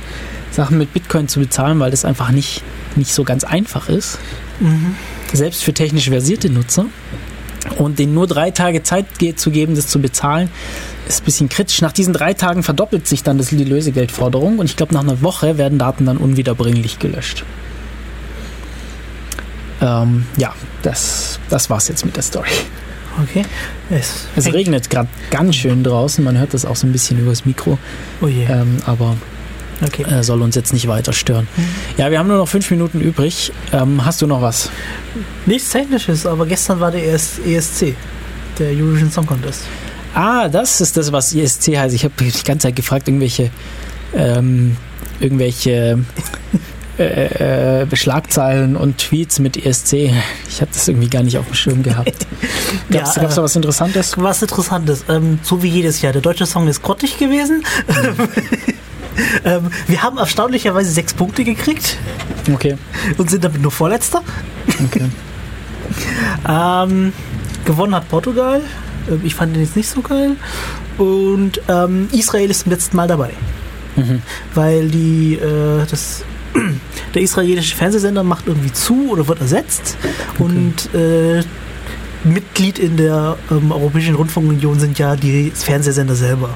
Sachen mit Bitcoin zu bezahlen, weil das einfach nicht, nicht so ganz einfach ist. Selbst für technisch versierte Nutzer. Und denen nur drei Tage Zeit zu geben, das zu bezahlen, ist ein bisschen kritisch. Nach diesen drei Tagen verdoppelt sich dann das, die Lösegeldforderung und ich glaube, nach einer Woche werden Daten dann unwiederbringlich gelöscht. Ähm, ja, das, das war's jetzt mit der Story. Okay. Es, Es regnet gerade ganz schön draußen, man hört das auch so ein bisschen übers Mikro, Oh je. ähm, aber Okay. äh, soll uns jetzt nicht weiter stören. Ja, wir haben nur noch fünf Minuten übrig. Ähm, hast du noch was? Nichts Technisches, aber gestern war der ES ESC, der Eurovision Song Contest. Ah, das ist das, was ISC heißt. Ich habe die ganze Zeit gefragt, irgendwelche, ähm, irgendwelche *laughs* äh, äh, Schlagzeilen und Tweets mit ESC. Ich habe das irgendwie gar nicht auf dem Schirm gehabt. *laughs* Gab es Ja, da äh, was Interessantes? Was Interessantes, ähm, so wie jedes Jahr. Der deutsche Song ist grottig gewesen. *laughs* *laughs* ähm, wir haben erstaunlicherweise sechs Punkte gekriegt Okay. und sind damit nur Vorletzter. okay. *laughs* Ähm, gewonnen hat Portugal. Ähm, Ich fand den jetzt nicht so geil. Und ähm, Israel ist zum letzten Mal dabei. Weil die, äh, das, *clears throat* der israelische Fernsehsender macht irgendwie zu oder wird ersetzt. Und äh, Mitglied in der ähm, Europäischen Rundfunkunion sind ja die Fernsehsender selber.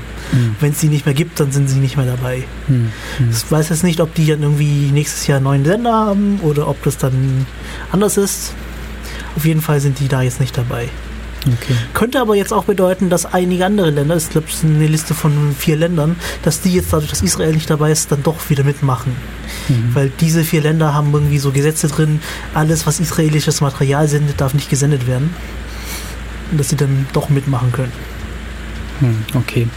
Wenn es die nicht mehr gibt, dann sind sie nicht mehr dabei. Hm. Ich weiß jetzt nicht, ob die dann irgendwie nächstes Jahr einen neuen Sender haben oder ob das dann anders ist. Auf jeden Fall sind die da jetzt nicht dabei. Okay. Könnte aber jetzt auch bedeuten, dass einige andere Länder, ich glaube, es ist eine Liste von vier Ländern, dass die jetzt dadurch, dass Israel nicht dabei ist, dann doch wieder mitmachen. Weil diese vier Länder haben irgendwie so Gesetze drin, alles, was israelisches Material sendet, darf nicht gesendet werden. Und dass sie dann doch mitmachen können. Hm, okay.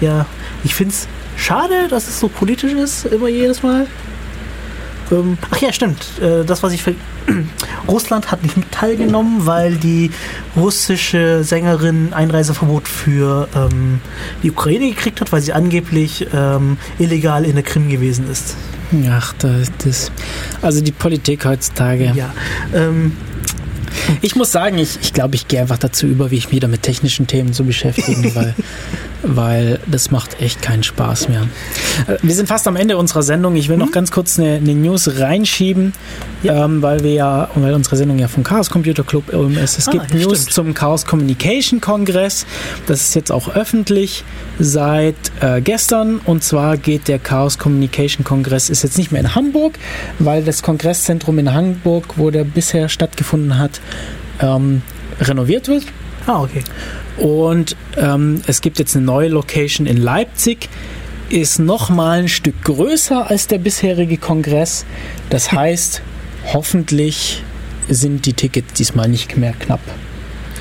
Ja, ich finde es schade, dass es so politisch ist, immer jedes Mal. Ähm, ach ja, stimmt. Äh, das, was ich ver *clears throat* Russland hat nicht mit teilgenommen, weil die russische Sängerin Einreiseverbot für ähm, die Ukraine gekriegt hat, weil sie angeblich ähm, illegal in der Krim gewesen ist. Ach, das, das. Also die Politik heutzutage. Ja. Ähm, Ich muss sagen, ich, ich glaube, ich gehe einfach dazu über, wie ich mich wieder mit technischen Themen zu beschäftigen, *laughs* weil, weil das macht echt keinen Spaß mehr. Äh, Wir sind fast am Ende unserer Sendung. Ich will noch ganz kurz eine, eine News reinschieben, ähm, weil wir ja, weil unsere Sendung ja vom Chaos Computer Club ähm, ist. Es Ah, gibt ja, News stimmt. zum Chaos Communication Kongress. Das ist jetzt auch öffentlich seit äh, gestern. Und zwar geht der Chaos Communication Kongress ist jetzt nicht mehr in Hamburg, weil das Kongresszentrum in Hamburg, wo der bisher stattgefunden hat, ähm, renoviert wird. ah, okay. Und ähm, es gibt jetzt eine neue Location in Leipzig. Ist noch mal ein Stück größer als der bisherige Kongress. Das heißt, hoffentlich sind die Tickets diesmal nicht mehr knapp.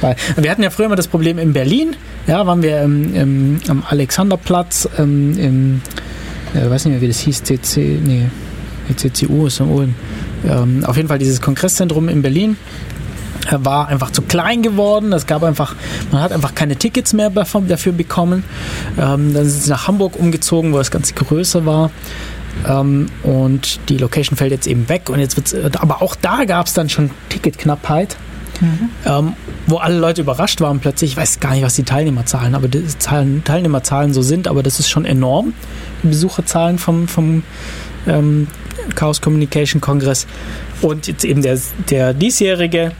Weil, wir hatten ja früher immer das Problem in Berlin. Ja, waren wir im, im, am Alexanderplatz, ähm, im, äh, weiß nicht mehr, wie das hieß, CC, nee, CCU ist am Ulm. Ähm, auf jeden Fall dieses Kongresszentrum in Berlin war einfach zu klein geworden. Es gab einfach, man hat einfach keine Tickets mehr dafür bekommen. Ähm, dann sind sie nach Hamburg umgezogen, wo das Ganze größer war. Ähm, und die Location fällt jetzt eben weg. Und jetzt wird's, aber auch da gab es dann schon Ticketknappheit. Ähm, wo alle Leute überrascht waren plötzlich. Ich weiß gar nicht, was die Teilnehmerzahlen, aber die Zahlen, Teilnehmerzahlen so sind, aber das ist schon enorm. Die Besucherzahlen vom, vom ähm, Chaos Communication Kongress. Und jetzt eben der, der diesjährige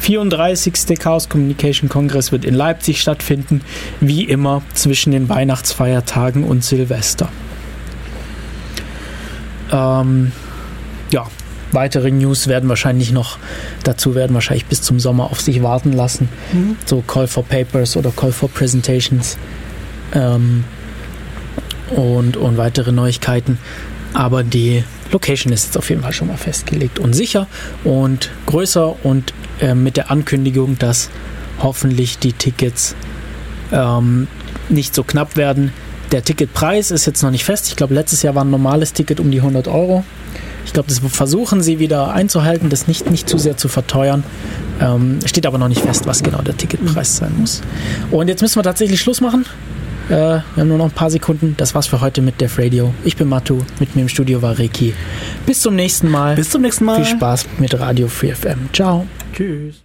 34. Chaos Communication Kongress wird in Leipzig stattfinden, wie immer zwischen den Weihnachtsfeiertagen und Silvester. Ähm, ja, weitere News werden wahrscheinlich noch dazu werden wahrscheinlich bis zum Sommer auf sich warten lassen. So Call for Papers oder Call for Presentations ähm, und, und weitere Neuigkeiten. Aber die Location ist jetzt auf jeden Fall schon mal festgelegt und sicher und größer und äh, mit der Ankündigung, dass hoffentlich die Tickets ähm, nicht so knapp werden. Der Ticketpreis ist jetzt noch nicht fest. Ich glaube, letztes Jahr war ein normales Ticket um die 100 Euro. Ich glaube, das versuchen sie wieder einzuhalten, das nicht, nicht zu sehr zu verteuern. Ähm, steht aber noch nicht fest, was genau der Ticketpreis sein muss. Und jetzt müssen wir tatsächlich Schluss machen. Äh, wir haben nur noch ein paar Sekunden. Das war's für heute mit Def Radio. Ich bin Matu, mit mir im Studio war Reiki. Bis zum nächsten Mal. Bis zum nächsten Mal. Viel Spaß mit Radio Free FM. Ciao. Tschüss.